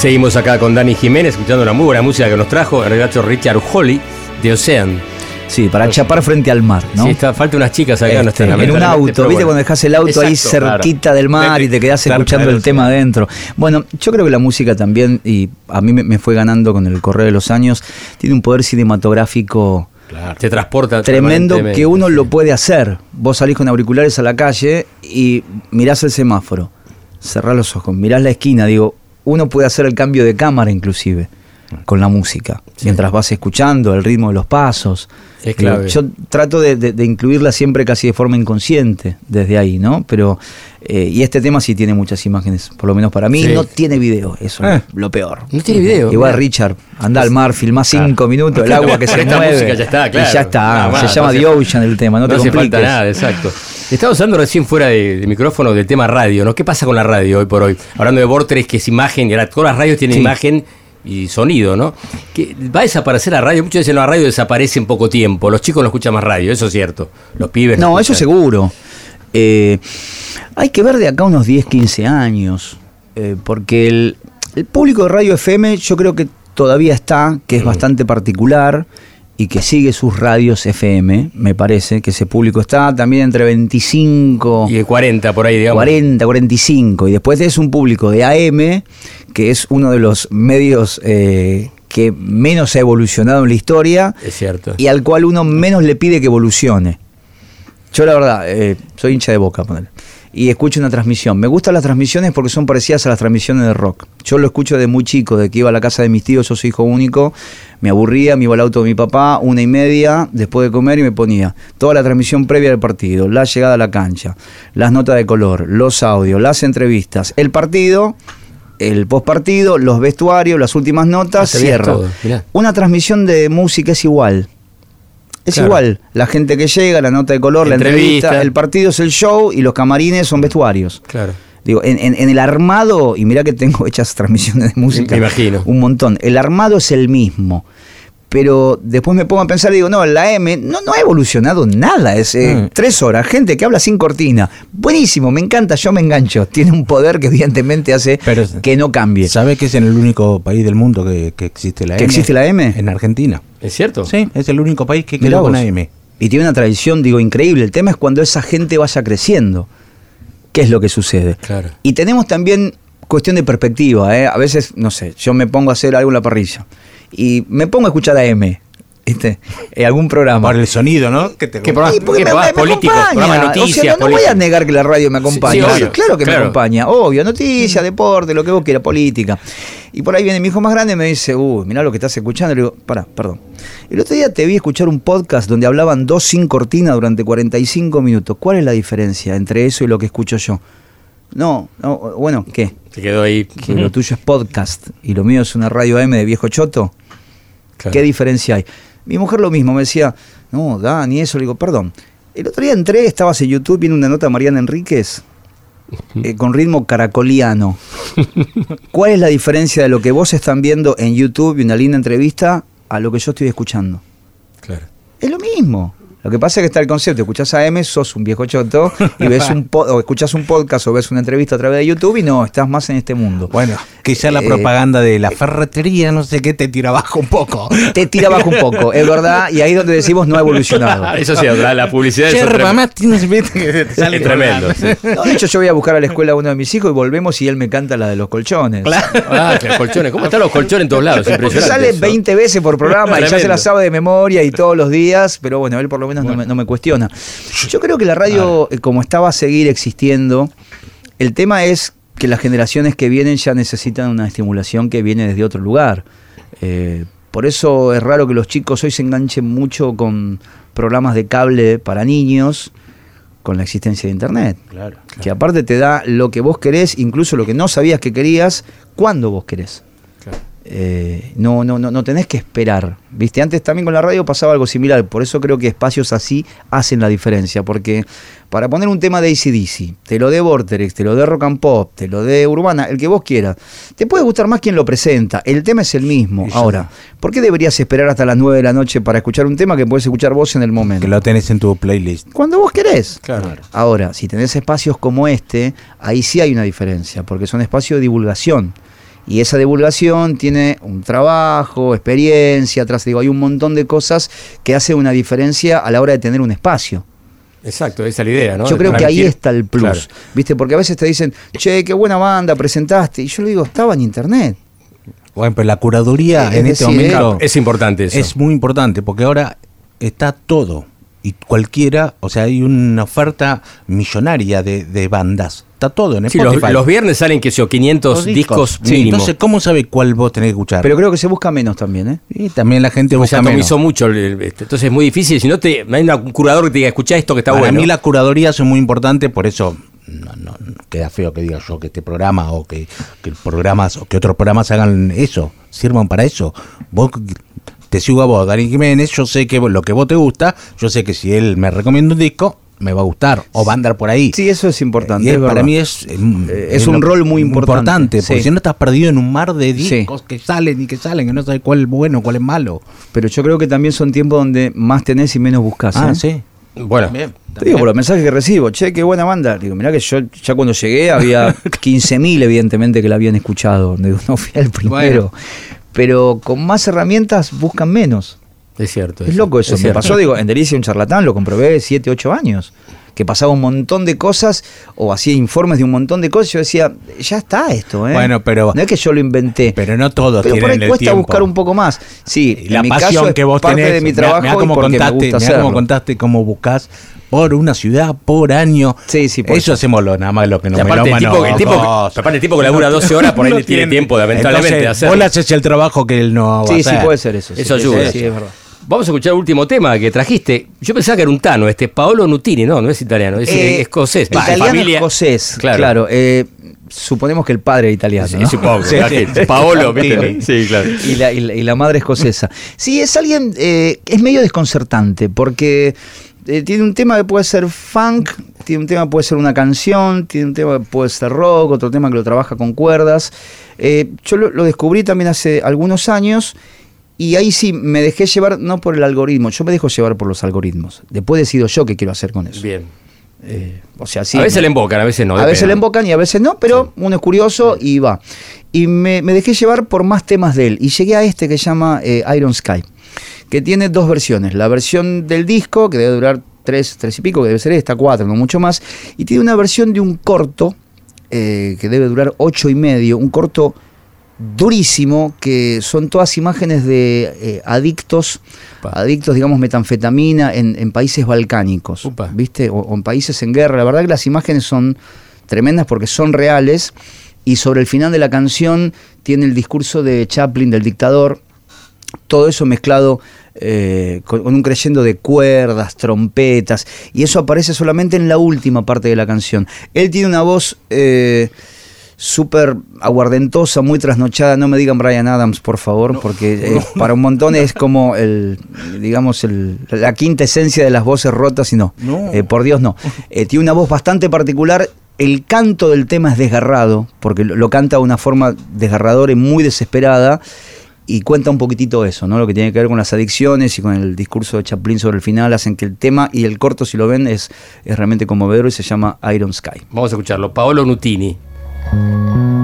Speaker 2: Seguimos acá con Dani Jiménez, escuchando una muy buena música que nos trajo el relato Richard Holly de Ocean.
Speaker 6: Sí, para chapar frente al mar, ¿no?
Speaker 2: Sí, está, falta unas chicas acá, no
Speaker 6: Este,
Speaker 2: están
Speaker 6: en un auto, ¿viste?
Speaker 2: bueno.
Speaker 6: Cuando dejas el auto ahí
Speaker 2: claro.
Speaker 6: cerquita del mar y te quedás escuchando el tema adentro. Bueno, yo creo que la música también, y a mí me, fue ganando con el correr de los años, tiene un poder cinematográfico
Speaker 2: Te transporta
Speaker 6: tremendo que uno
Speaker 2: sí.
Speaker 6: lo puede hacer. Vos salís con auriculares a la calle y mirás el semáforo, cerrás los ojos, mirás la esquina, digo, uno puede hacer el cambio de cámara inclusive con la música, mientras vas escuchando el ritmo de los pasos.
Speaker 2: Es
Speaker 6: Digo,
Speaker 2: clave.
Speaker 6: yo trato de, de- de incluirla siempre casi de forma inconsciente desde ahí, ¿no? Pero, eh, y este tema sí tiene muchas imágenes, por lo menos para mí,
Speaker 2: Sí.
Speaker 6: no tiene video, eso
Speaker 3: Eh.
Speaker 6: es lo peor.
Speaker 2: No tiene video.
Speaker 6: Igual. Richard, anda al mar, filmá cinco minutos, el agua que se
Speaker 2: esta
Speaker 6: mueve.
Speaker 2: música ya está, claro.
Speaker 6: Y ya está,
Speaker 2: más,
Speaker 6: se llama
Speaker 2: no
Speaker 6: The Ocean el tema, no,
Speaker 2: No,
Speaker 6: te
Speaker 2: hace
Speaker 6: compliques.
Speaker 2: falta nada, exacto. Estaba usando recién fuera de, de micrófono del tema radio, ¿no? ¿Qué pasa con la radio hoy por hoy? Hablando de Vortex, que es imagen, y ahora todas las radios tienen
Speaker 6: Sí.
Speaker 2: imagen y sonido, ¿no? Que va a desaparecer la radio. Muchos dicen la radio desaparece en poco tiempo. Los chicos no escuchan más radio, eso es cierto. Los pibes.
Speaker 6: No, eso
Speaker 2: escuchan.
Speaker 6: seguro. Eh, hay que ver de acá unos 10, 15 años, eh, porque el, el público de Radio FM yo creo que todavía está, que es bastante particular y que sigue sus radios FM, me parece, que ese público está también entre 25...
Speaker 2: Y de 40 por ahí, digamos.
Speaker 6: 40, 45. Y después es un público de AM, que es uno de los medios eh, que menos ha evolucionado en la historia
Speaker 2: Es cierto.
Speaker 6: y al cual uno menos le pide que evolucione. Yo la verdad, eh, soy hincha de boca, ponele. Y escucho una transmisión. Me gustan las transmisiones porque son parecidas a las transmisiones de rock. Yo lo escucho de muy chico, de que iba a la casa de mis tíos, yo soy hijo único, me aburría, me iba al auto de mi papá, una y media, después de comer y me ponía toda la transmisión previa del partido, la llegada a la cancha, las notas de color, los audios, las entrevistas, el partido, el postpartido, los vestuarios, las últimas notas,
Speaker 2: Ah,
Speaker 6: cierra.
Speaker 2: todo.
Speaker 6: Una transmisión de música es igual. Es
Speaker 2: Claro.
Speaker 6: igual, la gente que llega, la nota de color, la
Speaker 2: Entrevista.
Speaker 6: el partido es el show y los camarines son vestuarios.
Speaker 2: Claro.
Speaker 6: Digo, en, en- en el armado, y mirá que tengo hechas transmisiones de música.
Speaker 2: Me imagino.
Speaker 6: Un montón. El armado es el mismo. Pero después me pongo a pensar y digo, no, la M no, no ha evolucionado nada. Es eh,
Speaker 3: Mm.
Speaker 6: tres horas, gente que habla sin cortina. Buenísimo, me encanta, yo me engancho. Tiene un poder que evidentemente hace
Speaker 3: Pero-
Speaker 6: que no cambie.
Speaker 3: ¿Sabe que es en el único país del mundo que, que existe la
Speaker 6: ¿Que
Speaker 3: M?
Speaker 6: existe la M?
Speaker 3: En Argentina.
Speaker 2: ¿Es cierto?
Speaker 3: Sí, es el único país que quedó con. AM.
Speaker 6: Y tiene una tradición, digo, increíble. El tema es cuando esa gente vaya creciendo. ¿Qué es lo que sucede?
Speaker 2: Claro.
Speaker 6: Y tenemos también cuestión de perspectiva. ¿eh? A veces, no sé, yo me pongo a hacer algo en la parrilla y me pongo a escuchar a M. ¿viste? En algún programa.
Speaker 3: Por el sonido, ¿no? Que te
Speaker 2: ¿Qué programa-
Speaker 6: Sí, porque
Speaker 2: qué
Speaker 6: me,
Speaker 2: programas
Speaker 6: me- me
Speaker 2: políticos,
Speaker 6: acompaña.
Speaker 2: programas de
Speaker 6: O sea,
Speaker 2: noticias,
Speaker 6: no, no voy a negar que la radio me acompaña.
Speaker 2: Sí, sí,
Speaker 6: claro, que
Speaker 2: claro.
Speaker 6: me acompaña. Obvio, noticias, deporte, lo que vos quieras, política. Y por ahí viene mi hijo más grande y me dice, uy, mirá lo que estás escuchando. Le digo, pará, perdón. El otro día te vi escuchar un podcast donde hablaban dos sin cortina durante 45 minutos. ¿Cuál es la diferencia entre eso y lo que escucho yo? No, no, bueno, ¿qué?
Speaker 2: Se quedó ahí.
Speaker 6: Que lo tuyo es podcast y lo mío es una radio AM de viejo choto.
Speaker 2: Claro.
Speaker 6: ¿Qué diferencia hay? Mi mujer lo mismo, me decía, no, Dani, eso. Le digo, perdón. El otro día entré, estabas en YouTube, viene una nota de Mariana Enríquez eh, con ritmo caracoliano. ¿Cuál es la diferencia de lo que vos están viendo en YouTube y una linda entrevista a lo que yo estoy escuchando?
Speaker 2: Claro.
Speaker 6: Es lo mismo. Lo que pasa es que está el concepto, escuchás a M, sos un viejo choto, y ves un po- o escuchás un podcast o ves una entrevista a través de YouTube y no, estás más en este mundo.
Speaker 3: Bueno, quizá la
Speaker 6: Eh,
Speaker 3: propaganda de la ferretería, no sé qué, te tira abajo un poco.
Speaker 6: Te tira abajo un poco, es verdad, y ahí es donde decimos no ha evolucionado.
Speaker 2: Eso sí, la, la publicidad es
Speaker 3: que te sale
Speaker 2: tremendo. sí.
Speaker 6: No, de hecho, yo voy a buscar a la escuela a uno de mis hijos y volvemos y él me canta la de los colchones.
Speaker 2: Ah, que los colchones. ¿Cómo están los colchones en todos lados? Impresionante.
Speaker 6: sale
Speaker 2: eso.
Speaker 6: 20 veces por programa y ya se
Speaker 2: Tremendo.
Speaker 6: la sabe de memoria y todos los días, pero bueno, él por lo menos no, me, no me cuestiona. Yo creo que la radio, eh, como está, va a seguir existiendo. El tema es que las generaciones que vienen ya necesitan una estimulación que viene desde otro lugar. Eh, por eso es raro que los chicos hoy se enganchen mucho con programas de cable para niños con la existencia de Internet.
Speaker 3: Claro.
Speaker 6: Que aparte te da lo que vos querés, incluso lo que no sabías que querías, cuando vos querés. Eh, no, no, no, no tenés que esperar. ¿Viste? Antes también con la radio pasaba algo similar. Por eso creo que espacios así hacen la diferencia. Porque para poner un tema de ACDC, te lo de Vortex, te lo de Rock and Pop, te lo de Urbana, el que vos quieras, te puede gustar más quien lo presenta. El tema es el mismo. Ahora, ¿por qué deberías esperar hasta las 9 de la noche para escuchar un tema que puedes escuchar vos en el momento?
Speaker 3: Que lo tenés en tu playlist.
Speaker 6: Cuando vos querés.
Speaker 2: Claro.
Speaker 6: Ahora, si tenés espacios como este, ahí sí hay una diferencia, porque son espacios de divulgación. Y esa divulgación tiene un trabajo, experiencia, atrás digo, hay un montón de cosas que hace una diferencia a la hora de tener un espacio.
Speaker 2: Exacto, esa es la idea, ¿no?
Speaker 6: Yo creo que ahí está el plus,
Speaker 2: Claro.
Speaker 6: ¿viste? Porque a veces te dicen, che, qué buena banda presentaste. Y yo le digo, estaba en internet.
Speaker 3: Bueno, pero la curaduría
Speaker 6: Es
Speaker 3: en este momento
Speaker 2: Es importante eso.
Speaker 3: es muy importante porque ahora está todo y cualquiera, o sea, hay una oferta millonaria de, de bandas. Está todo en
Speaker 2: Sí, los,
Speaker 3: Spotify.
Speaker 2: los viernes salen, que sé yo, 500
Speaker 3: Los
Speaker 2: discos,
Speaker 3: Sí,
Speaker 2: mínimo.
Speaker 3: entonces, ¿cómo sabe cuál vos tenés que escuchar?
Speaker 6: Pero creo que se busca menos también, ¿eh?
Speaker 3: y también la gente
Speaker 2: se
Speaker 3: busca menos.
Speaker 2: mucho. este, Entonces es muy difícil. Si no, te, no hay un curador que te diga, escuchá esto que está
Speaker 3: Para
Speaker 2: bueno.
Speaker 3: mí la curaduría es muy importante, por eso no, no, no queda feo que diga yo que este programa o que, que programas o que otros programas hagan eso, sirvan para eso. Vos te sigo a vos, Dani Jiménez, yo sé que lo que vos te gusta, yo sé que si él me recomienda un disco, me va a gustar o va a andar por ahí.
Speaker 6: Sí, eso es importante.
Speaker 3: Y es-
Speaker 6: es
Speaker 3: para
Speaker 6: verdad.
Speaker 3: mí es, eh,
Speaker 6: es un
Speaker 3: lo-
Speaker 6: rol muy importante,
Speaker 3: porque
Speaker 6: sí.
Speaker 3: si no estás perdido en un mar de
Speaker 6: Sí.
Speaker 3: discos que salen y que salen, que no sabes cuál es bueno, cuál es malo.
Speaker 6: Pero yo creo que también son tiempos donde más tenés y menos buscas.
Speaker 3: Ah,
Speaker 6: ¿eh?
Speaker 3: sí.
Speaker 2: Bueno,
Speaker 3: Bien.
Speaker 6: Te digo por los mensajes que recibo, che, qué buena banda. Digo, mirá que yo ya cuando llegué había 15.000 evidentemente que la habían escuchado. Digo, no fui el primero. Pero con más herramientas buscan menos.
Speaker 2: Es cierto.
Speaker 6: Es loco eso.
Speaker 2: es
Speaker 6: Me
Speaker 2: cierto.
Speaker 6: pasó, digo, en Delicia un charlatán, lo comprobé 7, 8 años. Que pasaba un montón de cosas o hacía informes de un montón de cosas. Yo decía, ya está esto, ¿eh?
Speaker 3: Bueno, pero-
Speaker 6: No es que yo lo inventé.
Speaker 3: Pero no todos
Speaker 6: Pero por
Speaker 3: tienen
Speaker 6: ahí
Speaker 3: el
Speaker 6: cuesta
Speaker 3: tiempo.
Speaker 6: buscar un poco más. Sí,
Speaker 3: la
Speaker 6: en mi
Speaker 3: pasión
Speaker 6: caso es
Speaker 3: que vos
Speaker 6: parte
Speaker 3: tenés.
Speaker 6: de mi trabajo
Speaker 3: mirá cómo
Speaker 6: porque me
Speaker 3: contaste,
Speaker 6: gusta
Speaker 3: mirá cómo contaste cómo buscás por una ciudad, por año.
Speaker 6: Sí, sí, por
Speaker 3: Eso
Speaker 6: eso.
Speaker 3: hacemos lo, nada más lo que nos
Speaker 2: aparte, el tipo, el tipo,
Speaker 3: melómanos.
Speaker 2: aparte el tipo que labura 12 horas, por ahí
Speaker 3: No
Speaker 2: le tiene tiempo, lamentablemente, de
Speaker 3: Entonces,
Speaker 2: hacerlo.
Speaker 3: Vos le haces el trabajo que él no va a
Speaker 6: Sí, sí,
Speaker 3: hacer.
Speaker 6: puede ser eso. sí,
Speaker 2: Eso
Speaker 6: sí,
Speaker 2: ayuda.
Speaker 6: Sí, sí, es verdad.
Speaker 2: Vamos a escuchar el último tema que trajiste. Yo pensaba que era un tano, este Paolo Nutini, no, no es italiano, es
Speaker 6: Eh,
Speaker 2: escocés. Va,
Speaker 6: Italiano
Speaker 2: familia-
Speaker 6: escocés,
Speaker 2: Claro.
Speaker 6: claro. eh, suponemos que el padre era italiano.
Speaker 2: Sí,
Speaker 6: ¿no?
Speaker 2: supongo. Paolo, ¿viste?
Speaker 3: Nutini.
Speaker 2: Sí, claro.
Speaker 6: y, la, y la- y la madre escocesa. Sí, es alguien, eh, es medio desconcertante, porque eh, tiene un tema que puede ser funk, tiene un tema que puede ser una canción, tiene un tema que puede ser rock, otro tema que lo trabaja con cuerdas. Eh, yo lo, lo descubrí también hace algunos años. Y ahí sí me dejé llevar, no por el algoritmo, yo me dejo llevar por los algoritmos. Después decido yo qué quiero hacer con eso.
Speaker 2: Bien.
Speaker 6: Eh, o sea, sí,
Speaker 2: a veces le embocan, a veces no.
Speaker 6: a veces le embocan y a veces no, pero uno es curioso y va. Y me, me dejé llevar por más temas de él. Y llegué a este que se llama eh, Iron Sky, que tiene dos versiones. La versión del disco, que debe durar tres, tres y pico, que debe ser esta, cuatro, no mucho más. Y tiene una versión de un corto, eh, que debe durar ocho y medio, un corto durísimo, que son todas imágenes de eh, adictos, adictos, digamos, metanfetamina en, en países balcánicos,
Speaker 2: Upa.
Speaker 6: ¿viste? O, o en países en guerra. La verdad que las imágenes son tremendas porque son reales y sobre el final de la canción tiene el discurso de Chaplin, del dictador, todo eso mezclado eh, con, con un creyendo de cuerdas, trompetas, y eso aparece solamente en la última parte de la canción. Él tiene una voz eh, súper aguardentosa, muy trasnochada, no me digan Brian Adams, por favor, porque eh, para un montón es como el, digamos, el- la quinta esencia de las voces rotas, y no,
Speaker 3: No.
Speaker 6: Eh, por Dios no. Eh, tiene una voz bastante particular. El canto del tema es desgarrado, porque lo, lo canta de una forma desgarradora y muy desesperada, y cuenta un poquitito eso, ¿no? Lo que tiene que ver con las adicciones y con el discurso de Chaplin sobre el final, hacen que el tema y el corto, si lo ven, es, es realmente conmovedor y se llama Iron Sky.
Speaker 2: Vamos a escucharlo. Paolo Nutini.
Speaker 8: Thank you.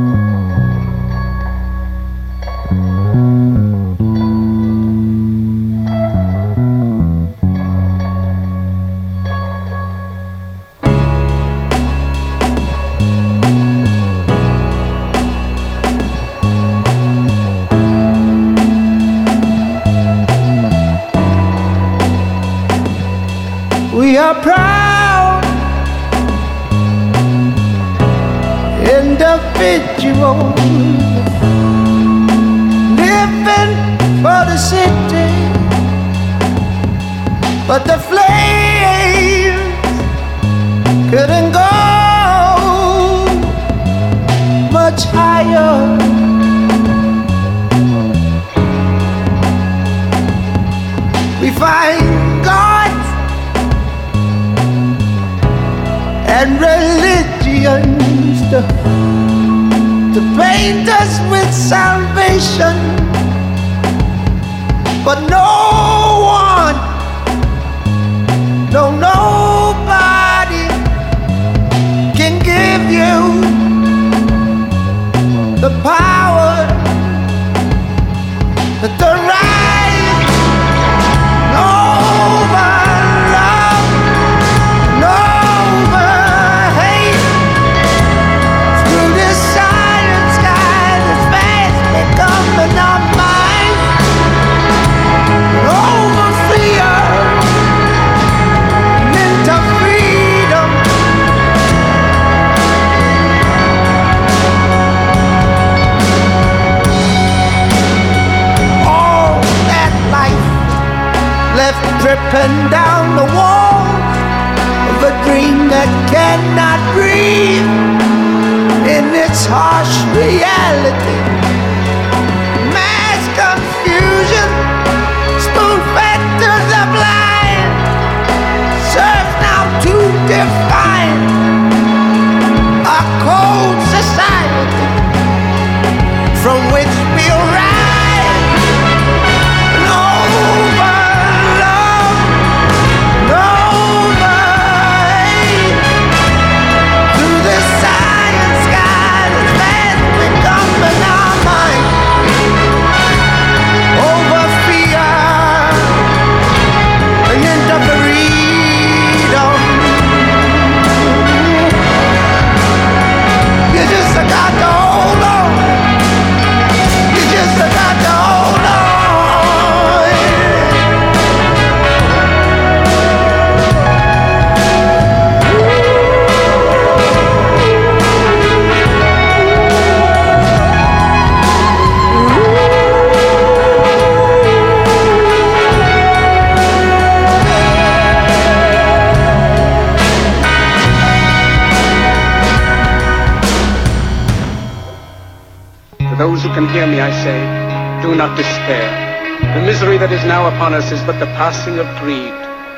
Speaker 9: Upon us is but the passing of greed,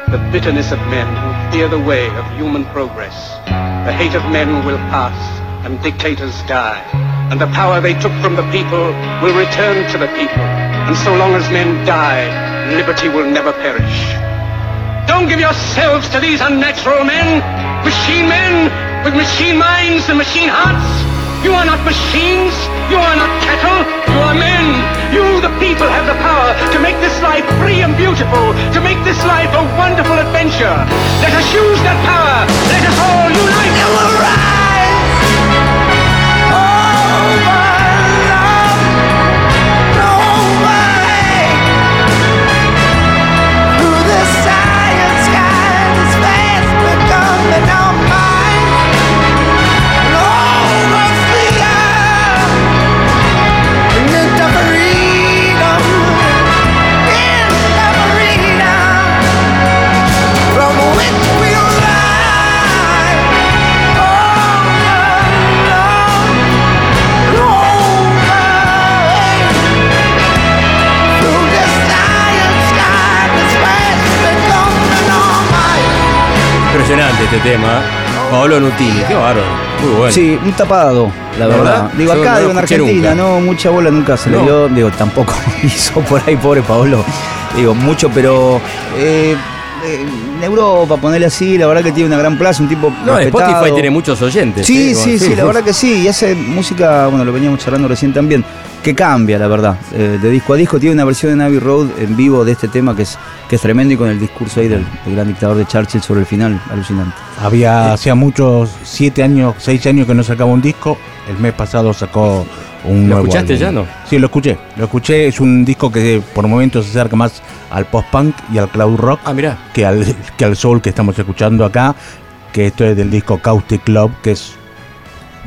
Speaker 9: the bitterness of men who fear the way of human progress. The hate of men will pass, and dictators die, and the power they took from the people will return to the people. And so long as men die, liberty will never perish. Don't give yourselves to these unnatural men, machine men with machine minds and machine hearts. You are not machines. You are not cattle. You are men. You, the people, have the power to make this life free and beautiful, to make this life a wonderful adventure. Let us use that power. Let us all unite.
Speaker 8: And we'll rise
Speaker 2: este tema. Paolo Nutini, qué bárbaro. Muy bueno.
Speaker 6: Sí, un tapado, la verdad.
Speaker 2: ¿Verdad?
Speaker 6: Digo,
Speaker 2: Yo
Speaker 6: acá,
Speaker 2: no
Speaker 6: digo, en Argentina,
Speaker 2: nunca.
Speaker 6: no, mucha bola nunca se le dio. Digo, tampoco hizo por ahí, pobre Paolo. Digo, mucho, pero. eh, en Europa, ponerle así, la verdad que tiene una gran plaza, un tipo.
Speaker 2: No,
Speaker 6: respetado.
Speaker 2: Spotify tiene muchos oyentes.
Speaker 6: Sí,
Speaker 2: ¿eh?
Speaker 6: sí, sí, la verdad que sí. Y hace música, bueno, lo veníamos charlando recién también, que cambia, la verdad. Eh, de disco a disco tiene una versión de Navy Road en vivo de este tema que es, que es tremendo y con el discurso ahí del, del gran dictador de Churchill sobre el final, alucinante.
Speaker 3: Había, hacía muchos, siete años, seis años que no sacaba un disco. El mes pasado sacó un
Speaker 2: ¿Lo
Speaker 3: nuevo
Speaker 2: escuchaste
Speaker 3: álbum.
Speaker 2: ya, no?
Speaker 3: Sí, lo escuché. Lo escuché. Es un disco que por momentos se acerca más al post-punk y al cloud rock
Speaker 2: Ah, mirá.
Speaker 3: que al, que al soul que estamos escuchando acá. Que esto es del disco Caustic Club, que es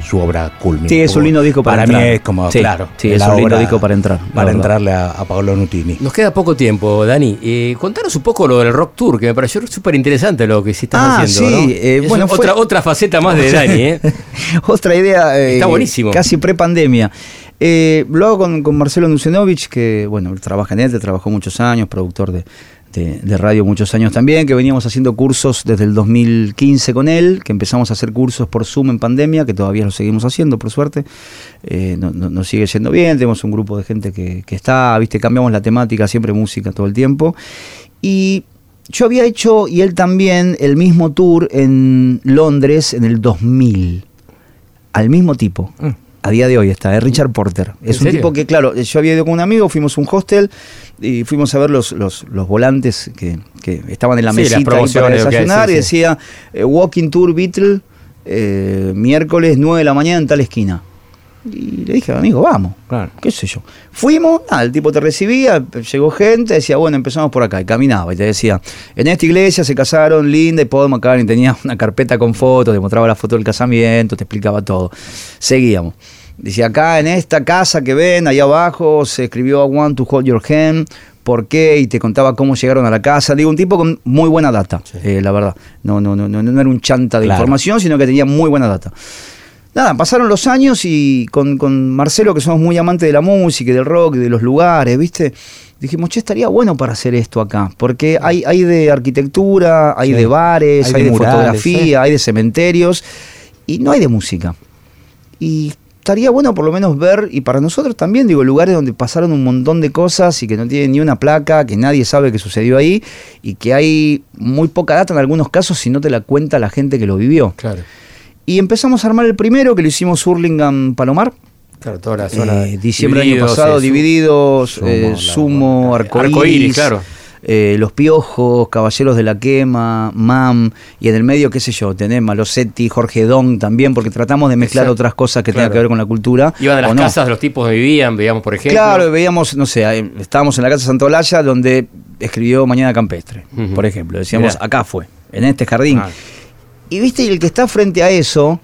Speaker 3: su obra culminante.
Speaker 6: Sí, es un lindo disco para
Speaker 3: Para mí
Speaker 6: entrar.
Speaker 3: es como,
Speaker 6: Sí,
Speaker 3: claro.
Speaker 6: sí,
Speaker 3: es
Speaker 6: un lindo disco para entrar,
Speaker 3: Para entrarle a, a Paolo Nutini.
Speaker 2: Nos queda poco tiempo, Dani. Eh, contanos un poco lo del Rock Tour, que me pareció súper interesante lo que sí estás
Speaker 6: Ah,
Speaker 2: haciendo.
Speaker 6: sí,
Speaker 2: ¿no?
Speaker 6: eh,
Speaker 2: Es
Speaker 6: bueno, fue-
Speaker 2: otra, otra faceta más de Dani, ¿eh?
Speaker 6: Otra idea. eh,
Speaker 2: Está buenísimo.
Speaker 6: Casi pre-pandemia. Eh, lo hago con, con Marcelo Nucenovich, que bueno, trabaja en ETE, trabajó muchos años, productor de, de- radio muchos años también, que veníamos haciendo cursos desde el 2015 con él, que empezamos a hacer cursos por Zoom en pandemia, que todavía lo seguimos haciendo, por suerte. Eh, no- no- nos sigue yendo bien, tenemos un grupo de gente que, está, viste, cambiamos la temática, siempre música todo el tiempo. Y yo había hecho, y él también, el mismo tour en Londres en el 2000 al mismo tipo. A día de hoy está, es Richard Porter. Es un
Speaker 2: serio?
Speaker 6: tipo que, claro, yo había ido con un amigo, fuimos a un hostel y fuimos a ver los, los, los volantes que, que estaban en la
Speaker 2: Sí,
Speaker 6: mesita ahí para desayunar
Speaker 2: sí,
Speaker 6: y decía eh, Walking Tour Beatle, eh, miércoles 9 de la mañana en tal esquina. Y le dije, amigo, vamos.
Speaker 3: Claro.
Speaker 6: ¿Qué sé yo? Fuimos, nada, el tipo te recibía, llegó gente, decía, bueno, empezamos por acá, y caminaba, y te decía, en esta iglesia se casaron Linda y Paul McCartney, tenía una carpeta con fotos, te mostraba la foto del casamiento, te explicaba todo. Seguíamos. Decía, acá en esta casa que ven, ahí abajo, se escribió I want to hold your hand, por qué y te contaba cómo llegaron a la casa. Digo, un tipo con muy buena data, eh, la verdad. No, no, no, no, no era un chanta de
Speaker 3: Claro.
Speaker 6: información, sino que tenía muy buena data. Nada, pasaron los años y con, con Marcelo, que somos muy amantes de la música y del rock y de los lugares, ¿viste? Dijimos, che, estaría bueno para hacer esto acá, porque hay, hay de arquitectura, hay
Speaker 3: Sí.
Speaker 6: de bares,
Speaker 3: Hay
Speaker 6: hay, de
Speaker 3: murales,
Speaker 6: fotografía, hay de cementerios, y no hay de música. Y estaría bueno por lo menos ver, y para nosotros también, digo, lugares donde pasaron un montón de cosas y que no tienen ni una placa, que nadie sabe que sucedió ahí, y que hay muy poca data en algunos casos si no te la cuenta la gente que lo vivió.
Speaker 2: Claro.
Speaker 6: Y empezamos a armar el primero, que lo hicimos Hurlingham Palomar.
Speaker 2: Claro, toda la zona.
Speaker 6: Eh, diciembre del año pasado,
Speaker 2: eh,
Speaker 6: divididos,
Speaker 3: Sumo,
Speaker 6: eh, Sumo, Arcoíris,
Speaker 2: Arcoíris, claro.
Speaker 6: eh, Los Piojos, Caballeros de la Quema, MAM, y en el medio, qué sé yo, tenés Malosetti, Jorge Don también, porque tratamos de mezclar
Speaker 2: Exacto.
Speaker 6: otras cosas que
Speaker 2: Claro.
Speaker 6: tengan que ver con la cultura.
Speaker 2: Iban a las
Speaker 6: no.
Speaker 2: casas de los tipos que vivían, veíamos, por ejemplo.
Speaker 6: Claro, veíamos, no sé, estábamos en la casa de Santolaya donde escribió Mañana Campestre, por ejemplo. Decíamos,
Speaker 2: Mirá.
Speaker 6: acá fue, en este jardín.
Speaker 3: Ah.
Speaker 6: Y viste, y el que está frente a eso,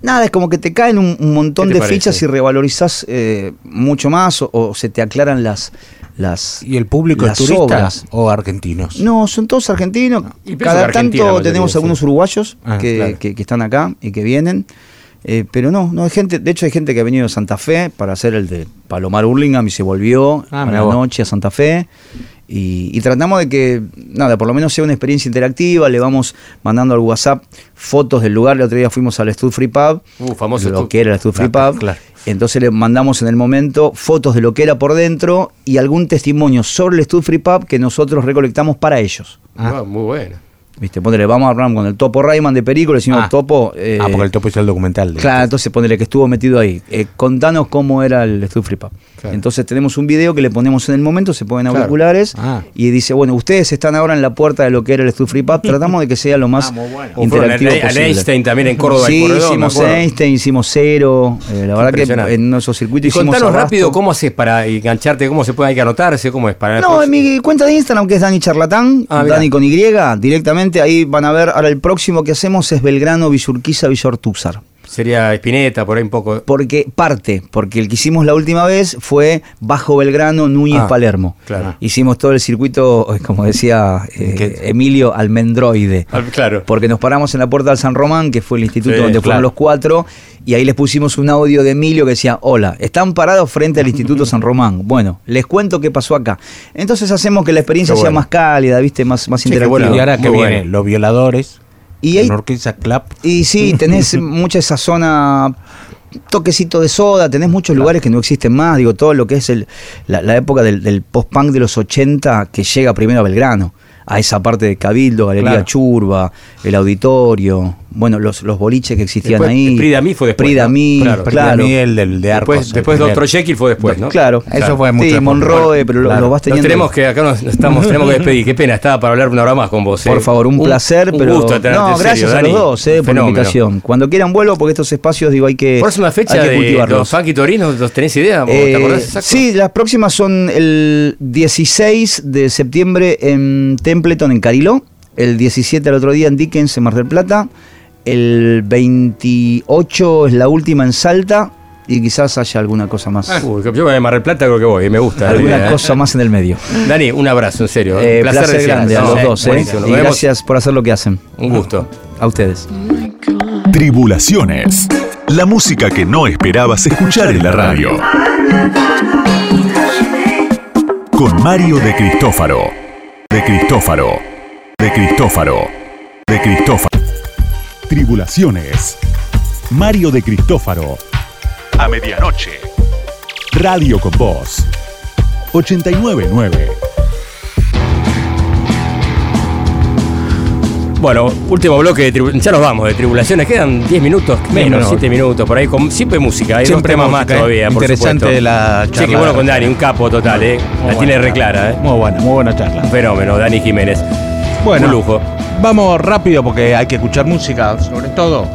Speaker 6: nada, es como que te caen un, un montón
Speaker 2: ¿Qué
Speaker 6: de
Speaker 2: parece?
Speaker 6: fichas y revalorizás eh, mucho más o, o se te aclaran las... las
Speaker 3: ¿Y el público
Speaker 6: las
Speaker 3: es turista
Speaker 6: obras.
Speaker 3: o argentinos?
Speaker 6: No, son todos argentinos.
Speaker 2: Y pienso
Speaker 6: Cada tanto tenemos
Speaker 2: sí.
Speaker 6: algunos uruguayos
Speaker 3: Ah,
Speaker 6: que,
Speaker 3: claro.
Speaker 6: que- que están acá y que vienen. Eh, pero no, no hay gente, de hecho hay gente que ha venido de Santa Fe para hacer el de Palomar Hurlingham y se volvió
Speaker 3: Ah,
Speaker 6: a la noche a Santa Fe. Y, y tratamos de que, nada, por lo menos sea una experiencia interactiva. Le vamos mandando al WhatsApp fotos del lugar. El otro día fuimos al Stud Free Pub,
Speaker 2: Uh, famoso
Speaker 6: lo que era el Stud Free Pub.
Speaker 3: claro.
Speaker 6: Entonces le mandamos en el momento fotos de lo que era por dentro y algún testimonio sobre el Stud Free Pub que nosotros recolectamos para ellos.
Speaker 2: Ah, muy bueno.
Speaker 6: Viste, ponele, vamos a hablar con el Topo Rayman de Perico, le decimos
Speaker 3: Ah.
Speaker 6: Topo. eh,
Speaker 3: ah, porque el topo hizo el documental. de-
Speaker 6: Claro, entonces ponele que estuvo metido ahí. Eh, contanos cómo era el Stud Free Pub.
Speaker 2: Claro.
Speaker 6: Entonces tenemos un video que le ponemos en el momento, se ponen
Speaker 2: Claro.
Speaker 6: auriculares
Speaker 3: Ah.
Speaker 6: y dice, bueno, ustedes están ahora en la puerta de lo que era el Stud Free Pub, tratamos de que sea lo más
Speaker 3: Ah, bueno.
Speaker 2: O fueron
Speaker 6: interactivo posible.
Speaker 2: Einstein también en Córdoba
Speaker 6: Sí,
Speaker 2: Corredor,
Speaker 6: hicimos. Einstein, hicimos Cero. eh, la verdad que en esos circuitos
Speaker 2: Y
Speaker 6: hicimos
Speaker 2: contanos
Speaker 6: Abasto.
Speaker 2: rápido cómo haces para engancharte, cómo se puede hay que anotarse, cómo es para
Speaker 6: No, en mi cuenta de Instagram, que es Dani Charlatán,
Speaker 2: Ah.
Speaker 6: Dani con Y, directamente ahí van a ver. Ahora el próximo que hacemos es Belgrano, Villurquiza, Villortúzar.
Speaker 2: Sería Espineta, por ahí un poco.
Speaker 6: Porque parte, porque el que hicimos la última vez fue Bajo Belgrano, Núñez,
Speaker 2: Ah,
Speaker 6: Palermo.
Speaker 2: claro.
Speaker 6: Hicimos todo el circuito, eh, como decía eh. Emilio, almendroide.
Speaker 2: Ah, Claro.
Speaker 6: Porque nos paramos en la puerta del San Román, que fue el instituto
Speaker 2: Sí,
Speaker 6: donde
Speaker 2: claro.
Speaker 6: fueron los cuatro, y ahí les pusimos un audio de Emilio que decía, hola, están parados frente al Instituto San Román. Bueno, les cuento qué pasó acá. Entonces hacemos que la experiencia sea más cálida, viste, más, más
Speaker 2: Sí, qué
Speaker 6: interactiva.
Speaker 2: bueno.
Speaker 3: y ahora que
Speaker 2: bueno.
Speaker 3: viene, los violadores,
Speaker 6: Y
Speaker 3: Club.
Speaker 6: Y sí, tenés mucha esa zona, toquecito de soda, tenés muchos lugares que no existen más, digo, todo lo que es el, la, la época del, del post-punk de los 80 que llega primero a Belgrano, a esa parte de Cabildo, Galería
Speaker 3: Claro.
Speaker 6: Churba, el auditorio, bueno, los, los boliches que existían
Speaker 2: Después,
Speaker 6: ahí.
Speaker 2: Prida-mí fue después,
Speaker 6: Prida-mí,
Speaker 2: ¿no? Claro,
Speaker 6: claro.
Speaker 3: el del de Arcos.
Speaker 2: Después,
Speaker 3: el
Speaker 2: después. Doctor Jekyll fue después, ¿no?
Speaker 6: Claro,
Speaker 3: Eso fue mucho
Speaker 6: Sí,
Speaker 3: después.
Speaker 6: Monroe, pero lo-
Speaker 3: claro.
Speaker 6: lo vas
Speaker 2: Nos
Speaker 6: teniendo.
Speaker 2: tenemos que, acá nos estamos, tenemos que despedir. Qué pena, estaba para hablar una hora más con vos. ¿eh?
Speaker 6: Por favor, un, placer,
Speaker 2: un
Speaker 6: pero.
Speaker 2: gusto tenerte,
Speaker 6: no,
Speaker 2: en serio,
Speaker 6: gracias a
Speaker 2: Dani.
Speaker 6: los dos, eh, por la invitación. Cuando quieran vuelvo, porque estos espacios, digo, hay que.
Speaker 2: Próxima fecha
Speaker 6: hay que
Speaker 2: de
Speaker 6: cultivarlos.
Speaker 2: los Funky Torinos, ¿los tenés idea? ¿O
Speaker 6: Eh,
Speaker 2: ¿Te acordás exacto?
Speaker 6: sí, las próximas son el 16 de septiembre en Templeton, en Cariló. El 17 al otro día en Dickens, en Mar del Plata. El 28 es la última en Salta. Y quizás haya alguna cosa más.
Speaker 2: Uy, yo en Mar del Plata creo que voy, me gusta.
Speaker 6: alguna
Speaker 2: idea, ¿eh?
Speaker 6: cosa más en el medio.
Speaker 2: Dani, un abrazo, en serio.
Speaker 6: Eh,
Speaker 2: un placer,
Speaker 6: placer
Speaker 2: de
Speaker 6: grande a los
Speaker 2: No,
Speaker 6: dos. eh. Y gracias por hacer lo que hacen.
Speaker 2: Un gusto.
Speaker 6: A ustedes.
Speaker 1: Tribulaciones. La música que no esperabas escuchar en la radio. Con Mario de Cristófaro. De Cristófaro. De Cristófaro. De Cristófaro. Tribulaciones. Mario de Cristófaro. A medianoche. Radio con Voz. 899.
Speaker 2: Bueno, último bloque de tribulaciones. Ya nos vamos de tribulaciones. Quedan 10 minutos, menos,
Speaker 3: no.
Speaker 2: 7 minutos por ahí. Con siempre música. Hay
Speaker 3: Siempre
Speaker 2: dos temas más
Speaker 3: ¿eh?
Speaker 2: todavía. por
Speaker 3: Interesante
Speaker 2: supuesto.
Speaker 3: la
Speaker 2: Che,
Speaker 3: charla.
Speaker 2: qué bueno con Dani, un capo total, ¿eh? La tiene reclara, ¿eh?
Speaker 3: Muy buena, muy buena charla.
Speaker 2: Un fenómeno, Dani Jiménez.
Speaker 3: Bueno,
Speaker 2: Un lujo.
Speaker 3: Vamos rápido porque hay que escuchar música, sobre todo.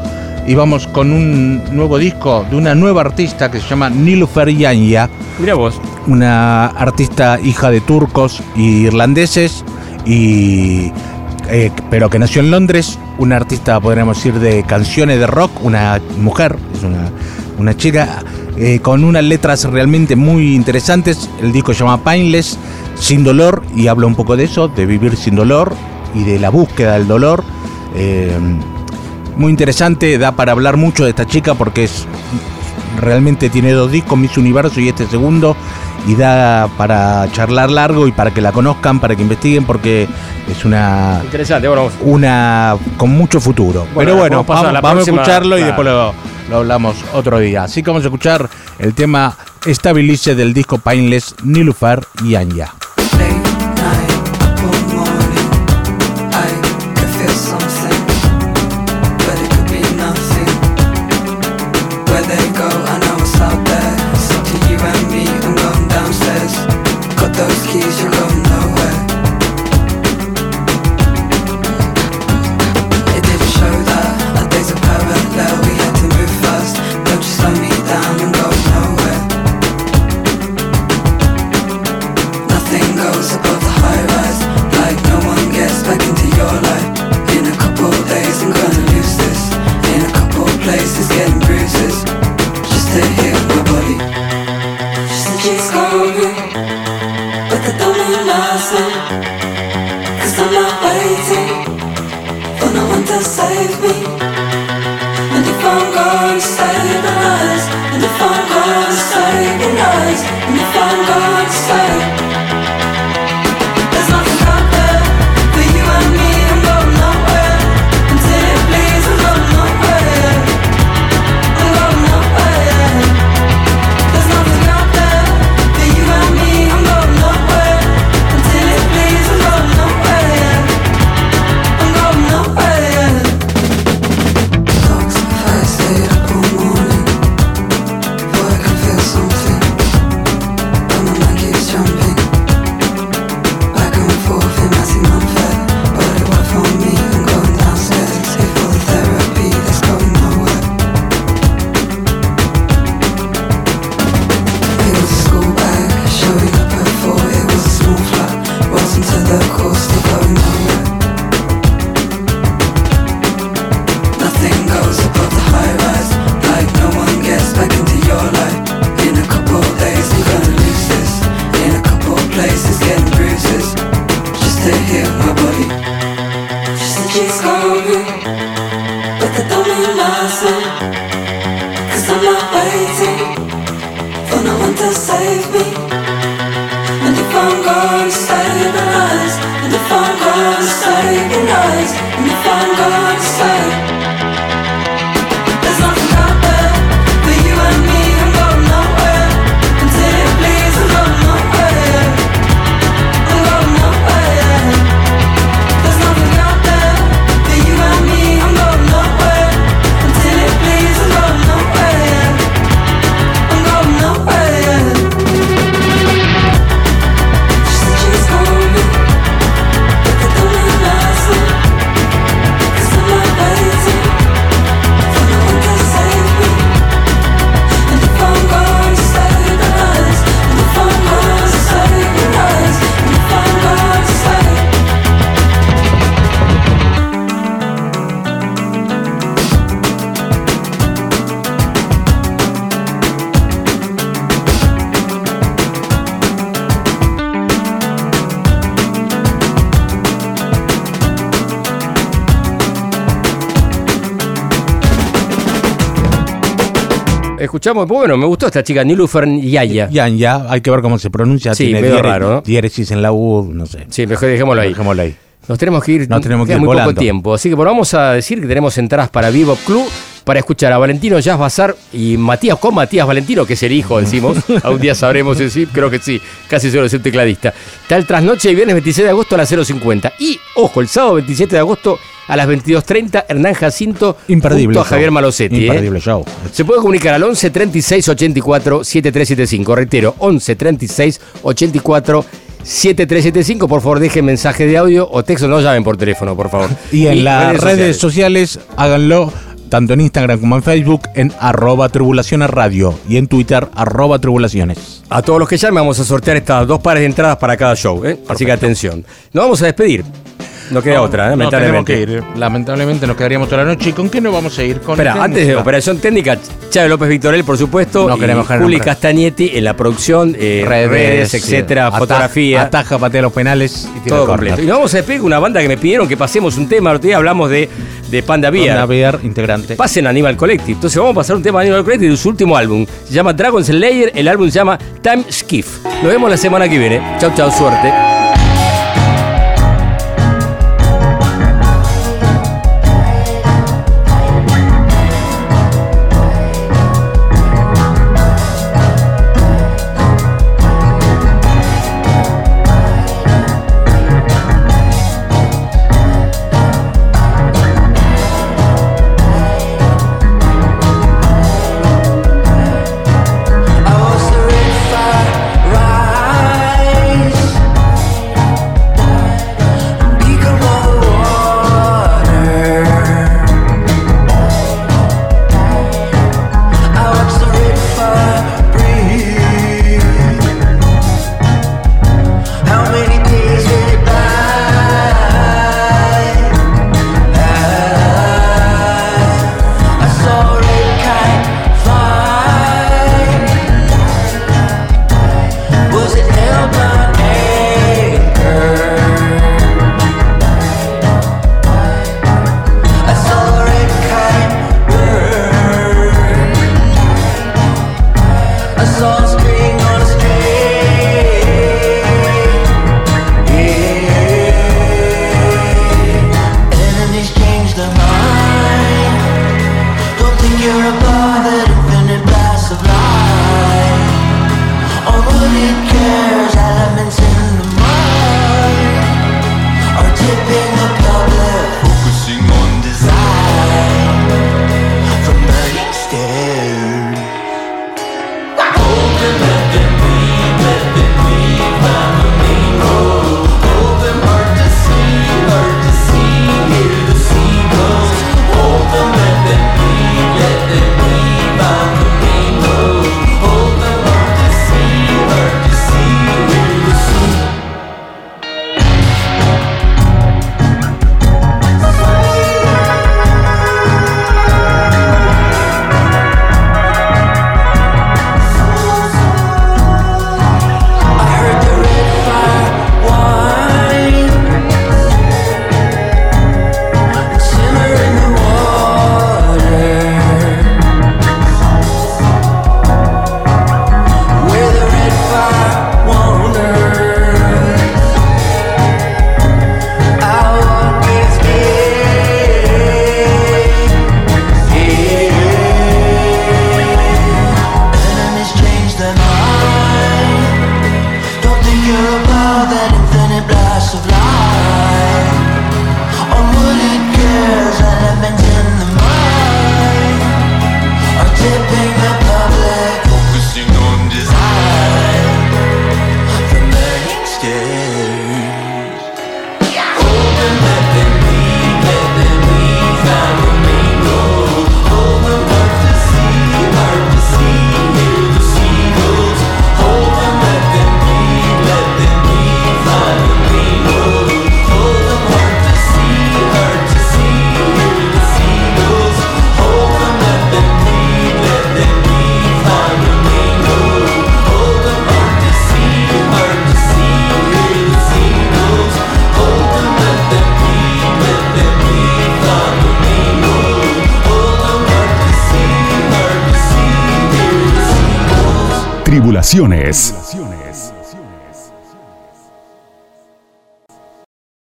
Speaker 3: Y vamos con un nuevo disco de una nueva artista que se llama Nilufer Yanya,
Speaker 2: Mira vos.
Speaker 3: una artista hija de turcos y irlandeses, y, eh, pero que nació en Londres, una artista, podríamos decir, de canciones de rock, una mujer, es una, una chica. eh, con unas letras realmente muy interesantes. El disco se llama Painless, Sin Dolor, y habla un poco de eso, de vivir sin dolor y de la búsqueda del dolor. Eh, muy interesante, da para hablar mucho de esta chica porque es realmente tiene dos discos, Miss Universo y este segundo, y da para charlar largo y para que la conozcan, para que investiguen, porque es una
Speaker 2: Interesante, bueno,
Speaker 3: una con mucho futuro.
Speaker 2: Bueno,
Speaker 3: Pero bueno,
Speaker 2: vamos a
Speaker 3: vamos, escucharlo y después lo, lo hablamos otro día. Así que vamos a escuchar el tema Stabilize del disco Painless, Nilufer y Anya.
Speaker 10: To save me. And if I'm gonna stabilize And if I'm gonna stabilize And if I'm
Speaker 2: Escuchamos, bueno, me gustó esta chica, Nilufer Yaya.
Speaker 3: Yanya, hay que ver cómo se pronuncia.
Speaker 2: Sí,
Speaker 3: tiene
Speaker 2: medio raro, ¿no?
Speaker 3: diéresis en la U, no sé.
Speaker 2: Sí, mejor dejémoslo ahí.
Speaker 3: Dejémoslo ahí.
Speaker 2: Nos tenemos que ir,
Speaker 3: Nos tenemos que ir
Speaker 2: muy poco tiempo. Así que bueno, vamos a decir que tenemos entradas para Vivo Club para escuchar a Valentino Jazz Bazar y Matías con Matías Valentino, que es el hijo, decimos. a un día sabremos si sí, creo que sí, casi es el tecladista. Tal trasnoche y viernes 26 de agosto a las 0.50. Y, ojo, el sábado 27 de agosto a las 22.30, Hernán Jacinto
Speaker 3: Imperdible.
Speaker 2: junto a
Speaker 3: show.
Speaker 2: Javier Malosetti. ¿eh?
Speaker 3: Imperdible show.
Speaker 2: Se puede comunicar al 11 36 84 7375. Reitero, 11 36 84 7375. Por favor, dejen mensaje de audio o texto. No llamen por teléfono, por favor.
Speaker 3: Y en las redes, sociales. háganlo tanto en Instagram como en Facebook en arroba tribulaciones radio y en Twitter arroba tribulaciones.
Speaker 2: A todos los que llamen vamos a sortear estas dos pares de entradas para cada show. ¿eh? Así que atención. Nos vamos a despedir.
Speaker 5: No queda otra, ¿eh? lamentablemente.
Speaker 3: Lamentablemente nos quedaríamos toda la noche. ¿Y con qué nos vamos a ir? Con
Speaker 5: Espera, antes de Operación Técnica, Chávez López Victorel, por supuesto.
Speaker 3: No queremos y
Speaker 5: Juli Castagnetti en la producción, eh, redes, redes, etcétera,
Speaker 3: ataja,
Speaker 5: fotografía.
Speaker 3: Ataja, patea los penales. Y
Speaker 5: todo completo. Y nos vamos a despedir con una banda que me pidieron que pasemos un tema. Ahorita hablamos de, de Panda Bear.
Speaker 3: Panda Bear, integrante.
Speaker 5: Pasen Animal Collective. Entonces vamos a pasar un tema de Animal Collective de su último álbum. Se llama Dragon Slayer. El álbum se llama Time Skiff. Nos vemos la semana que viene. Chau, chau, suerte.